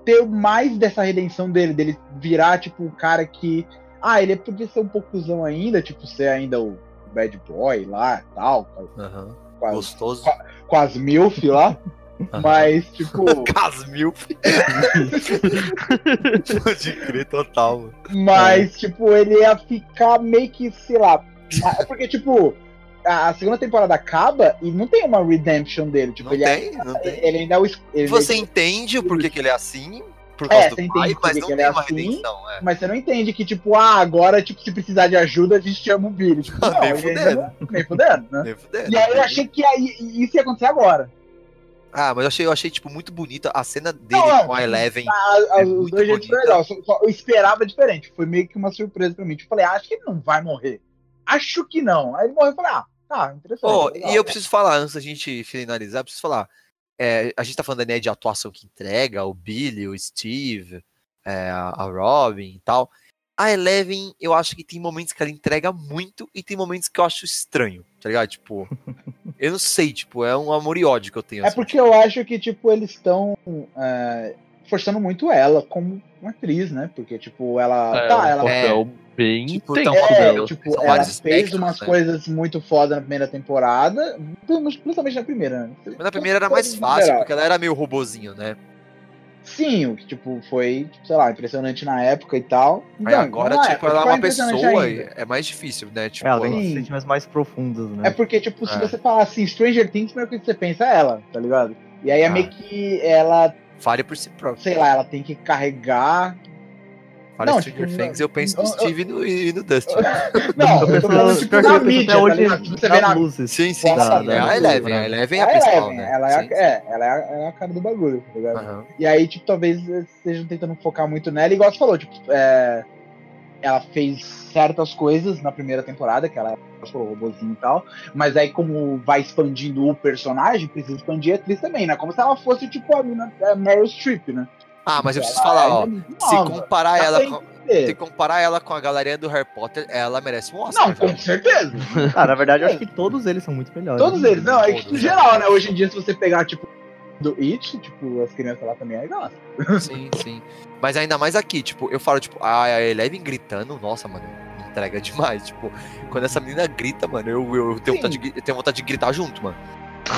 ter mais dessa redenção dele, dele virar, tipo, o cara que. Ah, ele podia ser um poucozão ainda, tipo, ser ainda o bad boy lá tal. Uhum. Com Gostoso. Com, com as MILF lá. Uhum. Mas, tipo. Casmilf. Pode crer total, mano. Mas, é. tipo, ele ia ficar meio que, sei lá. É porque, tipo, a segunda temporada acaba e não tem uma redemption dele. Tipo, não ele, tem, é, não tem. ele ainda é o. Ele você entende o porquê que ele é assim, por causa é, do pai, mas não tem é uma assim, redenção. É. Mas você não entende que, tipo, ah, agora, tipo, se precisar de ajuda, a gente chama o Billy. Tipo, não, nem fudendo. Nem fudendo, né? Nem fudendo. E aí eu achei que aí, isso ia acontecer agora. Ah, mas eu achei, eu achei, tipo, muito bonita a cena dele não, com a Eleven. A, a, é os dois jeitos legal. Só, só, eu esperava diferente. Foi meio que uma surpresa pra mim. Tipo, falei, ah, acho que ele não vai morrer. Acho que não. Aí ele morreu e falei, ah, tá, interessante. Oh, legal, e eu preciso falar, antes da gente finalizar, eu preciso falar. É, a gente tá falando né, de atuação que entrega, o Billy, o Steve, é, a Robin e tal. A Eleven, eu acho que tem momentos que ela entrega muito e tem momentos que eu acho estranho, tá ligado? Tipo, eu não sei, tipo, é um amor e ódio que eu tenho. É assim, porque tipo. eu acho que, tipo, eles estão é, forçando muito ela como uma atriz, né? Porque, tipo, ela. É, tá, ela. É, bem tipo, é, tipo, ela fez umas né? coisas muito foda na primeira temporada, principalmente na primeira, né? Mas na primeira era mais fácil, porque ela era meio robozinho, né? Sim, o que, tipo, foi, sei lá, impressionante na época e tal. Então, agora, tipo, época, ela é uma pessoa, ainda. é mais difícil, né? Tipo, é, ela tem sentimentos mais profundos, né? É porque, tipo, se é. você falar assim, Stranger Things, primeiro que você pensa é ela, tá ligado? E aí é ah. meio que ela... Fale por si própria. Sei lá, ela tem que carregar Fala não, Stranger tipo, Things, eu penso no Steve eu, e no Dustin. Não, eu tô falando tipo na mídia, tá hoje Você vê na luzes. Sim, sim, sim. É a Eleven, a Eleven é a principal, né? Ela é, a, é, ela é a, é a cara do bagulho, tá ligado? Uhum. E aí, tipo, talvez estejam tentando focar muito nela, igual você falou, tipo, é, ela fez certas coisas na primeira temporada, que ela falou robozinho e tal, mas aí como vai expandindo o personagem, precisa expandir a atriz também, né? Como se ela fosse, tipo, a, a Meryl Streep, né? Ah, mas eu preciso falar, é ó. Se comparar ela com, se comparar ela com a galerinha do Harry Potter, ela merece um Oscar. Não, com certeza. ah, na verdade, eu acho que todos eles são muito melhores. Todos eles, não, é que em geral, né? Hoje em dia, se você pegar, tipo, do It, tipo, as crianças lá também aí gostam. Sim, sim. Mas ainda mais aqui, tipo, eu falo, tipo, a Eleven gritando, nossa, mano, entrega demais. Tipo, quando essa menina grita, mano, eu, eu, tenho, vontade de, eu tenho vontade de gritar junto, mano.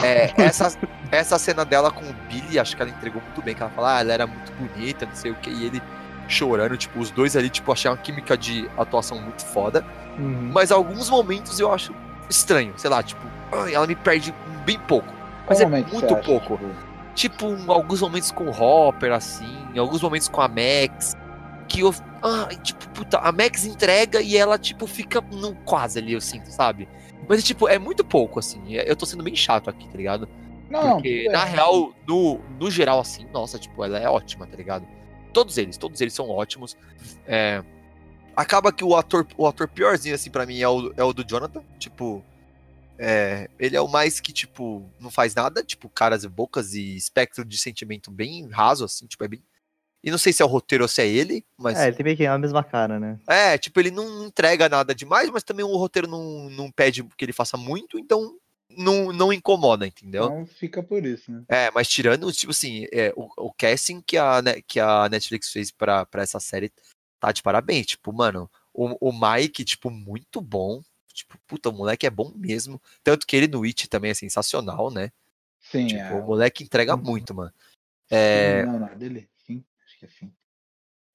É, essa, essa cena dela com o Billy, acho que ela entregou muito bem, que ela fala, ah, ela era muito bonita, não sei o que, e ele chorando, tipo, os dois ali, tipo, achei uma química de atuação muito foda. Uhum. Mas alguns momentos eu acho estranho, sei lá, tipo, ela me perde bem pouco. Mas Qual é muito pouco. Tipo? tipo, alguns momentos com o Hopper, assim, alguns momentos com a Max, que eu. Ah, tipo, puta, a Max entrega e ela, tipo, fica no quase ali, eu sinto, sabe? Mas, tipo, é muito pouco, assim. Eu tô sendo bem chato aqui, tá ligado? Não, Porque, é. na real, no, no geral, assim, nossa, tipo, ela é ótima, tá ligado? Todos eles, todos eles são ótimos. É, acaba que o ator, o ator piorzinho, assim, para mim é o, é o do Jonathan. Tipo, é, ele é o mais que, tipo, não faz nada, tipo, caras e bocas e espectro de sentimento bem raso, assim, tipo, é bem e não sei se é o roteiro ou se é ele, mas. É, ele tem meio que a mesma cara, né? É, tipo, ele não entrega nada demais, mas também o roteiro não, não pede que ele faça muito, então não, não incomoda, entendeu? Não fica por isso, né? É, mas tirando, tipo assim, é, o, o casting que a, que a Netflix fez pra, pra essa série tá de parabéns. Tipo, mano, o, o Mike, tipo, muito bom. Tipo, puta, o moleque é bom mesmo. Tanto que ele no It também é sensacional, né? Sim, tipo, é. o moleque entrega muito, mano. É... Não, não, dele que é Fim.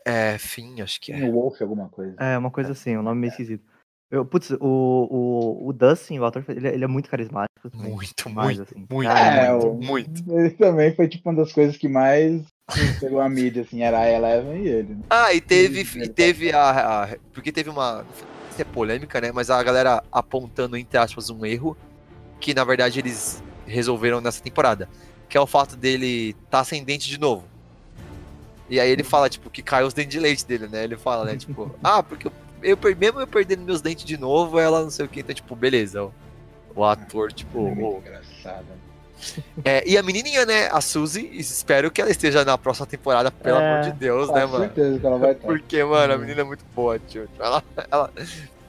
É, Fim, acho que é. o Wolf, alguma coisa. É, uma coisa assim, o um nome meio esquisito. Eu, putz, o, o, o Dustin, o ator, ele, ele é muito carismático. Assim, muito, mais, muito, assim. muito, é, muito, o, muito. Ele também foi, tipo, uma das coisas que mais pegou a mídia, assim, era a Eleven e ele. Né? Ah, e teve, e teve a, a, Porque teve uma... Se é polêmica, né? Mas a galera apontando, entre aspas, um erro que, na verdade, eles resolveram nessa temporada. Que é o fato dele estar tá sem dente de novo. E aí ele fala, tipo, que caiu os dentes de leite dele, né? Ele fala, né, tipo, ah, porque eu, mesmo eu perdendo meus dentes de novo, ela não sei o que, então, tipo, beleza. O, o ator, tipo. É engraçado. é, e a menininha, né, a Suzy, espero que ela esteja na próxima temporada, pelo É, amor de Deus, Com né, mano? certeza que ela vai estar. Porque, mano, a Hum. menina é muito boa, tio. Ela, ela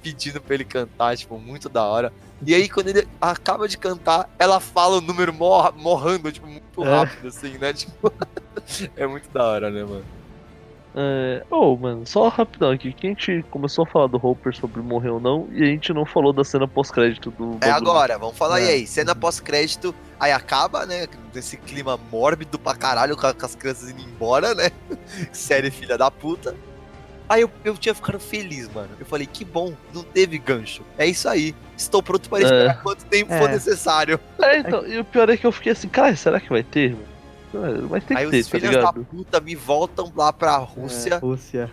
pedindo pra ele cantar, tipo, muito da hora. E aí, quando ele acaba de cantar, ela fala o número mor morrando, tipo, muito É. rápido, assim, né? Tipo, é muito da hora, né, mano? É... Oh, mano, só rapidão aqui. Que a gente começou a falar do Hopper sobre morrer ou não, e a gente não falou da cena pós-crédito do. É agora, vamos falar É. e aí. Cena pós-crédito, aí acaba, né? Nesse clima mórbido pra caralho, com as crianças indo embora, né? Série filha da puta. Aí eu, eu tinha ficado feliz, mano. Eu falei, que bom, não teve gancho. É isso aí. Estou pronto para É. esperar quanto tempo for É. necessário. É, então, e o pior é que eu fiquei assim, cara, será que vai ter? mano? É, Vai ter Aí que ter, os tá filhos da puta me voltam lá pra É, Rússia. Rússia.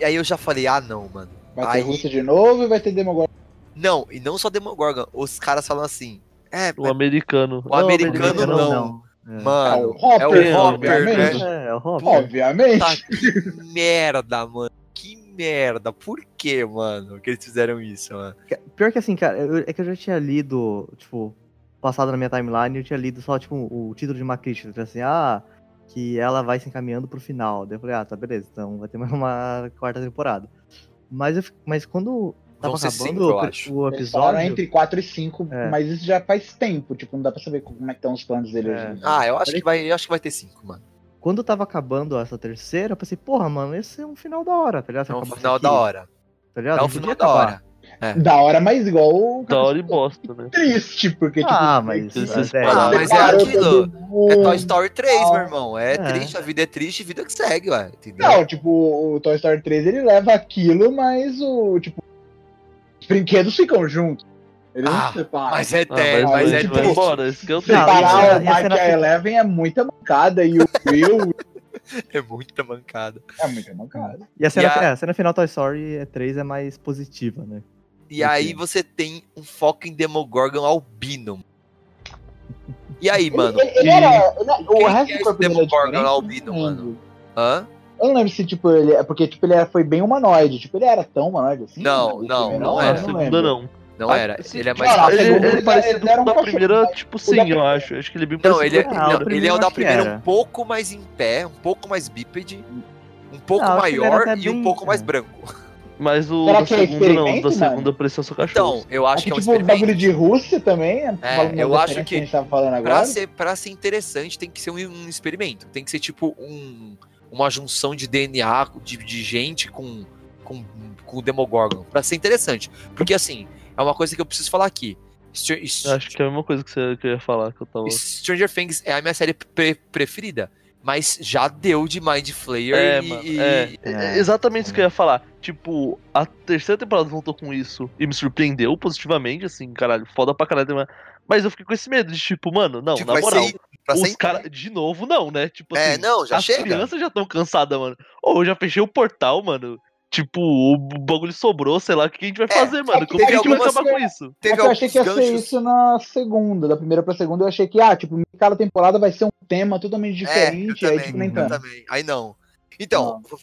E aí eu já falei, ah não, mano. Vai ter Aí- Rússia de novo e vai ter Demogorgon. Não, e não só Demogorgon. Os caras falam assim. É, O americano. O americano Não, não. Mano, É o Hopper, é o Hopper, obviamente. né? É, é o Hopper. Obviamente. Tá, que merda, mano. Que merda. Por que, mano, que eles fizeram isso, mano? Pior que assim, cara, eu- é que eu já tinha lido, tipo, passado na minha timeline, eu tinha lido só, tipo, o título de uma crítica, que era assim, ah, que ela vai se encaminhando pro final. Daí eu falei, ah, tá, beleza, então vai ter mais uma quarta temporada. Mas, eu, mas quando tava Vão ser acabando cinco, o, acho. o episódio... entre 4 e 5, É. mas isso já faz tempo, tipo, não dá pra saber como é que estão os planos dele É. hoje. Ah, eu acho que vai, eu acho que vai ter cinco, mano. Quando tava acabando essa terceira, eu pensei, porra, mano, esse é um final da hora, tá ligado? É um final aqui, da hora. Tá ligado? É um final da acabar. hora. Da hora, mas igual o Da hora e bosta, né? triste, porque tipo. Ah, mas... Vocês é. Ah, mas é aquilo. É. Toy Story 3, Ah. meu irmão. É, É. triste, a vida é triste, vida que segue, ué. Entendeu? Não, tipo, o Toy Story 3 ele leva aquilo, mas o. Tipo, brinquedos ficam juntos. Eles Ah, não se separam. Mas é Ah, eterno, mas, mas é gente vai triste. embora, esse que eu e Separar o a Mike e a Eleven é muita mancada e o Will É muita mancada. é muita mancada. E a cena, E a- é, a cena final Toy Story 3 é mais positiva, né? E aí você tem um foco em Demogorgon albino. E aí, mano? Ele, ele e- era. ele- o quem resto que é do é Demogorgon albino, mano? Hã? Eu não lembro se, tipo, ele. É porque, tipo, ele era, foi bem humanoide. Tipo, ele era tão humanoide assim? Não, não, não Não, era. segunda lembro. não. Não Ah, era. sim, Ele é mais. Não, a Ele, segunda ele é uma da primeira, cachorrada. tipo sim, eu primeira- acho. Acho que ele é bem Não, ele é, não, o primeira. ele é o da que primeira era. um pouco mais em pé, um pouco mais bípede, um pouco Não, que ele maior e um bem- pouco mais é. branco. Mas o Será da que é segunda não, da segunda parecia só cachorro. Então, eu acho Acho que é um tipo, bagulho de Rússia também. É, falando eu acho que a gente tava falando Pra ser, pra ser interessante, tem que ser um, um experimento. Tem que ser tipo um, uma junção de DNA de, de gente com, com, com o Demogorgon. Pra ser interessante. Porque assim, é uma coisa que eu preciso falar aqui. Str- Acho que é a mesma coisa que você que eu ia falar, que eu tava... Stranger Things é a minha série pre- preferida. Mas já deu de Mind Flayer É, e, mano, e- é. É. É exatamente isso que eu ia falar. Tipo, a terceira temporada voltou com isso e me surpreendeu positivamente, assim, caralho, foda pra caralho. mas- Mas eu fiquei com esse medo de, tipo, mano, não, tipo, na moral, ser os caras, de novo, não, né? Tipo É, assim, não, já as chega. crianças já estão cansadas, mano. Ou eu já fechei o portal, mano. Tipo, o bagulho sobrou, sei lá, o que a gente vai É, fazer, mano? Como teve que a gente vai acabar com isso? É Teve que eu achei que ia alguns ser ganchos. isso na segunda, da primeira pra segunda, eu achei que, ah, tipo, cada temporada vai ser um tema totalmente diferente, É, eu aí, também, tipo, nem tanto. também. Aí não. Então, v-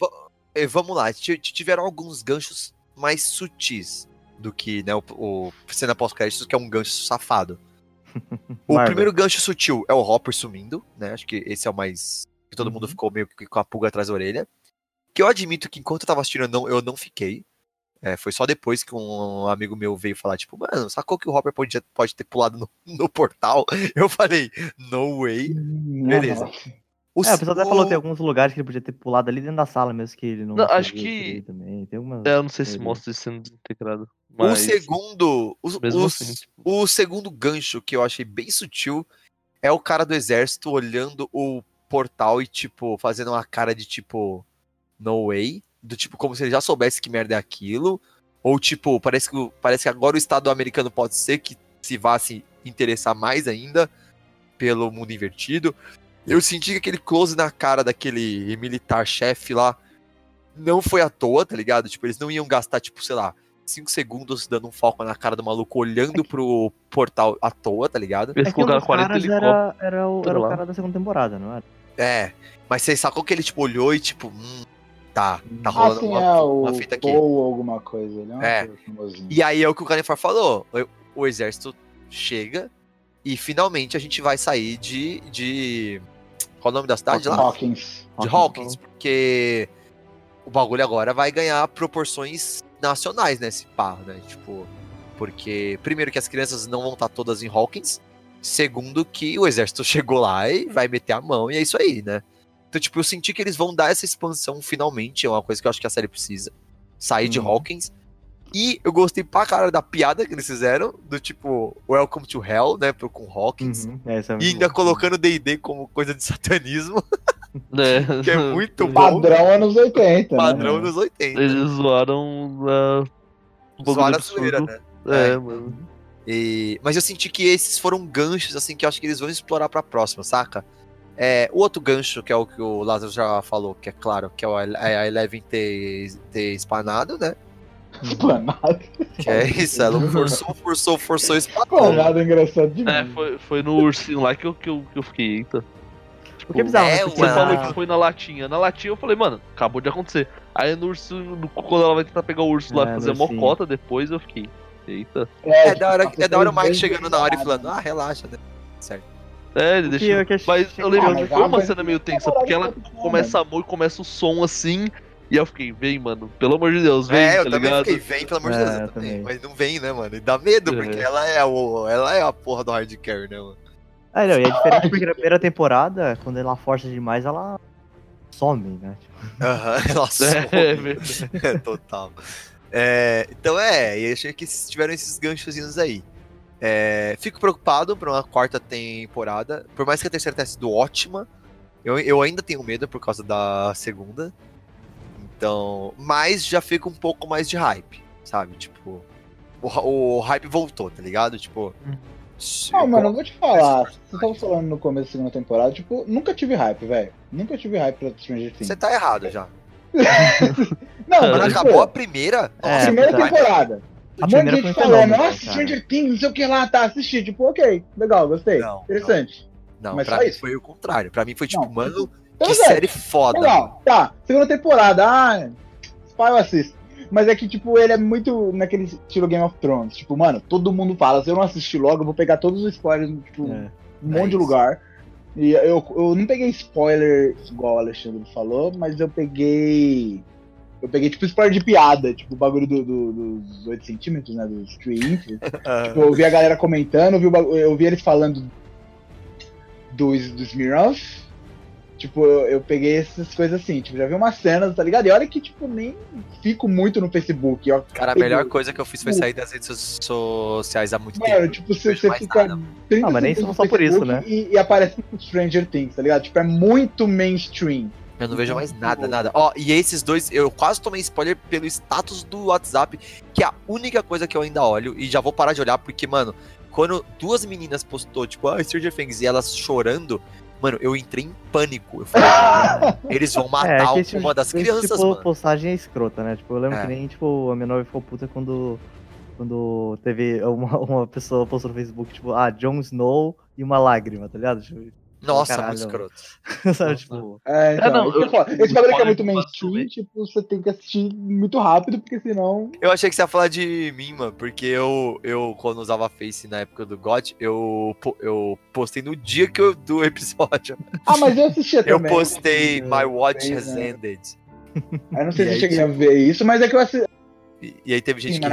eh, vamos lá. Tiveram alguns ganchos mais sutis do que né, o, o cena pós-créditos, que é um gancho safado. O Marvel. primeiro gancho sutil é o Hopper sumindo, né? Acho que esse é o mais. que todo mundo Uhum. ficou meio que com a pulga atrás da orelha. Que eu admito que enquanto eu tava assistindo, eu não, eu não fiquei. É, foi só depois que um amigo meu veio falar, tipo, mano, sacou que o Hopper pode, pode ter pulado no, no portal? Eu falei, no way. Beleza. Nossa. O, É, o pessoal até o- falou que tem alguns lugares que ele podia ter pulado ali dentro da sala mesmo, que ele não. Não, acho que- Também. Tem algumas... É, eu não sei se mostra isso sendo desintegrado. O Mas, segundo. O, mesmo o- assim, o segundo gancho que eu achei bem sutil é o cara do exército olhando o portal e, tipo, fazendo uma cara de tipo. No way. Do tipo, como se ele já soubesse que merda é aquilo. Ou, tipo, parece que, parece que agora o Estado americano pode ser que se vá se interessar mais ainda pelo mundo invertido. Eu senti que aquele close na cara daquele militar-chefe lá não foi à toa, tá ligado? Tipo, eles não iam gastar, tipo, sei lá, 5 segundos dando um foco na cara do maluco olhando pro portal à toa, tá ligado? eles É que um colocaram dos 40 caras helicópteros. era, era, o, era o cara da segunda temporada, não era? É, mas você sacou que ele, tipo, olhou e, tipo, hum, Tá, tá Ah, rolando sim, uma, é uma fita aqui. Paul alguma coisa. Ele é, É. E aí é o que o Canifor falou. O, o exército chega e finalmente a gente vai sair de. de... Qual o nome da cidade lá? Hawkins. De Hawkins, porque o bagulho agora vai ganhar proporções nacionais, né? Esse pá, né? Tipo, porque, primeiro, que as crianças não vão estar todas em Hawkins. Segundo, que o exército chegou lá e vai meter a mão, e é isso aí, né? Então, tipo, eu senti que eles vão dar essa expansão finalmente. É uma coisa que eu acho que a série precisa. Sair de Uhum. Hawkins. E eu gostei pra cara da piada que eles fizeram, do tipo, Welcome to Hell, né? pro- Com Hawkins. Uhum. É, é E ainda bom. colocando D&D como coisa de satanismo, É. que é muito bom. Padrão anos 80. Padrão né? dos 80. Eles zoaram a. um Zoaram a zoeira, né? É, É. mano. E- mas eu senti que esses foram ganchos, assim, que eu acho que eles vão explorar pra próxima, saca? É, o outro gancho, que é o que o Lázaro já falou, que é claro, que é o- é a Eleven ter, ter espanado, né? Esplanado. Que é isso, ela forçou, forçou, forçou, espanou. Esplanado é engraçado É, demais. foi, foi no ursinho lá que eu, que eu, que eu fiquei, eita. O que é bizarro, É, né? Porque Você falou que foi na latinha. Na latinha eu falei, mano, acabou de acontecer. Aí no urso, no- quando ela vai tentar pegar o urso lá É, e fazer mocota, depois eu fiquei. Eita. É tipo, da hora, é da hora o Mike chegando na hora e falando, ah, relaxa, né? Certo. É, ele que que Mas eu lembro que foi uma a cena meio tensa, porque ela começa a mão e começa o som assim. E eu fiquei, vem, mano, pelo amor de Deus, vem, é, eu tá também ligado? fiquei, vem, pelo amor de É, Deus, eu também. também. Mas não vem, né, mano? E dá medo, É. porque ela é, o, ela é a porra do hard carry, né, mano? Ah, não, e é diferente porque na primeira temporada, quando ela força demais, ela some, né? Tipo, Aham, ela some. É, verdade. É, Total. É, então é, e achei que tiveram esses ganchozinhos aí. É, fico preocupado pra uma quarta temporada. Por mais que a terceira tenha sido ótima, eu, eu ainda tenho medo por causa da segunda. Então, mas já fica um pouco mais de hype, sabe? Tipo, o, o hype voltou, tá ligado? Tipo. se- Ah, mano, eu vou te falar. Você tava falando no começo da segunda temporada, tipo, nunca tive hype, velho. Nunca tive hype pra Stranger Things. Você tá errado já. Não, mas, acabou a primeira. É, nossa, primeira temporada. A Um monte de primeira gente fenômeno, nossa, cara. Stranger Things, não sei o que lá, tá, assisti. Tipo, ok, legal, gostei. Não, Interessante. Não, Mas pra mim isso? foi o contrário. Pra mim foi tipo, Não, mano, Então, que velho, série foda. Legal, tá. Segunda temporada, ah, Spy eu assisto. Mas é que, tipo, ele é muito naquele estilo Game of Thrones. Tipo, mano, todo mundo fala, se eu não assistir logo, eu vou pegar todos os spoilers, tipo, É. um monte É de isso. lugar. E eu, eu não peguei spoiler igual o Alexandre falou, mas eu peguei. Eu peguei, tipo, spoiler de piada, tipo, o bagulho do, do- dos 8 centímetros, né? Dos 3 inches. Tipo, eu vi a galera comentando, eu vi, eu vi eles falando do, do Smirnoff. Tipo, eu, eu peguei essas coisas assim, tipo, já vi umas cenas, tá ligado? E olha que, tipo, nem fico muito no Facebook. Ó, Cara, a melhor coisa que eu fiz foi sair das redes so- sociais há muito Mano, tempo. tipo, você, você fica. nada. 30 Ah, mas nem só por isso, né? E, e aparece Stranger Things, tá ligado? Tipo, é muito mainstream. Eu não vejo mais nada, nada. Ó, e esses dois, eu quase tomei spoiler pelo status do WhatsApp, que é a única coisa que eu ainda olho, e já vou parar de olhar, porque, mano, quando duas meninas postou, tipo, ah, Stranger Things, e elas chorando, mano, eu entrei em pânico. Eu falei, eles vão matar É, esse- uma das esse crianças, tipo, mano. postagem é escrota, né? Tipo, eu lembro É. que nem, tipo, a noiva ficou puta quando, quando teve uma, uma pessoa postou no Facebook, tipo, ah, Jon Snow e uma lágrima, tá ligado? Tipo, Nossa, caralho. muito escroto. sabe, tipo... É, então, não, isso que eu eu-. Esse bagulho que é muito mainstream, tipo, você tem que assistir muito rápido, porque senão. Eu achei que você ia falar de mim, mano, porque eu, eu quando usava Face na época do God, eu, eu postei no dia que eu, do episódio. Ah, mas eu assistia Eu também. postei É, My Watch Has né? Ended. Eu não sei E se eu aí, cheguei a ver isso, mas é que eu assisti. E, e aí teve gente Sim, que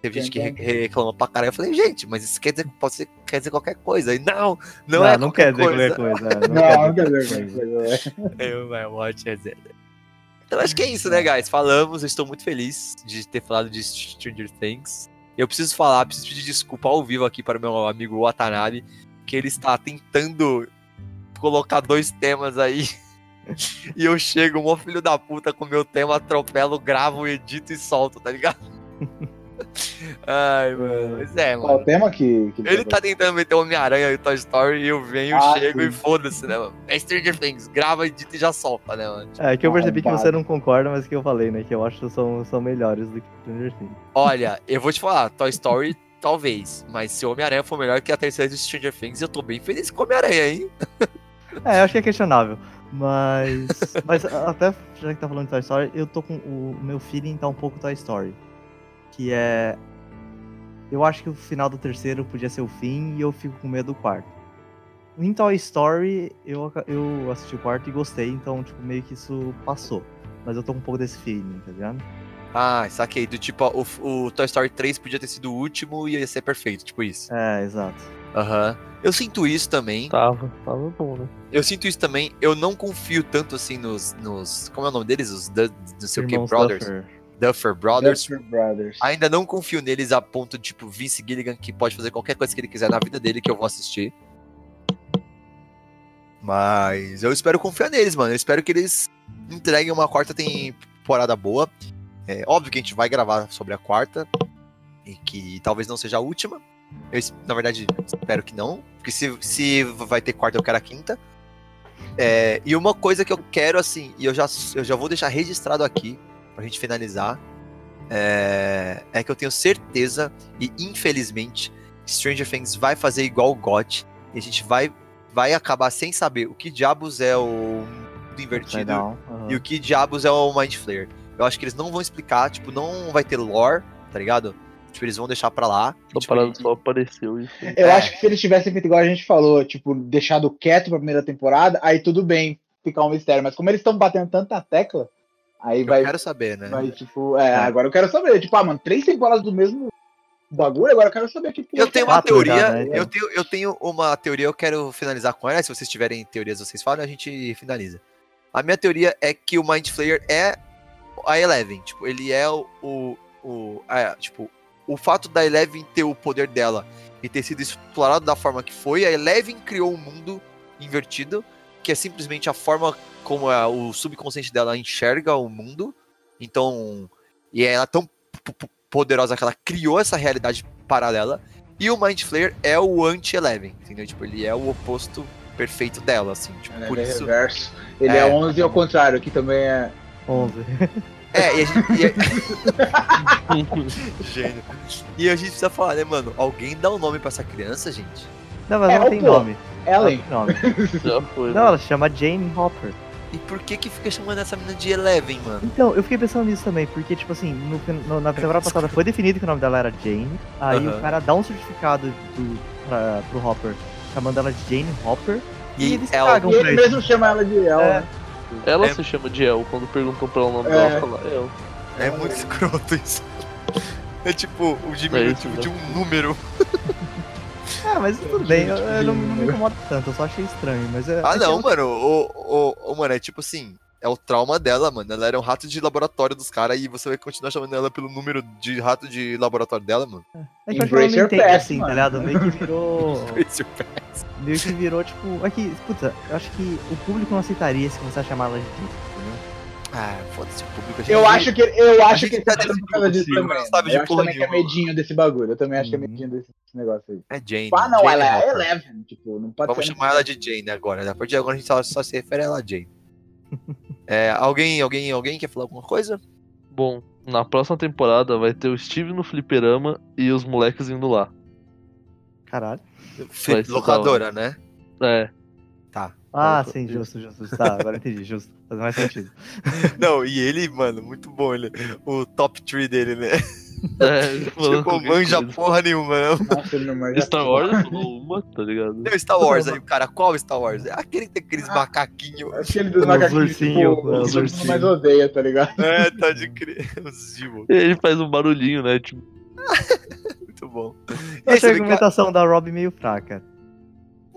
Teve gente que re- reclama pra caralho. Eu falei, gente, mas isso quer dizer, pode ser, quer dizer qualquer coisa. E não, não, Não, é não qualquer quer dizer coisa. qualquer coisa. Não, não quer dizer ver qualquer coisa. é. Eu, my watch. Então acho que é isso, né, guys? Falamos, eu estou muito feliz de ter falado de Stranger Things. Eu preciso falar, preciso pedir desculpa ao vivo aqui para o meu amigo Watanabe, que ele está tentando colocar dois temas aí. E eu chego, mó filho da puta, com o meu tema, atropelo, gravo, edito e solto, tá ligado? Ai, mano. Mas é, Qual o mano. tema que. que Ele tá tentando meter o Homem-Aranha e Toy Story e eu venho, Ah, chego sim. e foda-se, né, mano? É Stranger Things, grava, edita e já solta, né, mano? É, que eu percebi que você não concorda, mas que eu falei, né? Que eu acho que são, são melhores do que Stranger Things. Olha, eu vou te falar, Toy Story, talvez. Mas se o Homem-Aranha for melhor que a terceira de Stranger Things, eu tô bem feliz com o Homem-Aranha, hein? É, eu acho que é questionável. Mas. mas até já que tá falando de Toy Story, eu tô com. O meu feeling tá um pouco Toy Story. Que é. Eu acho que o final do terceiro podia ser o fim e eu fico com medo do quarto. Em Toy Story, eu, eu assisti o quarto e gostei, então, tipo, meio que isso passou. Mas eu tô com um pouco desse feeling, tá ligado? Ah, saquei. Do tipo, ó, o, o Toy Story 3 podia ter sido o último e ia ser perfeito, tipo isso. É, exato. Aham. Eu sinto isso também. Tava, tava bom, né? Eu sinto isso também. Eu não confio tanto assim nos. nos como é o nome deles? Os não sei o que Brothers. Duffer. Duffer Brothers. Duffer Brothers. Ainda não confio neles a ponto de, tipo, Vince Gilligan, que pode fazer qualquer coisa que ele quiser na vida dele que eu vou assistir. Mas eu espero confiar neles, mano. Eu espero que eles entreguem uma quarta temporada boa. É óbvio que a gente vai gravar sobre a quarta. E que talvez não seja a última. Eu, na verdade, espero que não. Porque se, se vai ter quarta, eu quero a quinta. É, e uma coisa que eu quero, assim, e eu já, eu já vou deixar registrado aqui, pra gente finalizar, é, é que eu tenho certeza, e infelizmente, Stranger Things vai fazer igual o GOT, e a gente vai, vai acabar sem saber o que diabos é o mundo invertido aham. e o que diabos é o Mind Flayer. Eu acho que eles não vão explicar, tipo, não vai ter lore, tá ligado? Tipo, eles vão deixar pra lá. A tipo, só apareceu foi. Eu É. acho que se eles tivessem feito igual a gente falou, tipo, deixado quieto pra primeira temporada, aí tudo bem ficar um mistério. Mas como eles estão batendo tanta tecla, aí eu vai, quero saber, né? vai, tipo, é, agora eu quero saber. Tipo, ah, mano, três temporadas do mesmo bagulho, agora eu quero saber que Eu tenho uma teoria, né, eu, tenho, eu tenho uma teoria, eu quero finalizar com ela. Se vocês tiverem teorias, vocês falam, a gente finaliza. A minha teoria é que o Mind Flayer é a Eleven. Tipo, ele é o. o, o é, tipo, o fato da Eleven ter o poder dela e ter sido explorado da forma que foi, a Eleven criou um mundo invertido, que é simplesmente a forma como a- o subconsciente dela enxerga o mundo. Então, e ela é tão poderosa que ela criou essa realidade paralela. E o Mind Flayer é o anti-Eleven, entendeu? Tipo, ele é o oposto perfeito dela, assim. Tipo, por Ele é isso. reverso. Ele é, É. 11 ao contrário, que também é. 11. É, e a gente. e a- Gênio. E a gente precisa falar, né, mano? Alguém dá um nome pra essa criança, gente? Não, mas É, ela o tem pô. nome. Ela Ellen. tem nome. Foi. Não, ela se chama Jane Hopper. E por que que fica chamando essa menina de Eleven, mano? Então, eu fiquei pensando nisso também, porque, tipo assim, no, no- na temporada passada foi definido que o nome dela era Jane. Aí Aham. o cara dá um certificado do, pra, pro Hopper, chamando ela de Jane Hopper. E, E eles ela- cagam E ele isso. mesmo chama ela de El, É. né? Ela É. se chama de El. Quando perguntam pra ela o nome É. dela, ela fala El. É muito escroto isso. É tipo o É diminutivo isso, de né? um número. Ah, mas tudo bem, eu, eu não, não me incomodo tanto, eu só achei estranho, mas é. Ah, é não, mano. O, o, o, mano, é tipo assim. É o trauma dela, mano. Ela era um rato de laboratório dos caras e você vai continuar chamando ela pelo número de rato de laboratório dela, mano. É que eu acho que Embrace eu não your past, assim, tá mano. ligado? Meio que virou. É meio que virou, tipo. É que, puta, eu acho que o público não aceitaria se começar a chamar ela de entendeu? Ah, foda-se o público. gente Eu acho que, eu acho que ele tá fazendo por causa disso também. não sabe eu acho também que é medinho desse bagulho. Eu também acho que é Uhum. medinho desse negócio aí. É Jane. Ah, não, Jane ela é Hopper. Eleven. Tipo, não pode Vamos chamar ela de Jane agora, né? A partir de agora a gente só, só se refere a ela a Jane. É, alguém, alguém, alguém quer falar alguma coisa? Bom, na próxima temporada vai ter o Steve no fliperama e os moleques indo lá. Caralho. Locadora, né? É. Ah, Tá, sim, tá. justo, justo. Tá, agora entendi, justo. Faz mais sentido. Não, e ele, mano, muito bom ele. O top 3 dele, né? É, falando Tipo, manja porra nenhuma, não. Não Star Wars falou uma, tá ligado? Tem o Star Wars aí, o cara, qual Star Wars? É aquele que tem aqueles Ah. macaquinhos. Aquele dos Os macaquinhos, ursinhos, tipo, os ursinhos. mais odeia, tá ligado? É, tá de crer. Ele faz um barulhinho, né? Tipo, Muito bom. Eu E achei a argumentação da Rob meio fraca.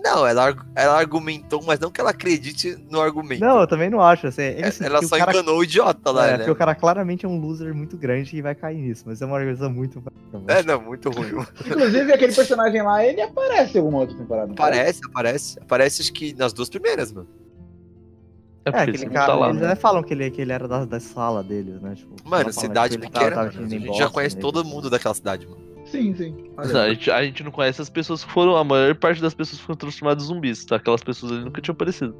Não, ela, ela argumentou, mas não que ela acredite no argumento. Não, eu também não acho. Assim, é que, assim, ela que só o cara, enganou o idiota lá, é, né? porque o cara claramente é um loser muito grande e vai cair nisso, mas é uma organização muito. É, não, muito ruim. Inclusive, aquele personagem lá, ele aparece em alguma outra temporada. Aparece, aparece. Aparece acho que nas duas primeiras, mano. é É, porque aquele ele cara, tá lá. eles né? até falam que ele, que ele era da, da sala deles, né? Tipo, Mano, cidade ele pequena, tava- mano, tava a gente já conhece ele- todo mundo daquela cidade, mano. Sim, sim. Não, a, gente, a gente não conhece as pessoas que foram. A maior parte das pessoas foram transformadas em zumbis, tá? Aquelas pessoas ali nunca tinham aparecido.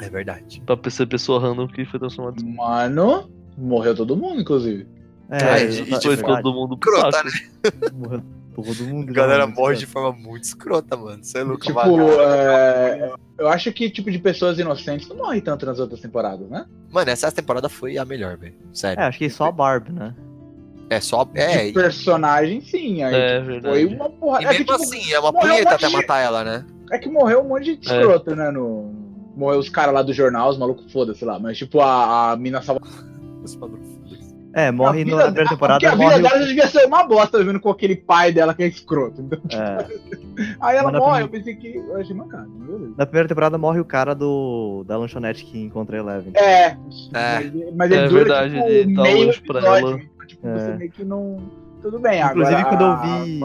É verdade. Pra ser pessoa random que foi transformada em zumbi. Mano, morreu todo mundo, inclusive. É, É, exatamente, e, Foi verdade. todo mundo pro Crota, saco. né? Morreu todo mundo. A galera muito morre de forma muito escrota, mano. Você é louco, Tipo, mano. é, eu acho que tipo de pessoas inocentes não morrem tanto nas outras temporadas, né? Mano, essa temporada foi a melhor, velho. Sério. É, acho que só a Barbie, né? É, só. É, de personagem, sim. Aí, É, tipo, verdade. foi uma porra. e É que, mesmo tipo, assim, é uma um punheta monte até de- matar ela, né? é que morreu um monte de escroto, né? No... Morreu os caras lá do jornal, os malucos foda-se lá. Mas, tipo, a, a mina salva. Os malucos. É, morre na primeira dela- temporada. Porque a vida o- dela já devia ser uma bosta, vendo com aquele pai dela que é escroto. Então, é. aí ela morre, eu pensei que. Eu achei beleza. Na primeira temporada morre o cara do da lanchonete que encontra a Eleven. É, É. mas, ele É dura, verdade, tipo, o meio lanche pra episódio. ela. Tipo, É. você meio que não. Tudo bem, Inclusive, agora. quando eu vi-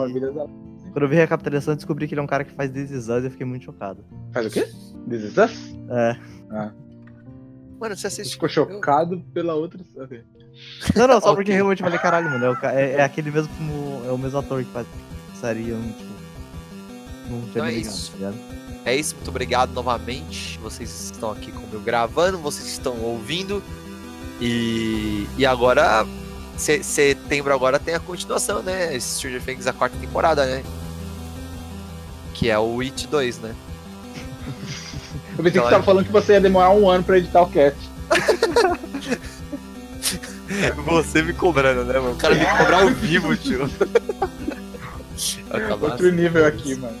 Quando eu vi a recapitulação, eu descobri que ele é um cara que faz This Is Us e eu fiquei muito chocado. Faz o quê? This is Us? É. Mano, você assiste. Ficou chocado pela outra. Não, não, só Ok. porque realmente eu falei, caralho, mano, é, é- é aquele mesmo como. É o mesmo ator que faz série, eu não, tipo. Não tinha Então é nem ligado, isso. tá ligado? É isso, muito obrigado novamente. Vocês estão aqui comigo gravando, vocês estão ouvindo. E, e agora, setembro agora tem a continuação, né? Stranger Things, a quarta temporada, né? Que é o It 2, né? Eu pensei que Então, você tava falando que você ia demorar um ano pra editar o cast. Você me cobrando, né, mano? O cara me cobrar ao vivo, tio. Outro nível aqui, mano.